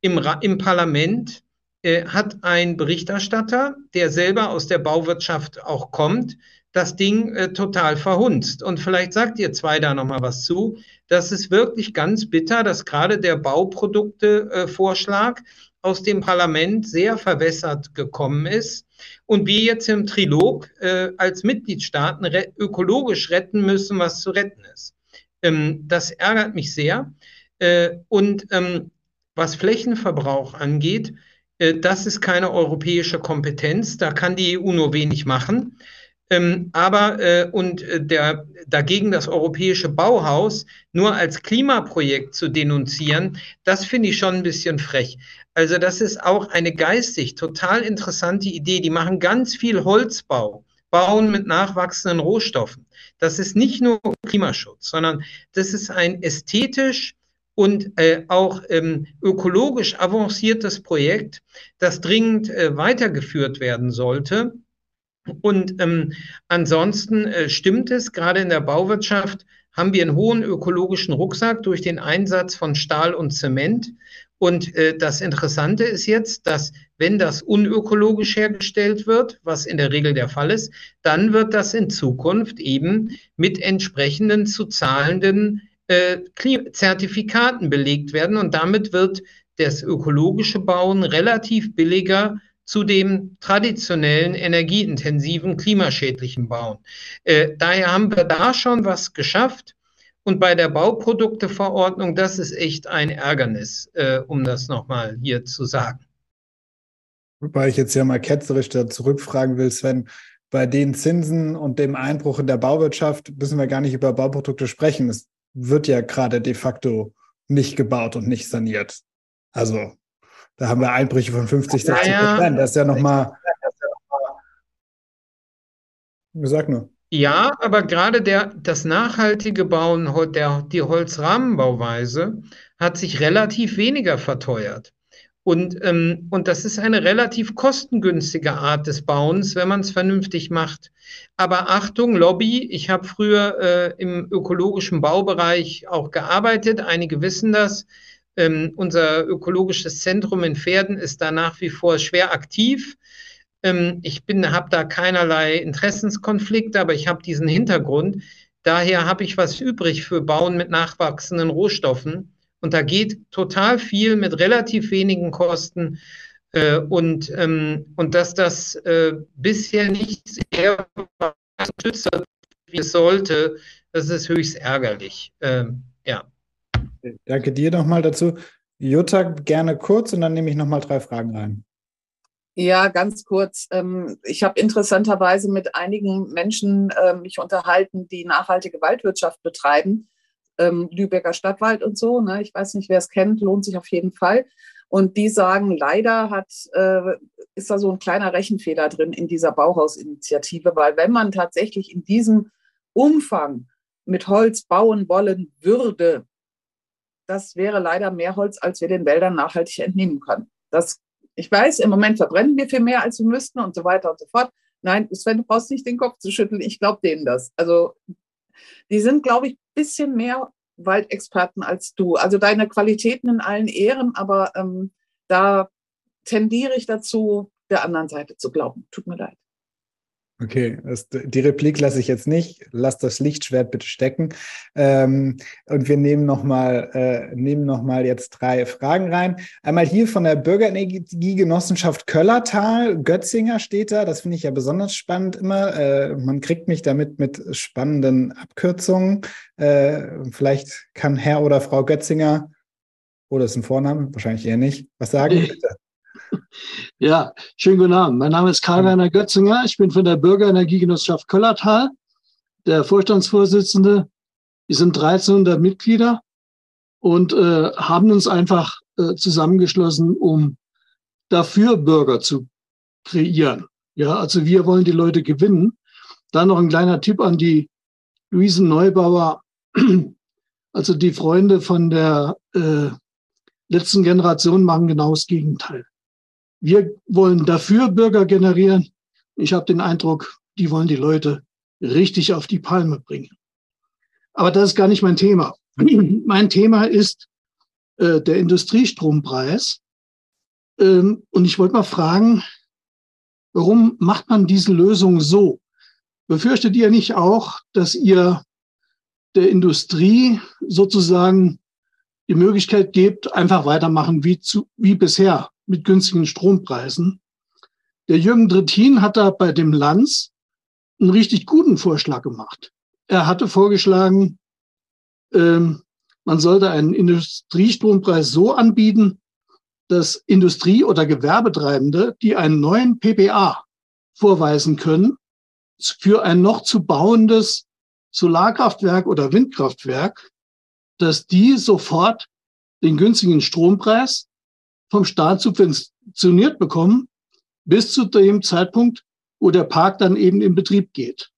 Im, im Parlament äh, hat ein Berichterstatter, der selber aus der Bauwirtschaft auch kommt, das Ding äh, total verhunzt. Und vielleicht sagt ihr zwei da nochmal was zu. Das ist wirklich ganz bitter, dass gerade der Bauprodukte-Vorschlag äh, aus dem Parlament sehr verwässert gekommen ist und wir jetzt im Trilog äh, als Mitgliedstaaten re ökologisch retten müssen, was zu retten ist. Ähm, das ärgert mich sehr. Äh, und ähm, was Flächenverbrauch angeht, Äh, das ist keine europäische Kompetenz, da kann die EU nur wenig machen. Ähm, aber äh, und äh, der, dagegen das europäische Bauhaus nur als Klimaprojekt zu denunzieren, das finde ich schon ein bisschen frech. Also das ist auch eine geistig total interessante Idee. Die machen ganz viel Holzbau, bauen mit nachwachsenden Rohstoffen. Das ist nicht nur Klimaschutz, sondern das ist ein ästhetisch und äh, auch ähm, ökologisch avanciertes Projekt, das dringend äh, weitergeführt werden sollte. Und ähm, ansonsten äh, stimmt es, gerade in der Bauwirtschaft haben wir einen hohen ökologischen Rucksack durch den Einsatz von Stahl und Zement. Und äh, das Interessante ist jetzt, dass wenn das unökologisch hergestellt wird, was in der Regel der Fall ist, dann wird das in Zukunft eben mit entsprechenden zu zahlenden äh, Zertifikaten belegt werden. Und damit wird das ökologische Bauen relativ billiger zu dem traditionellen, energieintensiven, klimaschädlichen Bauen. Äh, daher haben wir da schon was geschafft. Und bei der Bauprodukteverordnung, das ist echt ein Ärgernis, äh, um das nochmal hier zu sagen. Wobei ich jetzt ja mal ketzerisch da zurückfragen will, Sven, bei den Zinsen und dem Einbruch in der Bauwirtschaft müssen wir gar nicht über Bauprodukte sprechen. Es wird ja gerade de facto nicht gebaut und nicht saniert. Also da haben wir Einbrüche von 50, 60 Prozent. Das ist ja nochmal. Sag nur. Ja, aber gerade der, das nachhaltige Bauen, der, die Holzrahmenbauweise hat sich relativ weniger verteuert. Und, ähm, und das ist eine relativ kostengünstige Art des Bauens, wenn man es vernünftig macht. Aber Achtung, Lobby, ich habe früher äh, im ökologischen Baubereich auch gearbeitet, einige wissen das. Ähm, unser ökologisches Zentrum in Pferden ist da nach wie vor schwer aktiv. Ähm, ich habe da keinerlei Interessenskonflikte, aber ich habe diesen Hintergrund. Daher habe ich was übrig für Bauen mit nachwachsenden Rohstoffen. Und da geht total viel mit relativ wenigen Kosten. Äh, und, ähm, und dass das äh, bisher nicht sehr unterstützt wird, wie es sollte, das ist höchst ärgerlich. Ähm. Danke dir nochmal dazu. Jutta, gerne kurz und dann nehme ich nochmal drei Fragen rein. Ja, ganz kurz. Ähm, ich habe interessanterweise mit einigen Menschen ähm, mich unterhalten, die nachhaltige Waldwirtschaft betreiben. Ähm, Lübecker Stadtwald und so. Ne? Ich weiß nicht, wer es kennt, lohnt sich auf jeden Fall. Und die sagen, leider hat, äh, ist da so ein kleiner Rechenfehler drin in dieser Bauhausinitiative, weil wenn man tatsächlich in diesem Umfang mit Holz bauen wollen würde, das wäre leider mehr Holz, als wir den Wäldern nachhaltig entnehmen können. Das, ich weiß, im Moment verbrennen wir viel mehr, als wir müssten und so weiter und so fort. Nein, Sven, du brauchst nicht den Kopf zu schütteln. Ich glaube denen das. Also, die sind, glaube ich, ein bisschen mehr Waldexperten als du. Also deine Qualitäten in allen Ehren, aber ähm, da tendiere ich dazu, der anderen Seite zu glauben. Tut mir leid. Okay, das, die Replik lasse ich jetzt nicht. Lass das Lichtschwert bitte stecken. Ähm, und wir nehmen nochmal äh, nehmen noch mal jetzt drei Fragen rein. Einmal hier von der Bürgerenergiegenossenschaft Köllertal. Götzinger steht da. Das finde ich ja besonders spannend immer. Äh, man kriegt mich damit mit spannenden Abkürzungen. Äh, vielleicht kann Herr oder Frau Götzinger, oder ist ein Vorname, wahrscheinlich eher nicht, was sagen. Bitte. Ja, schönen guten Abend. Mein Name ist Karl-Werner Götzinger. Ich bin von der Bürgerenergiegenossenschaft Köllertal, der Vorstandsvorsitzende. Wir sind 1300 Mitglieder und äh, haben uns einfach äh, zusammengeschlossen, um dafür Bürger zu kreieren. Ja, also wir wollen die Leute gewinnen. Dann noch ein kleiner Tipp an die Luisen Neubauer, also die Freunde von der äh, letzten Generation machen genau das Gegenteil. Wir wollen dafür Bürger generieren. Ich habe den Eindruck, die wollen die Leute richtig auf die Palme bringen. Aber das ist gar nicht mein Thema. mein Thema ist äh, der Industriestrompreis. Ähm, und ich wollte mal fragen, warum macht man diese Lösung so? Befürchtet ihr nicht auch, dass ihr der Industrie sozusagen die Möglichkeit gebt, einfach weitermachen wie, zu, wie bisher? Mit günstigen Strompreisen. Der Jürgen Drittin hat da bei dem Lanz einen richtig guten Vorschlag gemacht. Er hatte vorgeschlagen, ähm, man sollte einen Industriestrompreis so anbieten, dass Industrie- oder Gewerbetreibende, die einen neuen PPA vorweisen können, für ein noch zu bauendes Solarkraftwerk oder Windkraftwerk, dass die sofort den günstigen Strompreis vom Staat subventioniert bekommen, bis zu dem Zeitpunkt, wo der Park dann eben in Betrieb geht.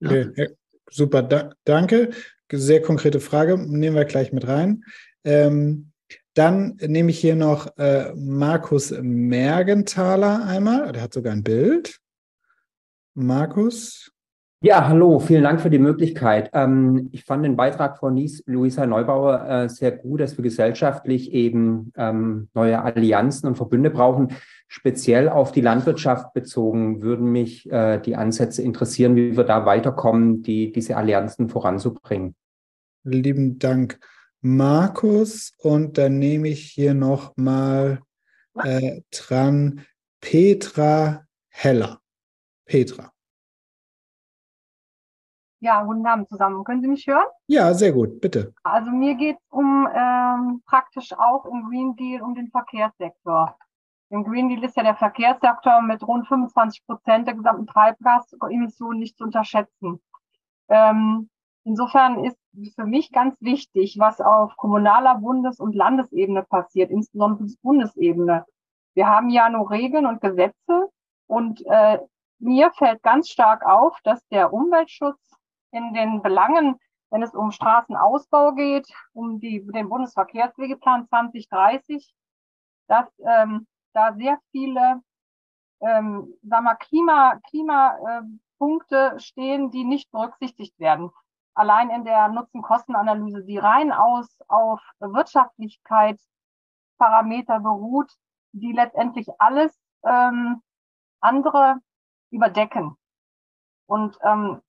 Ja. Okay, super, da, danke. Sehr konkrete Frage, nehmen wir gleich mit rein. Ähm, dann nehme ich hier noch äh, Markus Mergenthaler einmal. Der hat sogar ein Bild. Markus. Ja, hallo, vielen Dank für die Möglichkeit. Ähm, ich fand den Beitrag von Luisa Neubauer äh, sehr gut, dass wir gesellschaftlich eben ähm, neue Allianzen und Verbünde brauchen. Speziell auf die Landwirtschaft bezogen würden mich äh, die Ansätze interessieren, wie wir da weiterkommen, die, diese Allianzen voranzubringen. Lieben Dank, Markus. Und dann nehme ich hier nochmal äh, dran Petra Heller. Petra. Ja, guten Abend zusammen. Können Sie mich hören? Ja, sehr gut, bitte. Also mir geht es um ähm, praktisch auch im Green Deal um den Verkehrssektor. Im Green Deal ist ja der Verkehrssektor mit rund 25 Prozent der gesamten Treibgasemissionen nicht zu unterschätzen. Ähm, insofern ist für mich ganz wichtig, was auf kommunaler Bundes- und Landesebene passiert, insbesondere Bundesebene. Wir haben ja nur Regeln und Gesetze und äh, mir fällt ganz stark auf, dass der Umweltschutz in den Belangen, wenn es um Straßenausbau geht, um die, den Bundesverkehrswegeplan 2030, dass ähm, da sehr viele ähm, sagen wir, Klima, Klimapunkte äh, stehen, die nicht berücksichtigt werden. Allein in der Nutzen-Kosten-Analyse, die rein aus auf Wirtschaftlichkeit Parameter beruht, die letztendlich alles ähm, andere überdecken. Und ähm,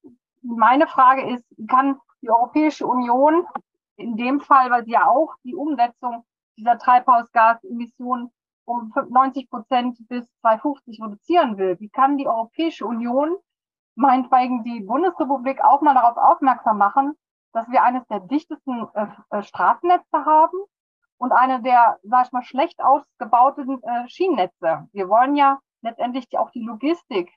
meine Frage ist, kann die Europäische Union in dem Fall, weil sie ja auch die Umsetzung dieser Treibhausgasemissionen um 90 Prozent bis 2050 reduzieren will, wie kann die Europäische Union meinetwegen die Bundesrepublik auch mal darauf aufmerksam machen, dass wir eines der dichtesten äh, äh Straßennetze haben und eine der, sag ich mal, schlecht ausgebauten äh, Schienennetze. Wir wollen ja letztendlich auch die Logistik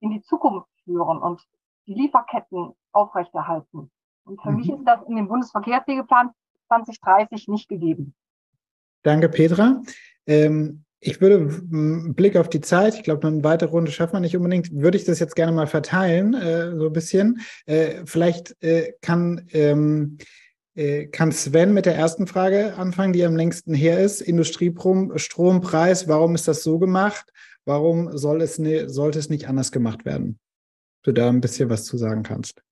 in die Zukunft führen. Und die Lieferketten aufrechterhalten. Und für mhm. mich ist das in dem Bundesverkehrswegeplan 2030 nicht gegeben. Danke, Petra. Ähm, ich würde einen Blick auf die Zeit, ich glaube, eine weitere Runde schaffen wir nicht unbedingt, würde ich das jetzt gerne mal verteilen, äh, so ein bisschen. Äh, vielleicht äh, kann, ähm, äh, kann Sven mit der ersten Frage anfangen, die am längsten her ist. Industriestrompreis, warum ist das so gemacht? Warum soll es ne, sollte es nicht anders gemacht werden? Du da ein bisschen was zu sagen kannst.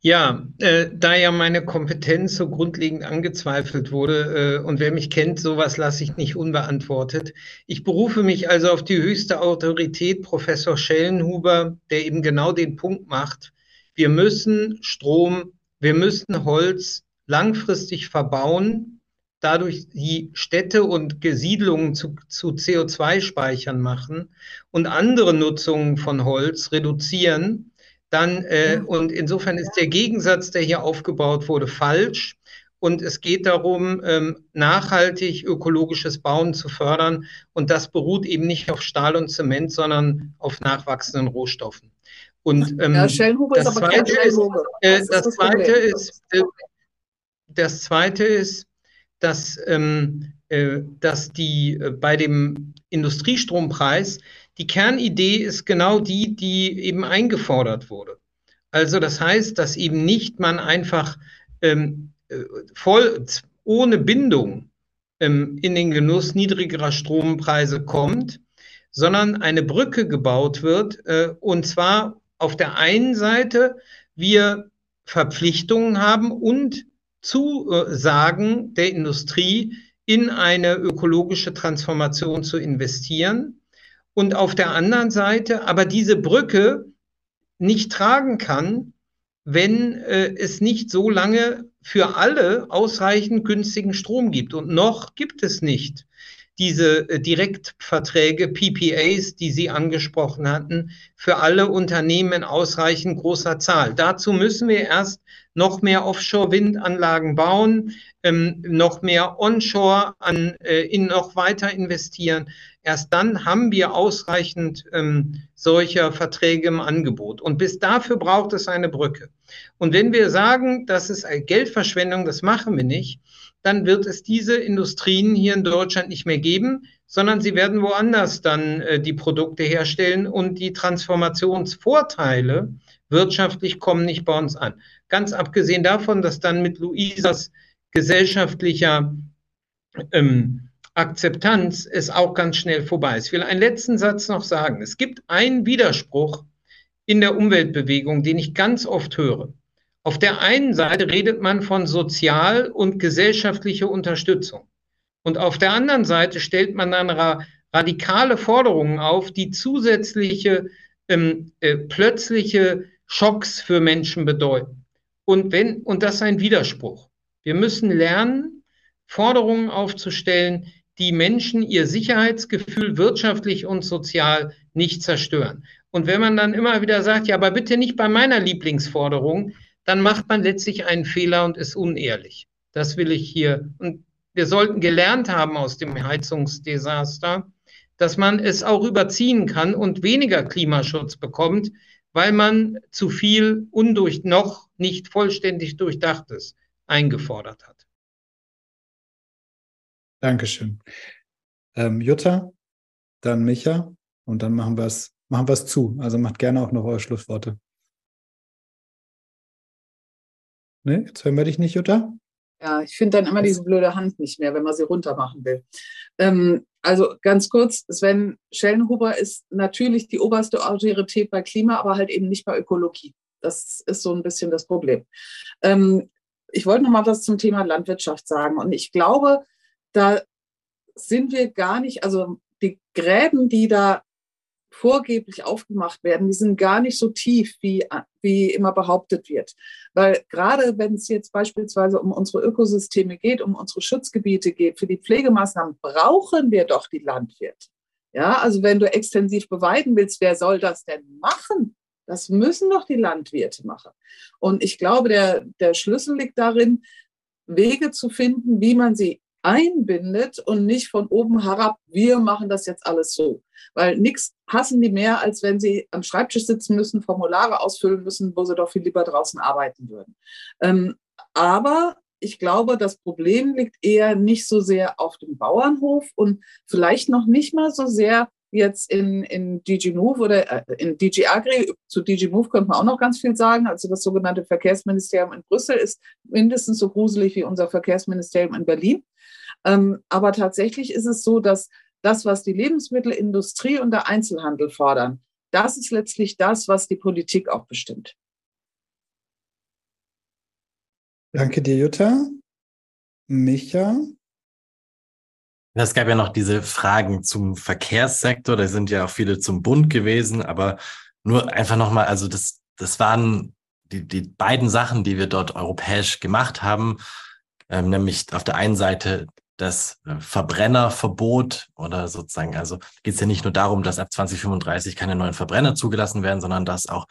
Ja, äh, da ja meine Kompetenz so grundlegend angezweifelt wurde äh, und wer mich kennt, sowas lasse ich nicht unbeantwortet. Ich berufe mich also auf die höchste Autorität, Professor Schellenhuber, der eben genau den Punkt macht. Wir müssen Strom, wir müssen Holz langfristig verbauen, dadurch die Städte und Gesiedlungen zu, zu CO2-Speichern machen und andere Nutzungen von Holz reduzieren, dann, äh, und insofern ist der Gegensatz, der hier aufgebaut wurde, falsch. Und es geht darum, ähm, nachhaltig ökologisches Bauen zu fördern. Und das beruht eben nicht auf Stahl und Zement, sondern auf nachwachsenden Rohstoffen. Und ähm, ja, das, zweite ist, äh, das, das zweite ist, äh, das zweite ist, dass, ähm, äh, dass die äh, bei dem Industriestrompreis die Kernidee ist genau die, die eben eingefordert wurde. Also das heißt, dass eben nicht man einfach ähm, äh, voll ohne Bindung ähm, in den Genuss niedrigerer Strompreise kommt, sondern eine Brücke gebaut wird. Äh, und zwar auf der einen Seite wir Verpflichtungen haben und Zusagen der Industrie, in eine ökologische Transformation zu investieren. Und auf der anderen Seite aber diese Brücke nicht tragen kann, wenn äh, es nicht so lange für alle ausreichend günstigen Strom gibt. Und noch gibt es nicht. Diese äh, Direktverträge, PPAs, die Sie angesprochen hatten, für alle Unternehmen in ausreichend großer Zahl. Dazu müssen wir erst noch mehr Offshore-Windanlagen bauen, ähm, noch mehr Onshore an, äh, in noch weiter investieren. Erst dann haben wir ausreichend ähm, solcher Verträge im Angebot. Und bis dafür braucht es eine Brücke. Und wenn wir sagen, das ist eine Geldverschwendung, das machen wir nicht, dann wird es diese Industrien hier in Deutschland nicht mehr geben, sondern sie werden woanders dann äh, die Produkte herstellen und die Transformationsvorteile wirtschaftlich kommen nicht bei uns an. Ganz abgesehen davon, dass dann mit Luisas gesellschaftlicher ähm, Akzeptanz es auch ganz schnell vorbei ist. Ich will einen letzten Satz noch sagen. Es gibt einen Widerspruch in der Umweltbewegung, den ich ganz oft höre. Auf der einen Seite redet man von sozial und gesellschaftlicher Unterstützung. Und auf der anderen Seite stellt man dann ra radikale Forderungen auf, die zusätzliche ähm, äh, plötzliche Schocks für Menschen bedeuten. Und wenn, und das ist ein Widerspruch. Wir müssen lernen, Forderungen aufzustellen, die Menschen ihr Sicherheitsgefühl wirtschaftlich und sozial nicht zerstören. Und wenn man dann immer wieder sagt, ja, aber bitte nicht bei meiner Lieblingsforderung, dann macht man letztlich einen Fehler und ist unehrlich. Das will ich hier. Und wir sollten gelernt haben aus dem Heizungsdesaster, dass man es auch überziehen kann und weniger Klimaschutz bekommt, weil man zu viel undurch noch nicht vollständig durchdachtes eingefordert hat. Dankeschön. Ähm, Jutta, dann Micha und dann machen wir es machen wir's zu. Also macht gerne auch noch eure Schlussworte. Ne, jetzt hören wir dich nicht, Jutta. Ja, ich finde dann immer diese blöde Hand nicht mehr, wenn man sie runter machen will. Ähm, also ganz kurz, Sven Schellenhuber ist natürlich die oberste Autorität bei Klima, aber halt eben nicht bei Ökologie. Das ist so ein bisschen das Problem. Ähm, ich wollte noch mal was zum Thema Landwirtschaft sagen. Und ich glaube, da sind wir gar nicht, also die Gräben, die da vorgeblich aufgemacht werden, die sind gar nicht so tief, wie, wie immer behauptet wird. Weil gerade wenn es jetzt beispielsweise um unsere Ökosysteme geht, um unsere Schutzgebiete geht, für die Pflegemaßnahmen brauchen wir doch die Landwirte. Ja, also wenn du extensiv beweiden willst, wer soll das denn machen? Das müssen doch die Landwirte machen. Und ich glaube, der, der Schlüssel liegt darin, Wege zu finden, wie man sie einbindet und nicht von oben herab, wir machen das jetzt alles so. Weil nichts hassen die mehr, als wenn sie am Schreibtisch sitzen müssen, Formulare ausfüllen müssen, wo sie doch viel lieber draußen arbeiten würden. Ähm, aber ich glaube, das Problem liegt eher nicht so sehr auf dem Bauernhof und vielleicht noch nicht mal so sehr jetzt in, in DG Move oder äh, in DG Agri, zu DG Move könnte man auch noch ganz viel sagen. Also das sogenannte Verkehrsministerium in Brüssel ist mindestens so gruselig wie unser Verkehrsministerium in Berlin. Ähm, aber tatsächlich ist es so, dass das, was die Lebensmittelindustrie und der Einzelhandel fordern, das ist letztlich das, was die Politik auch bestimmt. Danke dir, Jutta. Micha? Es gab ja noch diese Fragen zum Verkehrssektor, da sind ja auch viele zum Bund gewesen, aber nur einfach nochmal, also das, das waren die, die beiden Sachen, die wir dort europäisch gemacht haben, ähm, nämlich auf der einen Seite das äh, Verbrennerverbot oder sozusagen, also geht es ja nicht nur darum, dass ab 2035 keine neuen Verbrenner zugelassen werden, sondern dass auch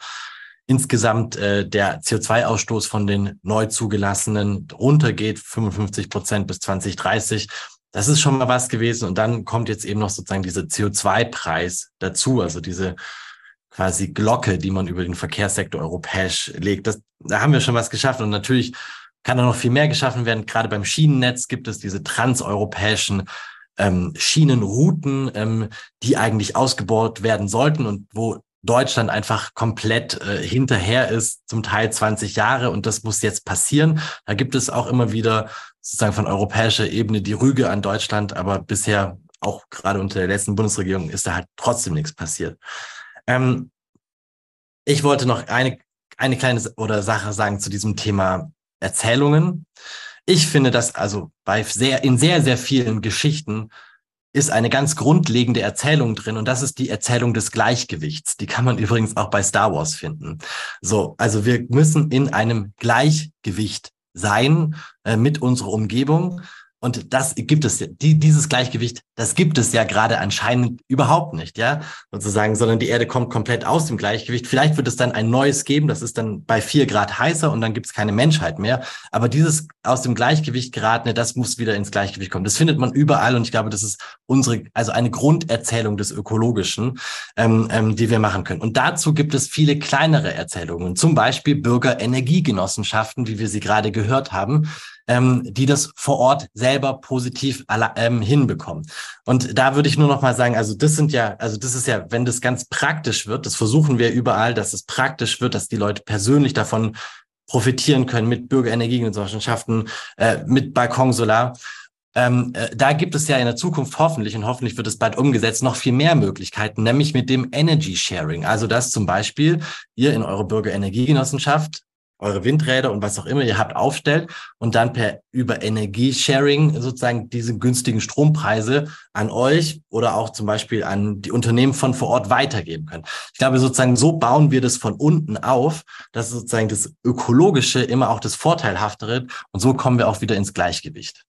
insgesamt äh, der CO2-Ausstoß von den neu zugelassenen runtergeht, 55 Prozent bis 2030. Das ist schon mal was gewesen. Und dann kommt jetzt eben noch sozusagen dieser CO2-Preis dazu, also diese quasi Glocke, die man über den Verkehrssektor europäisch legt. Das, da haben wir schon was geschaffen. Und natürlich kann da noch viel mehr geschaffen werden. Gerade beim Schienennetz gibt es diese transeuropäischen ähm, Schienenrouten, ähm, die eigentlich ausgebaut werden sollten und wo Deutschland einfach komplett äh, hinterher ist, zum Teil 20 Jahre und das muss jetzt passieren. Da gibt es auch immer wieder sozusagen von europäischer Ebene die Rüge an Deutschland, aber bisher auch gerade unter der letzten Bundesregierung ist da halt trotzdem nichts passiert. Ähm, ich wollte noch eine, eine kleine oder Sache sagen zu diesem Thema Erzählungen. Ich finde, dass also bei sehr, in sehr, sehr vielen Geschichten ist eine ganz grundlegende Erzählung drin und das ist die Erzählung des Gleichgewichts. Die kann man übrigens auch bei Star Wars finden. So, also wir müssen in einem Gleichgewicht sein äh, mit unserer Umgebung. Und das gibt es, die, dieses Gleichgewicht, das gibt es ja gerade anscheinend überhaupt nicht, ja, sozusagen, sondern die Erde kommt komplett aus dem Gleichgewicht. Vielleicht wird es dann ein neues geben, das ist dann bei vier Grad heißer und dann gibt es keine Menschheit mehr. Aber dieses aus dem Gleichgewicht geratene, das muss wieder ins Gleichgewicht kommen. Das findet man überall und ich glaube, das ist unsere, also eine Grunderzählung des Ökologischen, ähm, ähm, die wir machen können. Und dazu gibt es viele kleinere Erzählungen, zum Beispiel Bürgerenergiegenossenschaften, wie wir sie gerade gehört haben, ähm, die das vor Ort selber positiv ähm, hinbekommen. Und da würde ich nur noch mal sagen, also das sind ja, also das ist ja, wenn das ganz praktisch wird, das versuchen wir überall, dass es praktisch wird, dass die Leute persönlich davon profitieren können mit Bürgerenergiegenossenschaften, äh, mit Balkonsolar. Ähm, äh, da gibt es ja in der Zukunft hoffentlich und hoffentlich wird es bald umgesetzt noch viel mehr Möglichkeiten, nämlich mit dem Energy Sharing. Also dass zum Beispiel ihr in eure Bürgerenergiegenossenschaft eure Windräder und was auch immer ihr habt aufstellt und dann per über Energiesharing sozusagen diese günstigen Strompreise an euch oder auch zum Beispiel an die Unternehmen von vor Ort weitergeben können. Ich glaube, sozusagen so bauen wir das von unten auf, dass sozusagen das Ökologische immer auch das Vorteilhaftere und so kommen wir auch wieder ins Gleichgewicht.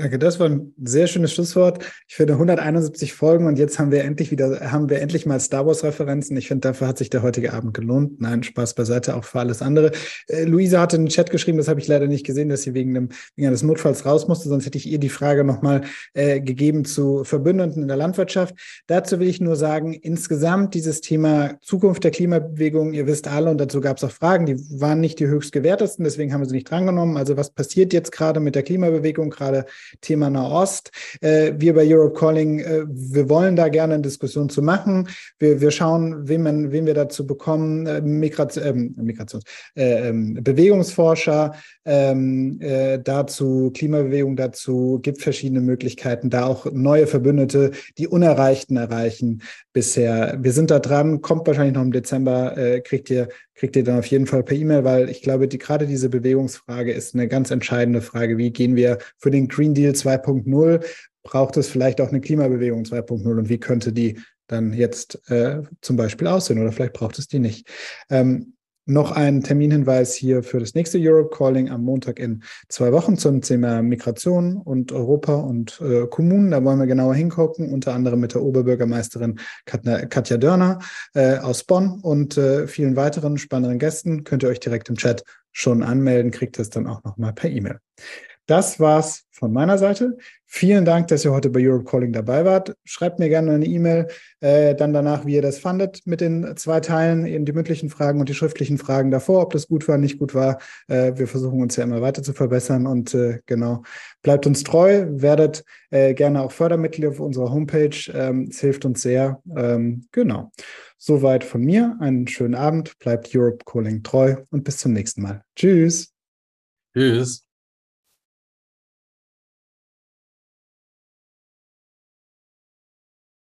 Danke, das war ein sehr schönes Schlusswort. Ich finde 171 Folgen und jetzt haben wir endlich wieder, haben wir endlich mal Star Wars Referenzen. Ich finde, dafür hat sich der heutige Abend gelohnt. Nein, Spaß beiseite, auch für alles andere. Äh, Luisa hatte in den Chat geschrieben, das habe ich leider nicht gesehen, dass sie wegen, dem, wegen eines Notfalls raus musste, sonst hätte ich ihr die Frage nochmal äh, gegeben zu Verbündeten in der Landwirtschaft. Dazu will ich nur sagen, insgesamt dieses Thema Zukunft der Klimabewegung, ihr wisst alle, und dazu gab es auch Fragen, die waren nicht die höchst gewertesten, deswegen haben wir sie nicht drangenommen. Also was passiert jetzt gerade mit der Klimabewegung, gerade Thema Nahost. Äh, wir bei Europe Calling, äh, wir wollen da gerne eine Diskussion zu machen. Wir, wir schauen, wen, man, wen wir dazu bekommen. Äh, Migration, ähm, Migrations, äh, ähm, Bewegungsforscher ähm, äh, dazu, Klimabewegung dazu, gibt verschiedene Möglichkeiten, da auch neue Verbündete, die Unerreichten erreichen bisher. Wir sind da dran, kommt wahrscheinlich noch im Dezember, äh, kriegt ihr kriegt ihr dann auf jeden Fall per E-Mail, weil ich glaube, die, gerade diese Bewegungsfrage ist eine ganz entscheidende Frage. Wie gehen wir für den Green Deal 2.0? Braucht es vielleicht auch eine Klimabewegung 2.0 und wie könnte die dann jetzt äh, zum Beispiel aussehen oder vielleicht braucht es die nicht? Ähm, noch ein Terminhinweis hier für das nächste Europe Calling am Montag in zwei Wochen zum Thema Migration und Europa und äh, Kommunen. Da wollen wir genauer hingucken, unter anderem mit der Oberbürgermeisterin Katja, Dörner äh, aus Bonn und äh, vielen weiteren spannenden Gästen. Könnt ihr euch direkt im Chat schon anmelden, kriegt es dann auch nochmal per E-Mail. Das war's von meiner Seite. Vielen Dank, dass ihr heute bei Europe Calling dabei wart. Schreibt mir gerne eine E-Mail, äh, dann danach, wie ihr das fandet mit den zwei Teilen, eben die mündlichen Fragen und die schriftlichen Fragen davor, ob das gut war, nicht gut war. Äh, wir versuchen uns ja immer weiter zu verbessern und äh, genau, bleibt uns treu, werdet äh, gerne auch Fördermitglied auf unserer Homepage. Ähm, es hilft uns sehr. Ähm, genau. Soweit von mir. Einen schönen Abend. Bleibt Europe Calling treu und bis zum nächsten Mal. Tschüss. Tschüss.